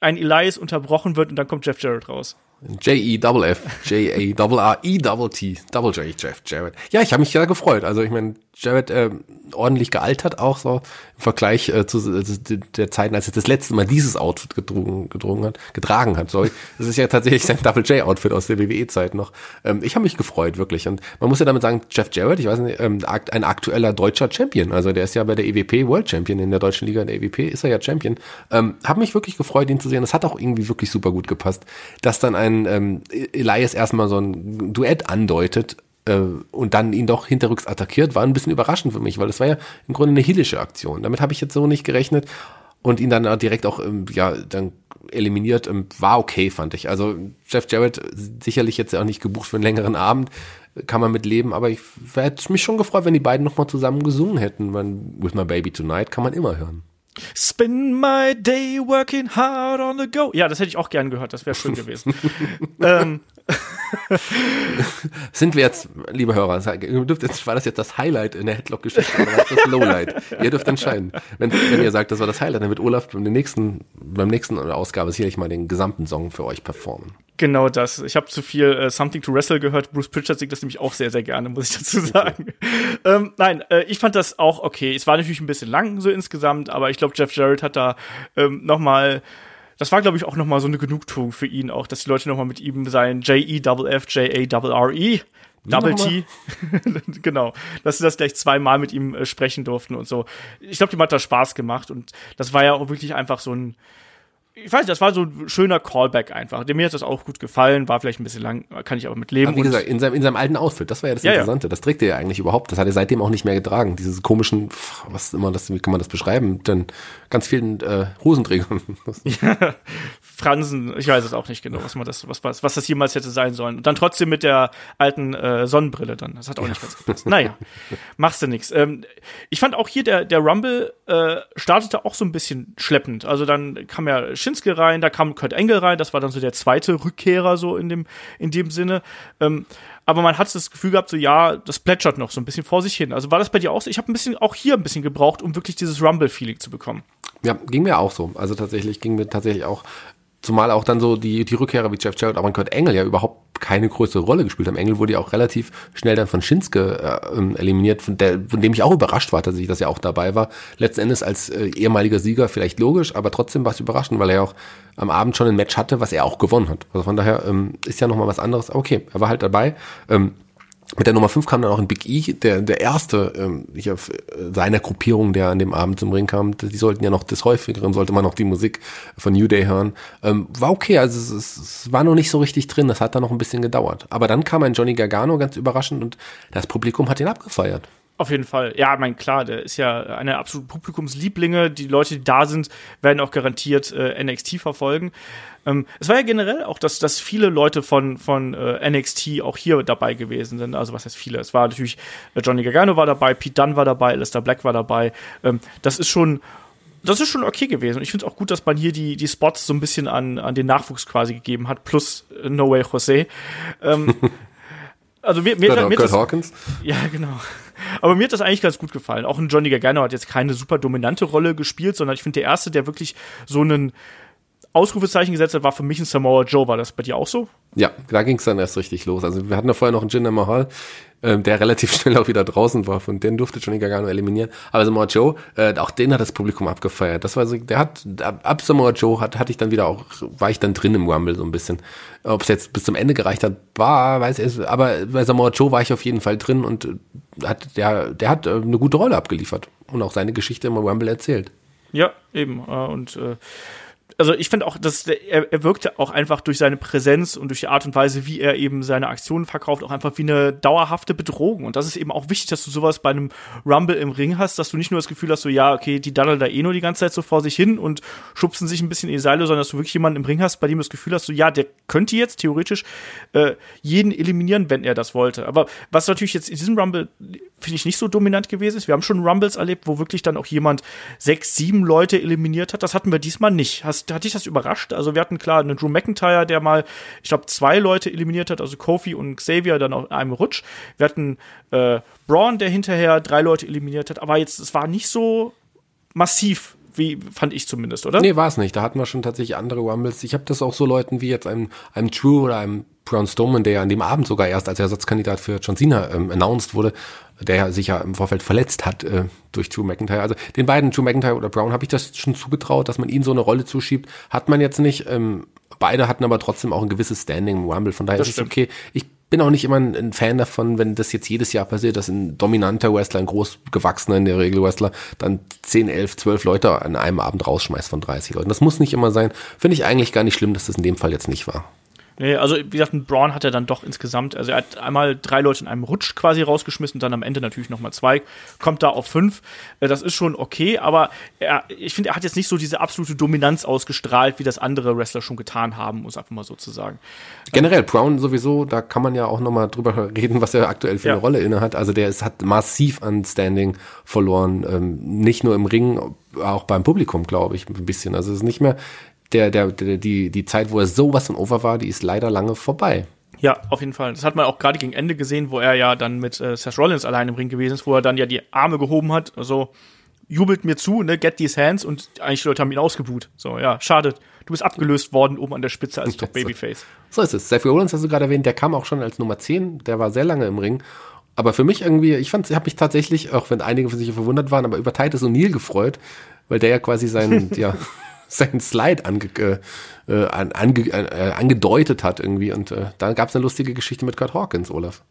ein Elias unterbrochen wird und dann kommt Jeff Jarrett raus? J-E-F-F, J-A-R-R-E-T, Double J, Jeff Jarrett. Ja, ich habe mich ja gefreut. Also ich meine, Jarrett äh, ordentlich gealtert auch so im Vergleich äh, zu also der Zeiten, als er das letzte Mal dieses Outfit gedrungen, gedrungen hat, getragen hat. Sorry, das ist ja tatsächlich sein Double J Outfit aus der WWE-Zeit noch. Ähm, ich habe mich gefreut wirklich und man muss ja damit sagen, Jeff Jarrett, ich weiß nicht, ähm, ein aktueller deutscher Champion. Also der ist ja bei der EWP World Champion in der deutschen Liga der EWP ist er ja Champion. Ähm, habe mich wirklich gefreut, ihn zu sehen. Das hat auch irgendwie wirklich super gut gepasst, dass dann ein ähm, Elias erstmal so ein Duett andeutet äh, und dann ihn doch hinterrücks attackiert, war ein bisschen überraschend für mich, weil das war ja im Grunde eine hillische Aktion. Damit habe ich jetzt so nicht gerechnet und ihn dann direkt auch ähm, ja dann eliminiert, ähm, war okay, fand ich. Also Jeff Jarrett sicherlich jetzt auch nicht gebucht für einen längeren Abend, kann man mit leben, aber ich hätte mich schon gefreut, wenn die beiden nochmal zusammen gesungen hätten. Man, With My Baby Tonight kann man immer hören. Spend my day working hard on the go. Ja, das hätte ich auch gern gehört, das wäre schön gewesen. ähm, Sind wir jetzt, liebe Hörer, dürft jetzt, war das jetzt das Highlight in der Headlock-Geschichte oder war das das Lowlight? ihr dürft entscheiden. Wenn, wenn ihr sagt, das war das Highlight, dann wird Olaf beim nächsten, beim nächsten Ausgabe sicherlich mal den gesamten Song für euch performen. Genau das. Ich habe zu viel äh, Something to Wrestle gehört. Bruce Pritchard singt das nämlich auch sehr, sehr gerne, muss ich dazu sagen. Okay. ähm, nein, äh, ich fand das auch okay. Es war natürlich ein bisschen lang so insgesamt, aber ich glaube, Jeff Jarrett hat da ähm, noch mal das war, glaube ich, auch noch mal so eine Genugtuung für ihn auch, dass die Leute noch mal mit ihm sein J-E-F-F, J-A-R-R-E Double T, genau, dass sie das gleich zweimal mit ihm äh, sprechen durften und so. Ich glaube, dem hat das Spaß gemacht und das war ja auch wirklich einfach so ein, ich weiß nicht, das war so ein schöner Callback einfach. Mir hat das auch gut gefallen, war vielleicht ein bisschen lang, kann ich aber mit leben. Aber wie gesagt, in seinem, in seinem alten Outfit, das war ja das Interessante. Ja. Das trägt er ja eigentlich überhaupt. Das hat er seitdem auch nicht mehr getragen. Dieses komischen, was immer das, wie kann man das beschreiben? Denn ganz vielen äh, Hosenträgern. ja, Fransen, ich weiß es auch nicht genau, was man das, was, was, was das jemals hätte sein sollen. Und dann trotzdem mit der alten äh, Sonnenbrille dann. Das hat auch ja. nicht ganz gepasst. Naja, machst du nix. Ähm, ich fand auch hier, der, der Rumble äh, startete auch so ein bisschen schleppend. Also dann kam ja Shinsuke rein, da kam Kurt Engel rein, das war dann so der zweite Rückkehrer so in dem, in dem Sinne. Ähm, aber man hat das Gefühl gehabt, so ja, das plätschert noch so ein bisschen vor sich hin. Also war das bei dir auch so? Ich habe ein bisschen auch hier ein bisschen gebraucht, um wirklich dieses Rumble-Feeling zu bekommen. Ja, ging mir auch so. Also tatsächlich ging mir tatsächlich auch Zumal auch dann so die, die Rückkehrer wie Jeff Jarrett, aber Kurt Engel ja überhaupt keine größere Rolle gespielt haben. Engel wurde ja auch relativ schnell dann von Shinsuke äh, ähm, eliminiert, von, der, von dem ich auch überrascht war, dass ich das ja auch dabei war. Letzten Endes als äh, ehemaliger Sieger vielleicht logisch, aber trotzdem war es überraschend, weil er ja auch am Abend schon ein Match hatte, was er auch gewonnen hat. Also von daher ähm, ist ja nochmal was anderes. Okay, er war halt dabei. Ähm, mit der Nummer 5 kam dann auch ein Big E, der, der erste ähm, hier seiner Gruppierung, der an dem Abend zum Ring kam. Die sollten ja noch des Häufigeren, sollte man noch die Musik von New Day hören. Ähm, war okay, also es, es, es war noch nicht so richtig drin, das hat dann noch ein bisschen gedauert. Aber dann kam ein Johnny Gargano ganz überraschend und das Publikum hat ihn abgefeiert. Auf jeden Fall. Ja, mein klar, der ist ja eine absolute Publikumslieblinge. Die Leute, die da sind, werden auch garantiert äh, NXT verfolgen. Ähm, es war ja generell auch, dass, dass viele Leute von, von äh, NXT auch hier dabei gewesen sind. Also was heißt viele? Es war natürlich äh, Johnny Gargano war dabei, Pete Dunne war dabei, Alistair Black war dabei. Ähm, das ist schon das ist schon okay gewesen. Und ich finde es auch gut, dass man hier die, die Spots so ein bisschen an, an den Nachwuchs quasi gegeben hat, plus äh, No Way Jose. Ähm, also mir, mir, Kurt, mir Kurt das, Hawkins? Ja, genau. Aber mir hat das eigentlich ganz gut gefallen. Auch ein Johnny Gargano hat jetzt keine super dominante Rolle gespielt, sondern ich finde der erste, der wirklich so einen Ausrufezeichen gesetzt hat, war für mich ein Samoa Joe. War das bei dir auch so? Ja, da ging es dann erst richtig los. Also wir hatten ja vorher noch einen Jinder Mahal, ähm, der relativ schnell auch wieder draußen war. Von den durfte Johnny Gargano eliminieren. Aber Samoa Joe, äh, auch den hat das Publikum abgefeiert. Das war so, der hat, ab Samoa Joe hat, hatte ich dann wieder auch, war ich dann drin im Rumble so ein bisschen. Ob es jetzt bis zum Ende gereicht hat, war, weiß ich, aber bei Samoa Joe war ich auf jeden Fall drin und hat, der, der hat äh, eine gute Rolle abgeliefert und auch seine Geschichte im Rumble erzählt. Ja, eben. Äh, und äh, also ich finde auch, dass er, er wirkte auch einfach durch seine Präsenz und durch die Art und Weise, wie er eben seine Aktionen verkauft, auch einfach wie eine dauerhafte Bedrohung. Und das ist eben auch wichtig, dass du sowas bei einem Rumble im Ring hast, dass du nicht nur das Gefühl hast, so ja, okay, die daddeln da eh nur die ganze Zeit so vor sich hin und schubsen sich ein bisschen in die Seile, sondern dass du wirklich jemanden im Ring hast, bei dem du das Gefühl hast, so ja, der könnte jetzt theoretisch äh, jeden eliminieren, wenn er das wollte. Aber was natürlich jetzt in diesem Rumble finde ich nicht so dominant gewesen ist. Wir haben schon Rumbles erlebt, wo wirklich dann auch jemand sechs, sieben Leute eliminiert hat. Das hatten wir diesmal nicht. Hast, hat dich das überrascht? Also wir hatten klar einen Drew McIntyre, der mal, ich glaube, zwei Leute eliminiert hat, also Kofi und Xavier dann auf einem Rutsch. Wir hatten äh, Braun, der hinterher drei Leute eliminiert hat. Aber jetzt, es war nicht so massiv wie fand ich zumindest, oder? Nee, war es nicht. Da hatten wir schon tatsächlich andere Rumbles. Ich habe das auch so Leuten wie jetzt einem, einem True oder einem Braun Strowman, der ja an dem Abend sogar erst als Ersatzkandidat für John Cena ähm, announced wurde, der sich ja im Vorfeld verletzt hat äh, durch Drew McIntyre. Also den beiden, Drew McIntyre oder Brown, habe ich das schon zugetraut, dass man ihnen so eine Rolle zuschiebt. Hat man jetzt nicht. Ähm, beide hatten aber trotzdem auch ein gewisses Standing im Rumble. Von daher das ist es okay. Ich bin auch nicht immer ein Fan davon, wenn das jetzt jedes Jahr passiert, dass ein dominanter Wrestler, ein großgewachsener in der Regel Wrestler, dann 10, 11, 12 Leute an einem Abend rausschmeißt von 30 Leuten. Das muss nicht immer sein. Finde ich eigentlich gar nicht schlimm, dass das in dem Fall jetzt nicht war. Nee, also wie gesagt, ein Braun hat er dann doch insgesamt, also er hat einmal drei Leute in einem Rutsch quasi rausgeschmissen, dann am Ende natürlich nochmal zwei, kommt da auf fünf. Äh, das ist schon okay, aber er, ich finde, er hat jetzt nicht so diese absolute Dominanz ausgestrahlt, wie das andere Wrestler schon getan haben, muss einfach mal so zu sagen. Generell, Brown sowieso, da kann man ja auch nochmal drüber reden, was er aktuell für ja. eine Rolle inne hat. Also der ist, hat massiv an Standing verloren, ähm, nicht nur im Ring, auch beim Publikum, glaube ich, ein bisschen. Also es ist nicht mehr der, der, der, die, die Zeit, wo er sowas von over war, die ist leider lange vorbei. Ja, auf jeden Fall. Das hat man auch gerade gegen Ende gesehen, wo er ja dann mit äh, Seth Rollins allein im Ring gewesen ist, wo er dann ja die Arme gehoben hat. Also jubelt mir zu, ne, get these hands und eigentlich die Leute haben ihn ausgebuht. So, ja, schade. Du bist abgelöst worden oben an der Spitze als Top Babyface. So ist es. Seth Rollins hast du gerade erwähnt, der kam auch schon als Nummer 10, der war sehr lange im Ring. Aber für mich irgendwie, ich fand, ich habe mich tatsächlich, auch wenn einige von sich verwundert waren, aber über Titus O'Neill gefreut, weil der ja quasi seinen, ja, seinen Slide ange, äh, äh ange, äh, angedeutet hat irgendwie. Und äh, da gab es eine lustige Geschichte mit Kurt Hawkins, Olaf.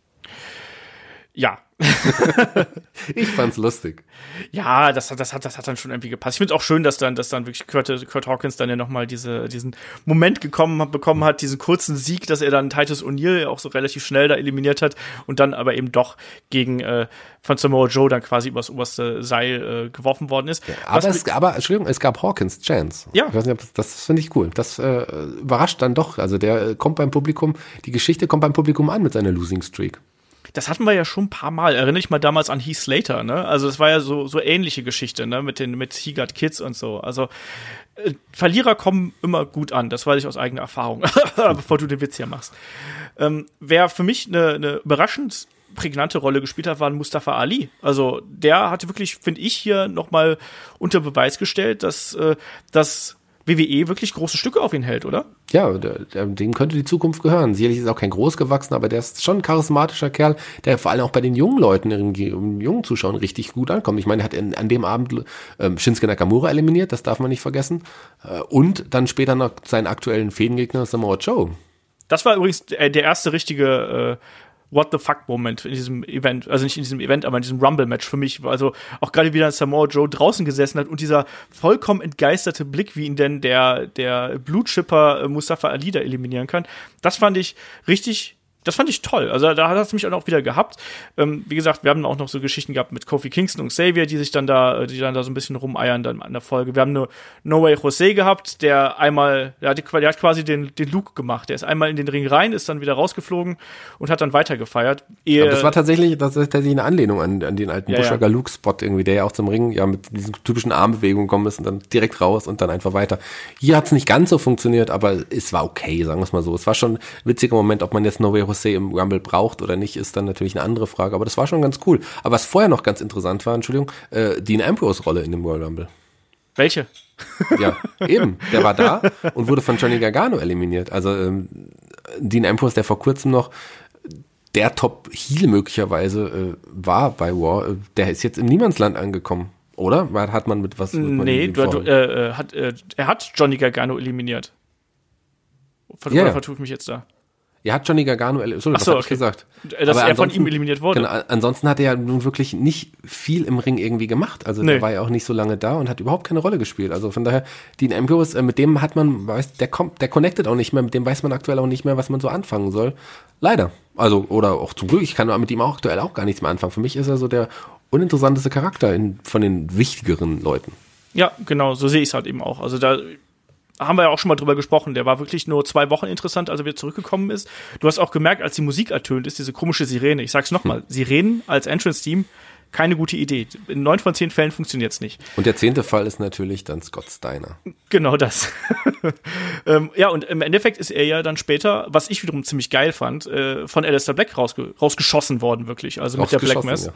Ja. ich fand's lustig. Ja, das, das, hat, das hat dann schon irgendwie gepasst. Ich finde es auch schön, dass dann, dass dann wirklich Kurt, Kurt Hawkins dann ja nochmal diese, diesen Moment gekommen, bekommen hat, diesen kurzen Sieg, dass er dann Titus O'Neill auch so relativ schnell da eliminiert hat und dann aber eben doch gegen äh, von Samoa Joe dann quasi übers oberste Seil äh, geworfen worden ist. Ja, aber, es, aber, Entschuldigung, es gab Hawkins Chance. Ja. Ich weiß nicht, das, das finde ich cool. Das äh, überrascht dann doch. Also der äh, kommt beim Publikum, die Geschichte kommt beim Publikum an mit seiner Losing Streak das hatten wir ja schon ein paar Mal. Erinnere ich mal damals an Heath Slater, ne? Also das war ja so so ähnliche Geschichte, ne? Mit den mit He Kids und so. Also äh, Verlierer kommen immer gut an. Das weiß ich aus eigener Erfahrung. Bevor du den Witz hier machst. Ähm, wer für mich eine, eine überraschend prägnante Rolle gespielt hat, war Mustafa Ali. Also der hatte wirklich, finde ich, hier noch mal unter Beweis gestellt, dass äh, dass WWE wirklich große Stücke auf ihn hält, oder? Ja, dem könnte die Zukunft gehören. Sicherlich ist er auch kein großgewachsener, aber der ist schon ein charismatischer Kerl, der vor allem auch bei den jungen Leuten, den jungen Zuschauern richtig gut ankommt. Ich meine, er hat in, an dem Abend ähm, Shinsuke Nakamura eliminiert, das darf man nicht vergessen. Äh, und dann später noch seinen aktuellen Fädengegner Samoa Joe. Das war übrigens der erste richtige äh, What the fuck Moment in diesem Event, also nicht in diesem Event, aber in diesem Rumble Match für mich. Also auch gerade wieder Samoa Joe draußen gesessen hat und dieser vollkommen entgeisterte Blick, wie ihn denn der der Blutschipper äh, Mustafa Ali da eliminieren kann. Das fand ich richtig das fand ich toll. Also da hat es mich auch wieder gehabt. Ähm, wie gesagt, wir haben auch noch so Geschichten gehabt mit Kofi Kingston und Xavier, die sich dann da, äh, die dann da so ein bisschen rumeiern dann an der Folge. Wir haben nur No Way Jose gehabt, der einmal, der hat, der hat quasi den, den Luke gemacht. Der ist einmal in den Ring rein, ist dann wieder rausgeflogen und hat dann weitergefeiert. Ehe, das war tatsächlich, das ist tatsächlich eine Anlehnung an, an den alten ja, Bushwacker ja. Luke-Spot irgendwie, der ja auch zum Ring ja mit diesen typischen Armbewegungen gekommen ist und dann direkt raus und dann einfach weiter. Hier hat es nicht ganz so funktioniert, aber es war okay, sagen wir es mal so. Es war schon ein witziger Moment, ob man jetzt No Way Jose im Rumble braucht oder nicht, ist dann natürlich eine andere Frage. Aber das war schon ganz cool. Aber was vorher noch ganz interessant war, Entschuldigung, äh, Dean Ambrose Rolle in dem Royal Rumble. Welche? Ja, eben. Der war da und wurde von Johnny Gargano eliminiert. Also ähm, Dean Ambrose, der vor kurzem noch der Top-Heel möglicherweise äh, war bei War, äh, der ist jetzt im Niemandsland angekommen. Oder? Hat man mit was? Mit nee, du, du, äh, äh, hat, äh, er hat Johnny Gargano eliminiert. Ver yeah. vertue ich mich jetzt da? Er hat Johnny Gargano, so, das so, okay. gesagt. Dass Aber er von ihm eliminiert wurde. Genau, ansonsten hat er ja nun wirklich nicht viel im Ring irgendwie gemacht. Also nee. der war ja auch nicht so lange da und hat überhaupt keine Rolle gespielt. Also von daher, Dean Ambrose, äh, mit dem hat man, weiß, der kommt, der connectet auch nicht mehr, mit dem weiß man aktuell auch nicht mehr, was man so anfangen soll. Leider. Also, oder auch zum Glück, ich kann mit ihm auch aktuell auch gar nichts mehr anfangen. Für mich ist er so der uninteressanteste Charakter in, von den wichtigeren Leuten. Ja, genau, so sehe ich es halt eben auch. Also da haben wir ja auch schon mal drüber gesprochen. Der war wirklich nur zwei Wochen interessant, als er wieder zurückgekommen ist. Du hast auch gemerkt, als die Musik ertönt ist, diese komische Sirene. Ich sag's nochmal, hm. Sirenen als Entrance-Team, keine gute Idee. In neun von zehn Fällen funktioniert's nicht. Und der zehnte Fall ist natürlich dann Scott Steiner. Genau das. ähm, ja, und im Endeffekt ist er ja dann später, was ich wiederum ziemlich geil fand, äh, von Alistair Black rausge rausgeschossen worden, wirklich. Also mit der Black Mass.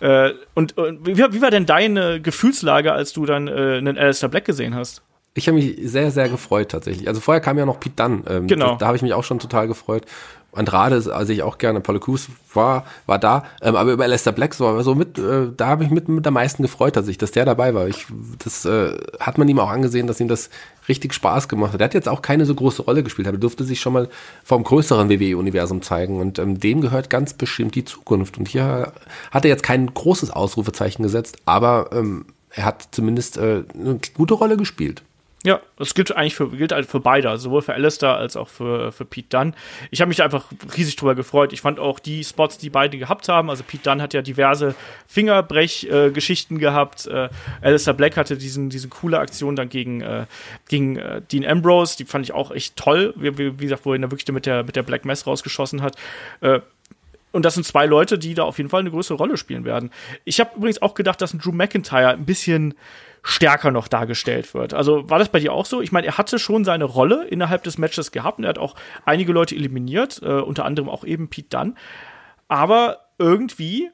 Ja. Äh, und, und wie, wie, war denn deine Gefühlslage, als du dann äh, einen Alistair Black gesehen hast? Ich habe mich sehr, sehr gefreut tatsächlich. Also vorher kam ja noch Pete Dunn. Ähm, genau. Da, da habe ich mich auch schon total gefreut. Andrade also ich auch gerne. Paulo Cruz war, war da. Ähm, aber über Lester Black so, so mit, äh, da habe ich mit, mit am meisten gefreut tatsächlich, dass der dabei war. Ich, das äh, hat man ihm auch angesehen, dass ihm das richtig Spaß gemacht hat. Er hat jetzt auch keine so große Rolle gespielt, aber durfte sich schon mal vom größeren WWE-Universum zeigen. Und ähm, dem gehört ganz bestimmt die Zukunft. Und hier hat er jetzt kein großes Ausrufezeichen gesetzt, aber ähm, er hat zumindest äh, eine gute Rolle gespielt. Ja, das gilt eigentlich für, gilt halt für beide, also sowohl für Alistair als auch für, für Pete Dunn. Ich habe mich einfach riesig drüber gefreut. Ich fand auch die Spots, die beide gehabt haben. Also Pete Dunn hat ja diverse Fingerbrech-Geschichten gehabt. Äh, Alistair Black hatte diesen, diese coole Aktion dann gegen, äh, gegen äh, Dean Ambrose. Die fand ich auch echt toll. Wie, wie, gesagt, wo er wirklich mit der, mit der Black Mass rausgeschossen hat. Äh, und das sind zwei Leute, die da auf jeden Fall eine größere Rolle spielen werden. Ich habe übrigens auch gedacht, dass ein Drew McIntyre ein bisschen stärker noch dargestellt wird. Also war das bei dir auch so? Ich meine, er hatte schon seine Rolle innerhalb des Matches gehabt und er hat auch einige Leute eliminiert, äh, unter anderem auch eben Pete Dunn. Aber irgendwie,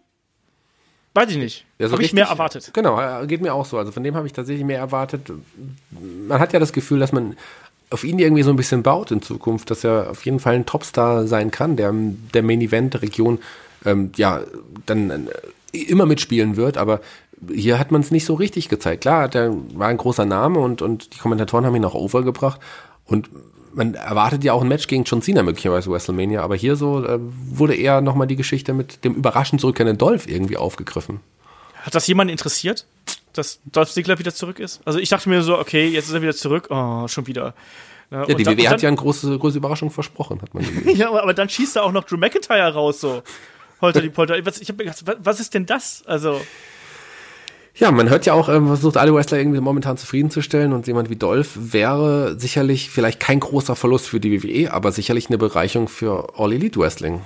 weiß ich nicht, Ja, so habe ich mehr erwartet. Genau, geht mir auch so. Also von dem habe ich tatsächlich mehr erwartet. Man hat ja das Gefühl, dass man auf ihn irgendwie so ein bisschen baut in Zukunft, dass er auf jeden Fall ein Topstar sein kann, der der Main Event der Region ähm, ja dann äh, immer mitspielen wird, aber hier hat man es nicht so richtig gezeigt. Klar, der war ein großer Name und, und die Kommentatoren haben ihn auch overgebracht und man erwartet ja auch ein Match gegen John Cena möglicherweise WrestleMania, aber hier so äh, wurde eher nochmal die Geschichte mit dem überraschend zurückkehrenden Dolph irgendwie aufgegriffen. Hat das jemanden interessiert, dass Dolph Ziggler wieder zurück ist? Also ich dachte mir so, okay, jetzt ist er wieder zurück. Oh, schon wieder. Ja, die WWE hat ja eine große, große Überraschung versprochen, hat man ja, aber dann schießt er auch noch Drew McIntyre raus, so. Holter die Polter. Was, ich hab mir gedacht, was ist denn das? Also, Ja, man hört ja auch, ähm, versucht alle Wrestler irgendwie momentan zufriedenzustellen und jemand wie Dolph wäre sicherlich vielleicht kein großer Verlust für die WWE, aber sicherlich eine Bereicherung für All Elite Wrestling.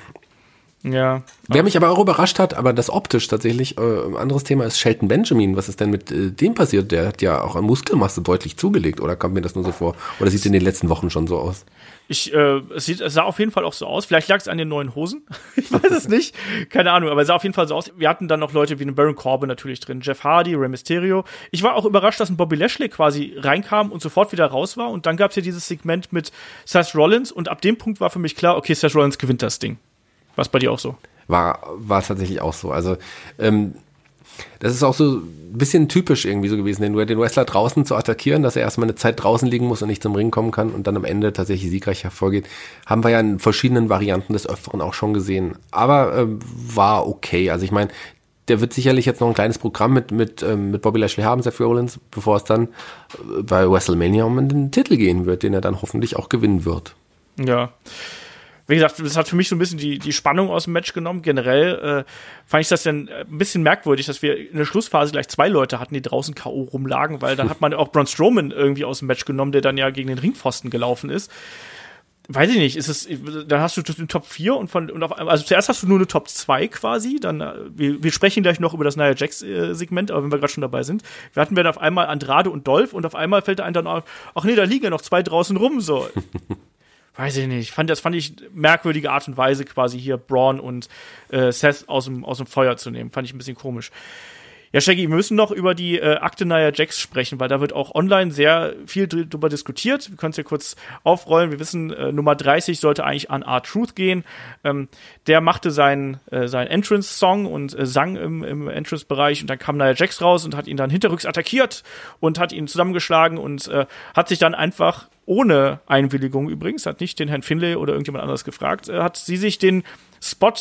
Ja. Wer mich aber auch überrascht hat, aber das optisch tatsächlich, äh, ein anderes Thema ist Shelton Benjamin. Was ist denn mit äh, dem passiert? Der hat ja auch an Muskelmasse deutlich zugelegt, oder kommt mir das nur so vor? Oder sieht es in den letzten Wochen schon so aus? Ich, äh, es, sieht, es sah auf jeden Fall auch so aus. Vielleicht lag es an den neuen Hosen. ich weiß es nicht. Keine Ahnung, aber es sah auf jeden Fall so aus. Wir hatten dann noch Leute wie einen Baron Corbin natürlich drin, Jeff Hardy, Rey Mysterio. Ich war auch überrascht, dass ein Bobby Lashley quasi reinkam und sofort wieder raus war. Und dann gab es ja dieses Segment mit Seth Rollins. Und ab dem Punkt war für mich klar, okay, Seth Rollins gewinnt das Ding. Was bei dir auch so? War, war tatsächlich auch so. Also, ähm, das ist auch so ein bisschen typisch irgendwie so gewesen, den, den Wrestler draußen zu attackieren, dass er erstmal eine Zeit draußen liegen muss und nicht zum Ring kommen kann und dann am Ende tatsächlich siegreich hervorgeht. Haben wir ja in verschiedenen Varianten des Öfteren auch schon gesehen. Aber ähm, war okay. Also ich meine, der wird sicherlich jetzt noch ein kleines Programm mit, mit, ähm, mit Bobby Lashley haben, Seth Rollins, bevor es dann äh, bei WrestleMania um den Titel gehen wird, den er dann hoffentlich auch gewinnen wird. Ja. Wie gesagt, das hat für mich so ein bisschen die, die Spannung aus dem Match genommen. Generell äh, fand ich das dann ein bisschen merkwürdig, dass wir in der Schlussphase gleich zwei Leute hatten, die draußen K.O. rumlagen, weil dann hat man auch Braun Strowman irgendwie aus dem Match genommen, der dann ja gegen den Ringpfosten gelaufen ist. Weiß ich nicht, ist es, dann hast du den Top 4 und von, und auf, also zuerst hast du nur eine Top 2 quasi, dann, äh, wir, wir sprechen gleich noch über das Nia Jax äh, aber wenn wir gerade schon dabei sind, wir hatten dann auf einmal Andrade und Dolph und auf einmal fällt einem dann auf, ach nee, da liegen ja noch zwei draußen rum, so. Weiß ich nicht. Fand, das fand ich merkwürdige Art und Weise, quasi hier Braun und äh, Seth aus dem, aus dem Feuer zu nehmen. Fand ich ein bisschen komisch. Ja, Shaggy, wir müssen noch über die äh, Akte Nia Jax sprechen, weil da wird auch online sehr viel dr- drüber diskutiert. Wir können es ja kurz aufrollen. Wir wissen, äh, Nummer 30 sollte eigentlich an R-Truth gehen. Ähm, der machte seinen, äh, seinen Entrance-Song und äh, sang im, im Entrance-Bereich und dann kam Nia Jax raus und hat ihn dann hinterrücks attackiert und hat ihn zusammengeschlagen und äh, hat sich dann einfach ohne Einwilligung übrigens, hat nicht den Herrn Finlay oder irgendjemand anderes gefragt, äh, hat sie sich den Spot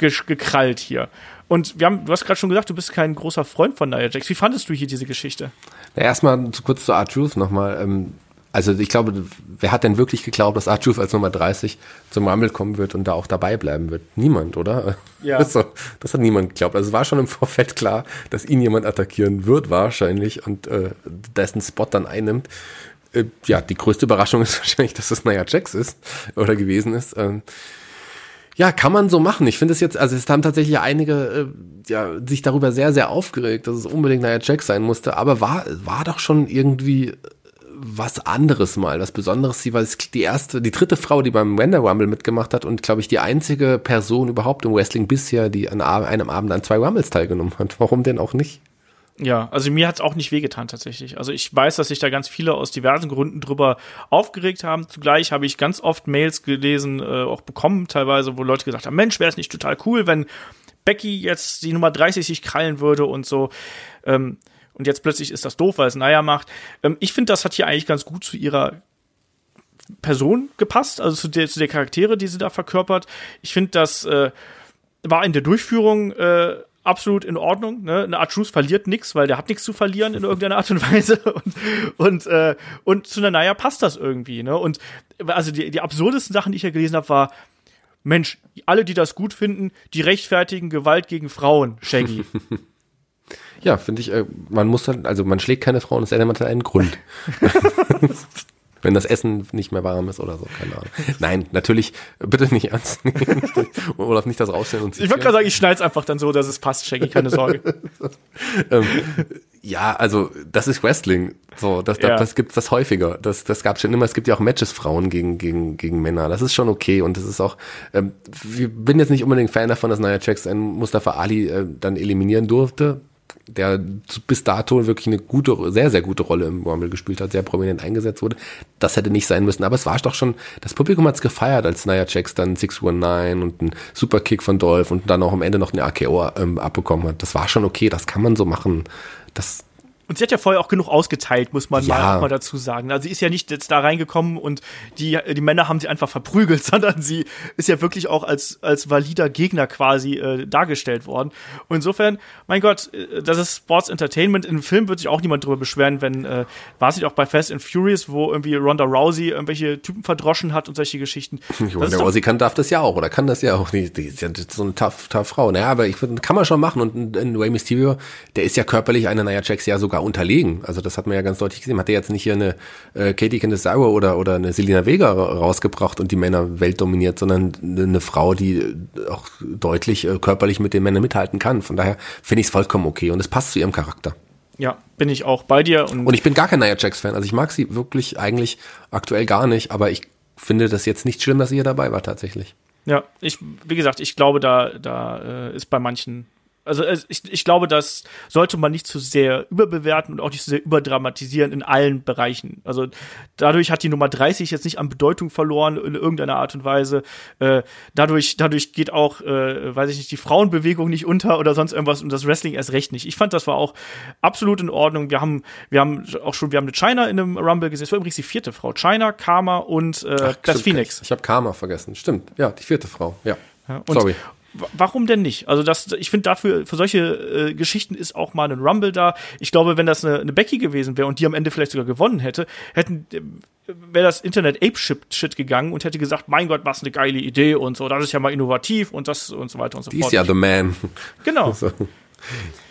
gesch- gekrallt hier. Und wir haben, du hast gerade schon gesagt, du bist kein großer Freund von Nia Jax. Wie fandest du hier diese Geschichte? Na, erstmal zu, kurz zu R-Truth nochmal. Ähm, also ich glaube, wer hat denn wirklich geglaubt, dass R-Truth als Nummer 30 zum Rumble kommen wird und da auch dabei bleiben wird? Niemand, oder? Ja. Das, das hat niemand geglaubt. Also es war schon im Vorfeld klar, dass ihn jemand attackieren wird, wahrscheinlich, und äh, dessen Spot dann einnimmt. Äh, ja, die größte Überraschung ist wahrscheinlich, dass es Nia Jax ist oder gewesen ist. Ähm, ja, kann man so machen. Ich finde es jetzt, also es haben tatsächlich einige äh, ja, sich darüber sehr, sehr aufgeregt, dass es unbedingt Nia Jax sein musste, aber war, war doch schon irgendwie was anderes mal, was Besonderes. Sie war die erste, die dritte Frau, die beim Wender Rumble mitgemacht hat und, glaube ich, die einzige Person überhaupt im Wrestling bisher, die an einem Abend an zwei Rumbles teilgenommen hat. Warum denn auch nicht? Ja, also mir hat's auch nicht wehgetan tatsächlich. Also ich weiß, dass sich da ganz viele aus diversen Gründen drüber aufgeregt haben. Zugleich habe ich ganz oft Mails gelesen, äh, auch bekommen teilweise, wo Leute gesagt haben, Mensch, wäre es nicht total cool, wenn Becky jetzt die Nummer 30 sich krallen würde und so. Ähm, und jetzt plötzlich ist das doof, weil es Naya macht. Ähm, ich finde, das hat hier eigentlich ganz gut zu ihrer Person gepasst, also zu der, zu der Charaktere, die sie da verkörpert. Ich finde, das äh, war in der Durchführung äh, absolut in Ordnung. Ne? Eine Art Truth verliert nichts, weil der hat nichts zu verlieren in irgendeiner Art und Weise. Und, und, äh, und zu einer Naya passt das irgendwie. Ne? Und also die, die absurdesten Sachen, die ich ja gelesen habe, war, Mensch, alle, die das gut finden, die rechtfertigen Gewalt gegen Frauen, Shaggy. Ja, finde ich, äh, man muss dann, also man schlägt keine Frauen, es sei denn, man hat einen Grund. Wenn das Essen nicht mehr warm ist oder so, keine Ahnung. Nein, natürlich, bitte nicht ernst nehmen. Olaf, nicht das rausstellen und Ich wollte gerade sagen, ich schneide es einfach dann so, dass es passt, Shaggy, keine Sorge. ähm, ja, also das ist Wrestling. So, das, ja. das, das gibt's das häufiger. Das, das gab's schon immer. Es gibt ja auch Matches Frauen gegen gegen gegen Männer. Das ist schon okay und das ist auch. Ähm, ich bin jetzt nicht unbedingt Fan davon, dass Nia Jax einen Mustafa Ali äh, dann eliminieren durfte der bis dato wirklich eine gute, sehr, sehr gute Rolle im Rumble gespielt hat, sehr prominent eingesetzt wurde. Das hätte nicht sein müssen. Aber es war doch schon, das Publikum hat es gefeiert, als Nia Jax dann 619 und ein Superkick von Dolph und dann auch am Ende noch eine AKO ähm, abbekommen hat. Das war schon okay, das kann man so machen. Das, und sie hat ja vorher auch genug ausgeteilt, muss man ja. mal, mal, dazu sagen. Also sie ist ja nicht jetzt da reingekommen und die, die Männer haben sie einfach verprügelt, sondern sie ist ja wirklich auch als, als valider Gegner quasi äh, dargestellt worden. Und insofern, mein Gott, äh, das ist Sports Entertainment. Im Film wird sich auch niemand drüber beschweren, wenn, äh, war es nicht auch bei Fast and Furious, wo irgendwie Ronda Rousey irgendwelche Typen verdroschen hat und solche Geschichten. Ronda Rousey kann, darf das ja auch, oder kann das ja auch. Die, die ist ja so eine tough, tough Frau. Naja, aber ich kann man schon machen. Und ein, ein Rey Mysterio, der ist ja körperlich einer Nia Jax ja sogar sogar unterlegen. Also das hat man ja ganz deutlich gesehen. Hat er jetzt nicht hier eine äh, Katie Candice oder, oder eine Selina Vega rausgebracht und die Männer weltdominiert, sondern eine Frau, die auch deutlich äh, körperlich mit den Männern mithalten kann. Von daher finde ich es vollkommen okay und es passt zu ihrem Charakter. Ja, bin ich auch bei dir. Und, und ich bin gar kein Nia Jax-Fan. Also ich mag sie wirklich eigentlich aktuell gar nicht, aber ich finde das jetzt nicht schlimm, dass sie hier dabei war tatsächlich. Ja, ich, wie gesagt, ich glaube, da, da äh, ist bei manchen also ich, ich glaube, das sollte man nicht zu sehr überbewerten und auch nicht zu sehr überdramatisieren in allen Bereichen. Also dadurch hat die Nummer 30 jetzt nicht an Bedeutung verloren in irgendeiner Art und Weise. Äh, dadurch, dadurch geht auch, äh, weiß ich nicht, die Frauenbewegung nicht unter oder sonst irgendwas und das Wrestling erst recht nicht. Ich fand, das war auch absolut in Ordnung. Wir haben, wir haben auch schon, wir haben eine China in einem Rumble gesehen. Das war übrigens die vierte Frau. China, Karma und äh, Ach, das Phoenix. Ich habe Karma vergessen. Stimmt. Ja, die vierte Frau. Ja. ja und, Sorry warum denn nicht? Also das, ich finde dafür für solche äh, Geschichten ist auch mal ein Rumble da. Ich glaube, wenn das eine, eine Becky gewesen wäre und die am Ende vielleicht sogar gewonnen hätte, hätten äh, wäre das Internet Ape Shit gegangen und hätte gesagt, mein Gott, was eine geile Idee und so, das ist ja mal innovativ und das und so weiter und so die fort. Die ist ja the man. Genau. so.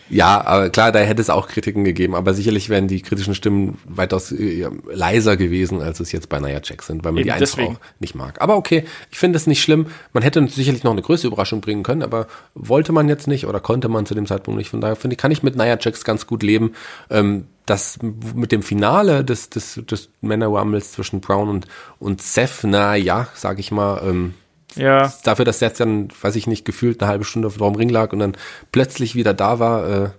Ja, aber klar, da hätte es auch Kritiken gegeben, aber sicherlich wären die kritischen Stimmen weitaus äh, leiser gewesen, als es jetzt bei Nia Jack sind, weil man Eben die einfach auch nicht mag. Aber okay, ich finde es nicht schlimm. Man hätte sicherlich noch eine größere Überraschung bringen können, aber wollte man jetzt nicht oder konnte man zu dem Zeitpunkt nicht. Von daher finde ich, kann ich mit Nia Jax ganz gut leben. Ähm, das mit dem Finale des, des, des Männer Rumbles zwischen Brown und, und Seth, na ja, sag ich mal, ähm, ja. Dafür, dass der jetzt dann, weiß ich nicht, gefühlt eine halbe Stunde vor dem Ring lag und dann plötzlich wieder da war, äh,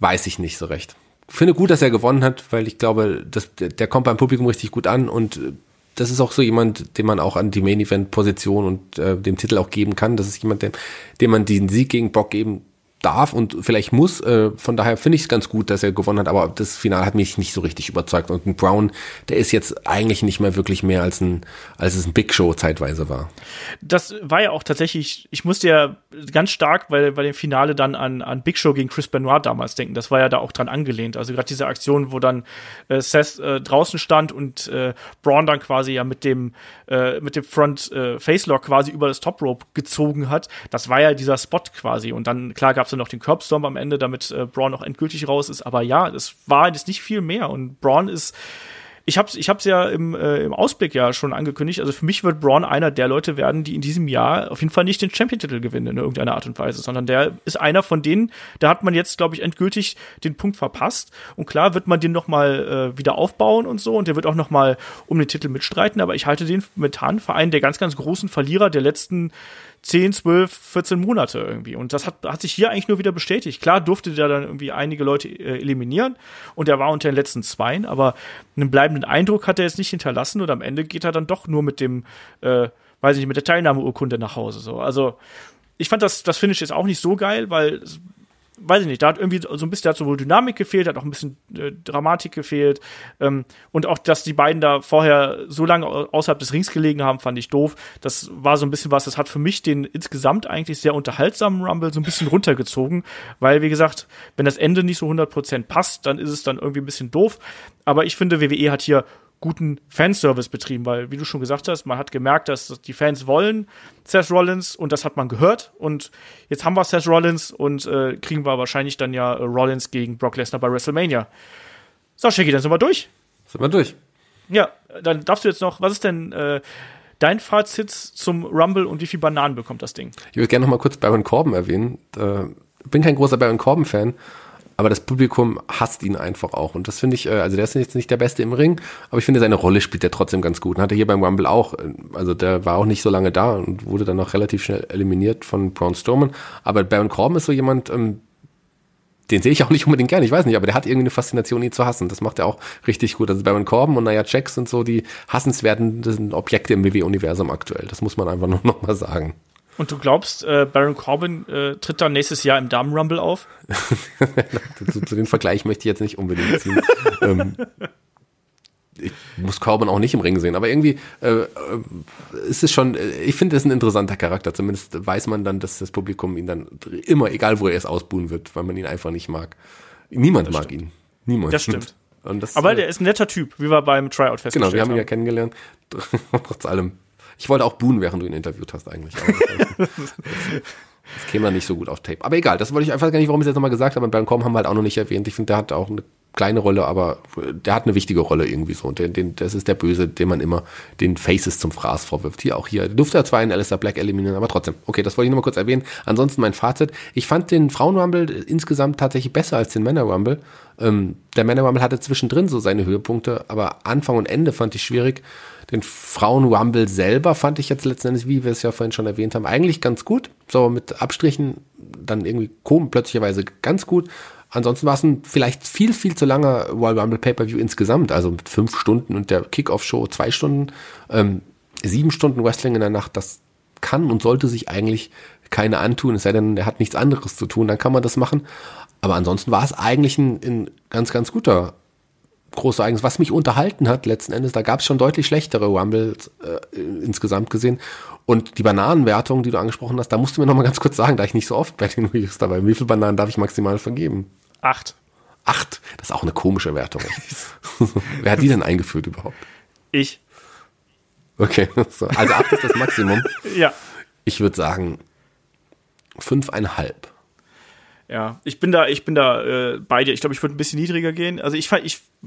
weiß ich nicht so recht. Finde gut, dass er gewonnen hat, weil ich glaube, das, der kommt beim Publikum richtig gut an und äh, das ist auch so jemand, den man auch an die Main Event Position und äh, dem Titel auch geben kann. Das ist jemand, dem, dem man den Sieg gegen Bock geben darf und vielleicht muss. Äh, von daher finde ich es ganz gut, dass er gewonnen hat, aber das Finale hat mich nicht so richtig überzeugt. Und ein Brown, der ist jetzt eigentlich nicht mehr wirklich mehr als ein, als es ein Big Show zeitweise war. Das war ja auch tatsächlich, ich musste ja ganz stark bei, bei dem Finale dann an, an Big Show gegen Chris Benoit damals denken. Das war ja da auch dran angelehnt. Also gerade diese Aktion, wo dann äh, Seth äh, draußen stand und äh, Braun dann quasi ja mit dem, äh, mit dem Front äh, Facelock quasi über das Top Rope gezogen hat. Das war ja dieser Spot quasi. Und dann, klar, gab es dann noch den Curbstorm am Ende, damit äh, Braun auch endgültig raus ist. Aber ja, es war jetzt nicht viel mehr. Und Braun ist ich habe es ich ja im, äh, im Ausblick ja schon angekündigt. Also für mich wird Braun einer der Leute werden, die in diesem Jahr auf jeden Fall nicht den Champion-Titel gewinnen in irgendeiner Art und Weise, sondern der ist einer von denen, da hat man jetzt, glaube ich, endgültig den Punkt verpasst. Und klar wird man den noch mal äh, wieder aufbauen und so und der wird auch noch mal um den Titel mitstreiten. Aber ich halte den momentan für einen der ganz, ganz großen Verlierer der letzten 10, 12, 14 Monate irgendwie. Und das hat, hat sich hier eigentlich nur wieder bestätigt. Klar durfte der dann irgendwie einige Leute äh, eliminieren und er war unter den letzten Zweien, aber einen bleibenden Eindruck hat er jetzt nicht hinterlassen und am Ende geht er dann doch nur mit dem, äh, weiß ich nicht, mit der Teilnahmeurkunde nach Hause. So. Also ich fand das, das Finish jetzt auch nicht so geil, weil weiß ich nicht, da hat irgendwie so ein bisschen, da hat sowohl Dynamik gefehlt, hat auch ein bisschen äh, Dramatik gefehlt. Ähm, und auch, dass die beiden da vorher so lange außerhalb des Rings gelegen haben, fand ich doof. Das war so ein bisschen was, das hat für mich den insgesamt eigentlich sehr unterhaltsamen Rumble so ein bisschen runtergezogen, weil, wie gesagt, wenn das Ende nicht so 100% passt, dann ist es dann irgendwie ein bisschen doof. Aber ich finde, WWE hat hier guten Fanservice betrieben, weil, wie du schon gesagt hast, man hat gemerkt, dass die Fans wollen Seth Rollins und das hat man gehört und jetzt haben wir Seth Rollins und äh, kriegen wir wahrscheinlich dann ja äh, Rollins gegen Brock Lesnar bei WrestleMania. So, Shaggy, dann sind wir durch. Sind wir durch. Ja, dann darfst du jetzt noch, was ist denn äh, dein Fazit zum Rumble und wie viel Bananen bekommt das Ding? Ich würde gerne noch mal kurz Baron Corbin erwähnen. Äh, bin kein großer Baron Corbin-Fan, aber das Publikum hasst ihn einfach auch. Und das finde ich, äh, also der ist jetzt nicht der Beste im Ring, aber ich finde, seine Rolle spielt er trotzdem ganz gut. Und hat er hier beim Rumble auch, äh, also der war auch nicht so lange da und wurde dann auch relativ schnell eliminiert von Braun Strowman. Aber Baron Corbin ist so jemand, ähm, den sehe ich auch nicht unbedingt gerne, ich weiß nicht, aber der hat irgendwie eine Faszination, ihn zu hassen. Das macht er auch richtig gut. Also Baron Corbin und Nia Jax sind so die hassenswerten Objekte im WWE-Universum aktuell. Das muss man einfach nur noch mal sagen. Und du glaubst, äh, Baron Corbin äh, tritt dann nächstes Jahr im Damen Rumble auf? zu, zu den Vergleich möchte ich jetzt nicht unbedingt ziehen. ähm, ich muss Corbin auch nicht im Ring sehen, aber irgendwie äh, äh, ist es schon, ich finde es ein interessanter Charakter. Zumindest weiß man dann, dass das Publikum ihn dann immer, egal wo er es ausbuhen wird, weil man ihn einfach nicht mag. Niemand das mag stimmt. ihn. Niemand. Das stimmt. Das, aber der ist ein netter Typ, wie wir beim Tryout festgestellt haben. Genau, wir haben ihn ja kennengelernt. Trotz allem ich wollte auch buhen, während du ihn interviewt hast eigentlich. das, das käme dann nicht so gut auf Tape. Aber egal, das wollte ich einfach gar nicht, warum ich es jetzt nochmal gesagt habe. Und beim Com haben wir halt auch noch nicht erwähnt. Ich finde, der hat auch eine kleine Rolle, aber der hat eine wichtige Rolle irgendwie so. Und den, den, das ist der Böse, den man immer den Faces zum Fraß vorwirft. Hier auch hier. Der durfte ja zwar einen Alistair Black eliminieren, aber trotzdem. Okay, das wollte ich nochmal kurz erwähnen. Ansonsten mein Fazit. Ich fand den Frauen-Rumble insgesamt tatsächlich besser als den Männer-Rumble. Ähm, der Männer-Rumble hatte zwischendrin so seine Höhepunkte, aber Anfang und Ende fand ich schwierig. Den Frauen-Rumble selber fand ich jetzt letzten Endes, wie wir es ja vorhin schon erwähnt haben, eigentlich ganz gut. So mit Abstrichen dann irgendwie komisch, plötzlicherweise ganz gut. Ansonsten war es ein vielleicht viel, viel zu langer Royal Rumble Pay-Per-View insgesamt. Also mit fünf Stunden und der Kickoff-Show zwei Stunden. Ähm, sieben Stunden Wrestling in der Nacht, das kann und sollte sich eigentlich keiner antun, es sei denn, er hat nichts anderes zu tun, dann kann man das machen. Aber ansonsten war es eigentlich ein, ein ganz, ganz guter große Eigens. Was mich unterhalten hat, letzten Endes, da gab es schon deutlich schlechtere Rumbles äh, insgesamt gesehen. Und die Bananenwertung, die du angesprochen hast, da musst du mir noch mal ganz kurz sagen, da ich nicht so oft bei den Reviews dabei Wie viele Bananen darf ich maximal vergeben? Acht. Acht? Das ist auch eine komische Wertung. Wer hat die denn eingeführt überhaupt? Ich. Okay, so. also acht ist das Maximum. ja. Ich würde sagen fünfeinhalb. Ja, ich bin da, ich bin da äh, bei dir. Ich glaube, ich würde ein bisschen niedriger gehen. Also ich ich äh,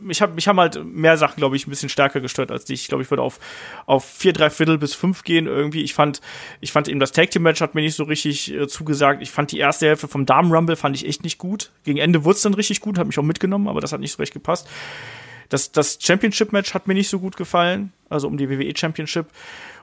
mich hab, mich haben halt mehr Sachen, glaube ich, ein bisschen stärker gestört als dich. Ich glaube, ich würde auf auf vier, drei Viertel bis fünf gehen irgendwie. Ich fand, ich fand eben das Tag Team Match hat mir nicht so richtig äh, zugesagt. Ich fand die erste Hälfte vom Damen Rumble fand ich echt nicht gut. Gegen Ende wurde es dann richtig gut, hat mich auch mitgenommen, aber das hat nicht so recht gepasst. Das das Championship Match hat mir nicht so gut gefallen, also um die WWE Championship.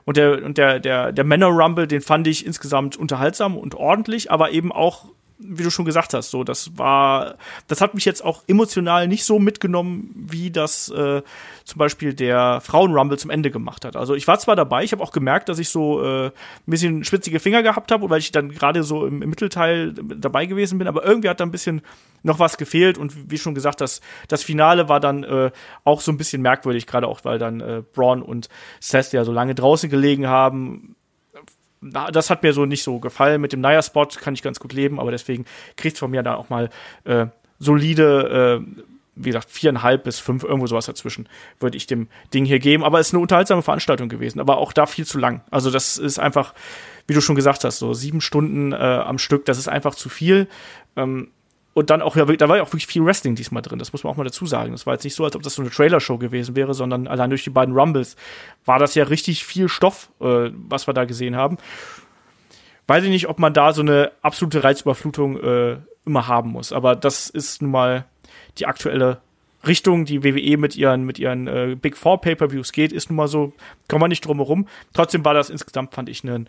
Und der, und der, der, der Männer Rumble, den fand ich insgesamt unterhaltsam und ordentlich, aber eben auch wie du schon gesagt hast, so das war, das hat mich jetzt auch emotional nicht so mitgenommen, wie das äh, zum Beispiel der Frauen-Rumble zum Ende gemacht hat. Also ich war zwar dabei, ich habe auch gemerkt, dass ich so äh, ein bisschen schwitzige Finger gehabt habe, weil ich dann gerade so im, im, Mittelteil dabei gewesen bin, aber irgendwie hat da ein bisschen noch was gefehlt und wie schon gesagt, das, das Finale war dann äh, auch so ein bisschen merkwürdig, gerade auch, weil dann äh, Braun und Seth ja so lange draußen gelegen haben das hat mir so nicht so gefallen. Mit dem Naya-Spot kann ich ganz gut leben, aber deswegen kriegt von mir da auch mal äh, solide, äh, wie gesagt, viereinhalb bis fünf, irgendwo sowas dazwischen, würde ich dem Ding hier geben. Aber es ist eine unterhaltsame Veranstaltung gewesen, aber auch da viel zu lang. Also das ist einfach, wie du schon gesagt hast, so sieben Stunden äh, am Stück, das ist einfach zu viel. Ähm, und dann auch, ja, da war ja auch wirklich viel Wrestling diesmal drin. Das muss man auch mal dazu sagen. Das war jetzt nicht so, als ob das so eine Trailer-Show gewesen wäre, sondern allein durch die beiden Rumbles war das ja richtig viel Stoff, äh, was wir da gesehen haben. Weiß ich nicht, ob man da so eine absolute Reizüberflutung äh, immer haben muss. Aber das ist nun mal die aktuelle Richtung, die WWE mit ihren, mit ihren äh, Big Four Pay-Per-Views geht, ist nun mal so, kann man nicht drum herum. Trotzdem war das insgesamt, fand ich, ein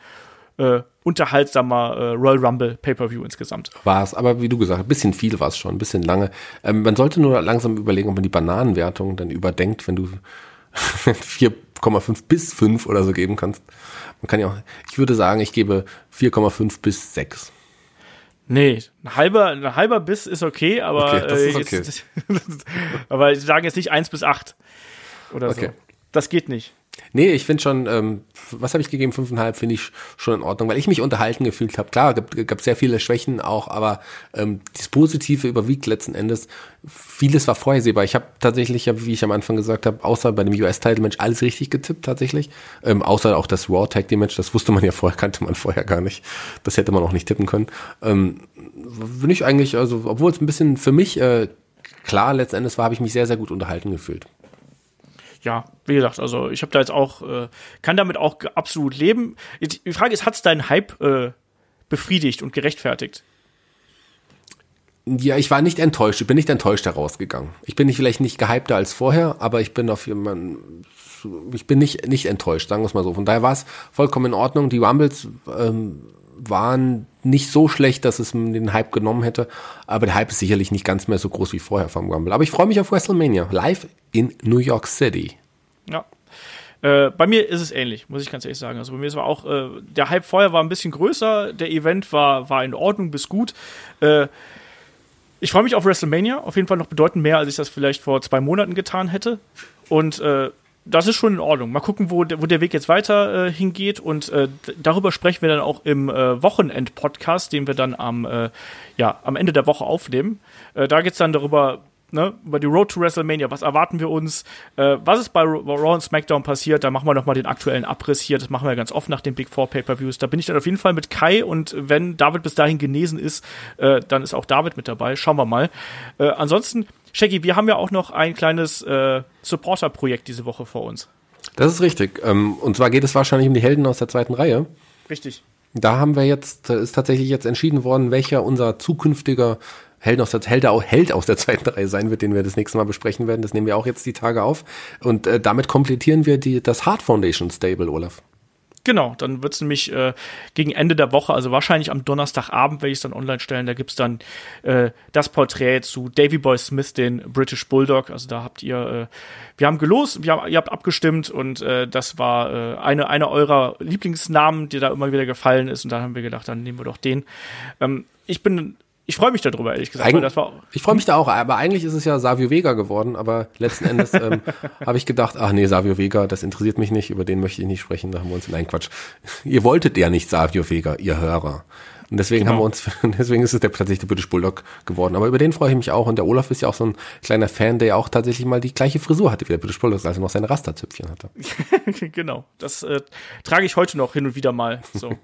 äh, unterhaltsamer äh, Royal Rumble Pay-Per-View insgesamt. War es, aber wie du gesagt hast, ein bisschen viel war es schon, ein bisschen lange. Ähm, man sollte nur langsam überlegen, ob man die Bananenwertung dann überdenkt, wenn du 4,5 bis 5 oder so geben kannst. Man kann ja auch, ich würde sagen, ich gebe 4,5 bis 6. Nee, ein halber, ein halber Biss ist okay, aber, okay, das ist okay. Jetzt, aber ich sage jetzt nicht 1 bis 8 oder okay. so. Das geht nicht. Nee, ich finde schon, ähm, was habe ich gegeben? Fünfeinhalb finde ich schon in Ordnung, weil ich mich unterhalten gefühlt habe. Klar, gab, gab sehr viele Schwächen auch, aber ähm, das Positive überwiegt letzten Endes. Vieles war vorhersehbar. Ich habe tatsächlich, wie ich am Anfang gesagt habe, außer bei dem US-Title-Match alles richtig getippt tatsächlich. Ähm, außer auch das Raw Tag Team Match, das wusste man ja vorher, kannte man vorher gar nicht. Das hätte man auch nicht tippen können. Ähm, bin ich eigentlich, also obwohl es ein bisschen für mich äh, klar letzten Endes war, habe ich mich sehr, sehr gut unterhalten gefühlt. Ja, wie gesagt, also ich habe da jetzt auch, äh, kann damit auch absolut leben. Die Frage ist, hat's deinen Hype äh, befriedigt und gerechtfertigt? Ja, ich war nicht enttäuscht. Ich bin nicht enttäuscht herausgegangen. Ich bin nicht, vielleicht nicht gehypter als vorher, aber ich bin auf jemanden, ich bin nicht, nicht enttäuscht, sagen wir es mal so. Von daher war es vollkommen in Ordnung. Die Rumbles ähm, waren nicht so schlecht, dass es den Hype genommen hätte, aber der Hype ist sicherlich nicht ganz mehr so groß wie vorher vom Rumble. Aber ich freue mich auf WrestleMania, live in New York City. Ja. Äh, bei mir ist es ähnlich, muss ich ganz ehrlich sagen. Also bei mir ist auch, äh, der Hype vorher war ein bisschen größer, der Event war, war in Ordnung bis gut. Äh, ich freue mich auf WrestleMania, auf jeden Fall noch bedeutend mehr, als ich das vielleicht vor zwei Monaten getan hätte. Und äh, das ist schon in Ordnung. Mal gucken, wo, wo der Weg jetzt weiter äh, hingeht. Und äh, darüber sprechen wir dann auch im äh, Wochenend-Podcast, den wir dann am, äh, ja, am Ende der Woche aufnehmen. Äh, da geht es dann darüber, ne, über die Road to WrestleMania. Was erwarten wir uns? Äh, was ist bei Raw und SmackDown passiert? Da machen wir nochmal den aktuellen Abriss hier. Das machen wir ganz oft nach den Big Four Pay-Per-Views. Da bin ich dann auf jeden Fall mit Kai und wenn David bis dahin genesen ist, äh, dann ist auch David mit dabei. Schauen wir mal. Äh, ansonsten, Shaggy, wir haben ja auch noch ein kleines äh, Supporter-Projekt diese Woche vor uns. Das ist richtig. Ähm, und zwar geht es wahrscheinlich um die Helden aus der zweiten Reihe. Richtig. Da haben wir jetzt, ist tatsächlich jetzt entschieden worden, welcher unser zukünftiger Held aus der, Held, Held aus der zweiten Reihe sein wird, den wir das nächste Mal besprechen werden. Das nehmen wir auch jetzt die Tage auf. Und äh, damit komplettieren wir die, das Heart Foundation Stable, Olaf. Genau, dann wird's nämlich äh, gegen Ende der Woche, also wahrscheinlich am Donnerstagabend, werde ich es dann online stellen, da gibt's dann äh, das Porträt zu Davy Boy Smith, den British Bulldog. Also da habt ihr, äh, wir haben gelost, wir haben, ihr habt abgestimmt und äh, das war äh, eine, eine eurer Lieblingsnamen, die da immer wieder gefallen ist und da haben wir gedacht, dann nehmen wir doch den. Ähm, ich bin ich freue mich darüber, ehrlich gesagt. Eig ich freue mich da auch, aber eigentlich ist es ja Savio Vega geworden, aber letzten Endes ähm, habe ich gedacht, ach nee, Savio Vega, das interessiert mich nicht, über den möchte ich nicht sprechen, da haben wir uns, nein, Quatsch. Ihr wolltet ja nicht Savio Vega, ihr Hörer. Und deswegen genau. haben wir uns, deswegen ist es der, tatsächlich der British Bulldog geworden. Aber über den freue ich mich auch. Und der Olaf ist ja auch so ein kleiner Fan, der ja auch tatsächlich mal die gleiche Frisur hatte wie der British Bulldog, als er noch seine Rasterzüpfchen hatte. genau. Das äh, trage ich heute noch hin und wieder mal. So.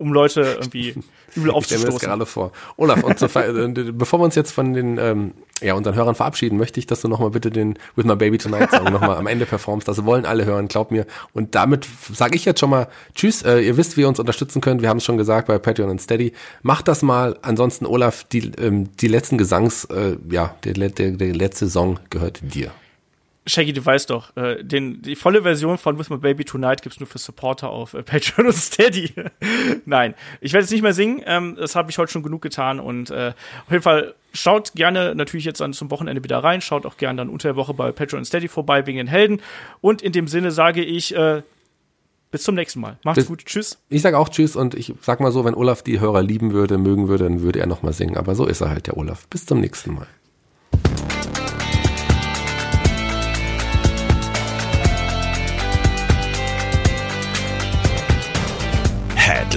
Um Leute irgendwie übel aufzustoßen. Ich stelle mir das gerade vor. Olaf, und äh, bevor wir uns jetzt von den ähm, ja, unseren Hörern verabschieden, möchte ich, dass du nochmal bitte den With My Baby Tonight Song nochmal am Ende performst. Das wollen alle hören, glaub mir. Und damit sage ich jetzt schon mal Tschüss. Äh, ihr wisst, wie ihr uns unterstützen könnt. Wir haben es schon gesagt bei Patreon und Steady. Macht das mal. Ansonsten, Olaf, die, ähm, die letzten Gesangs, äh, ja, der, der, der letzte Song gehört dir. Shaggy, du weißt doch, äh, den, die volle Version von With My Baby Tonight gibt's nur für Supporter auf äh, Patreon und Steady. Nein, ich werde es nicht mehr singen. Ähm, das habe ich heute schon genug getan. Und äh, auf jeden Fall schaut gerne natürlich jetzt dann zum Wochenende wieder rein. Schaut auch gerne dann unter der Woche bei Patreon und Steady vorbei wegen den Helden. Und in dem Sinne sage ich, äh, bis zum nächsten Mal. Macht's bis, gut. Tschüss. Ich sage auch Tschüss und ich sag mal so, wenn Olaf die Hörer lieben würde, mögen würde, dann würde er nochmal singen. Aber so ist er halt, der Olaf. Bis zum nächsten Mal.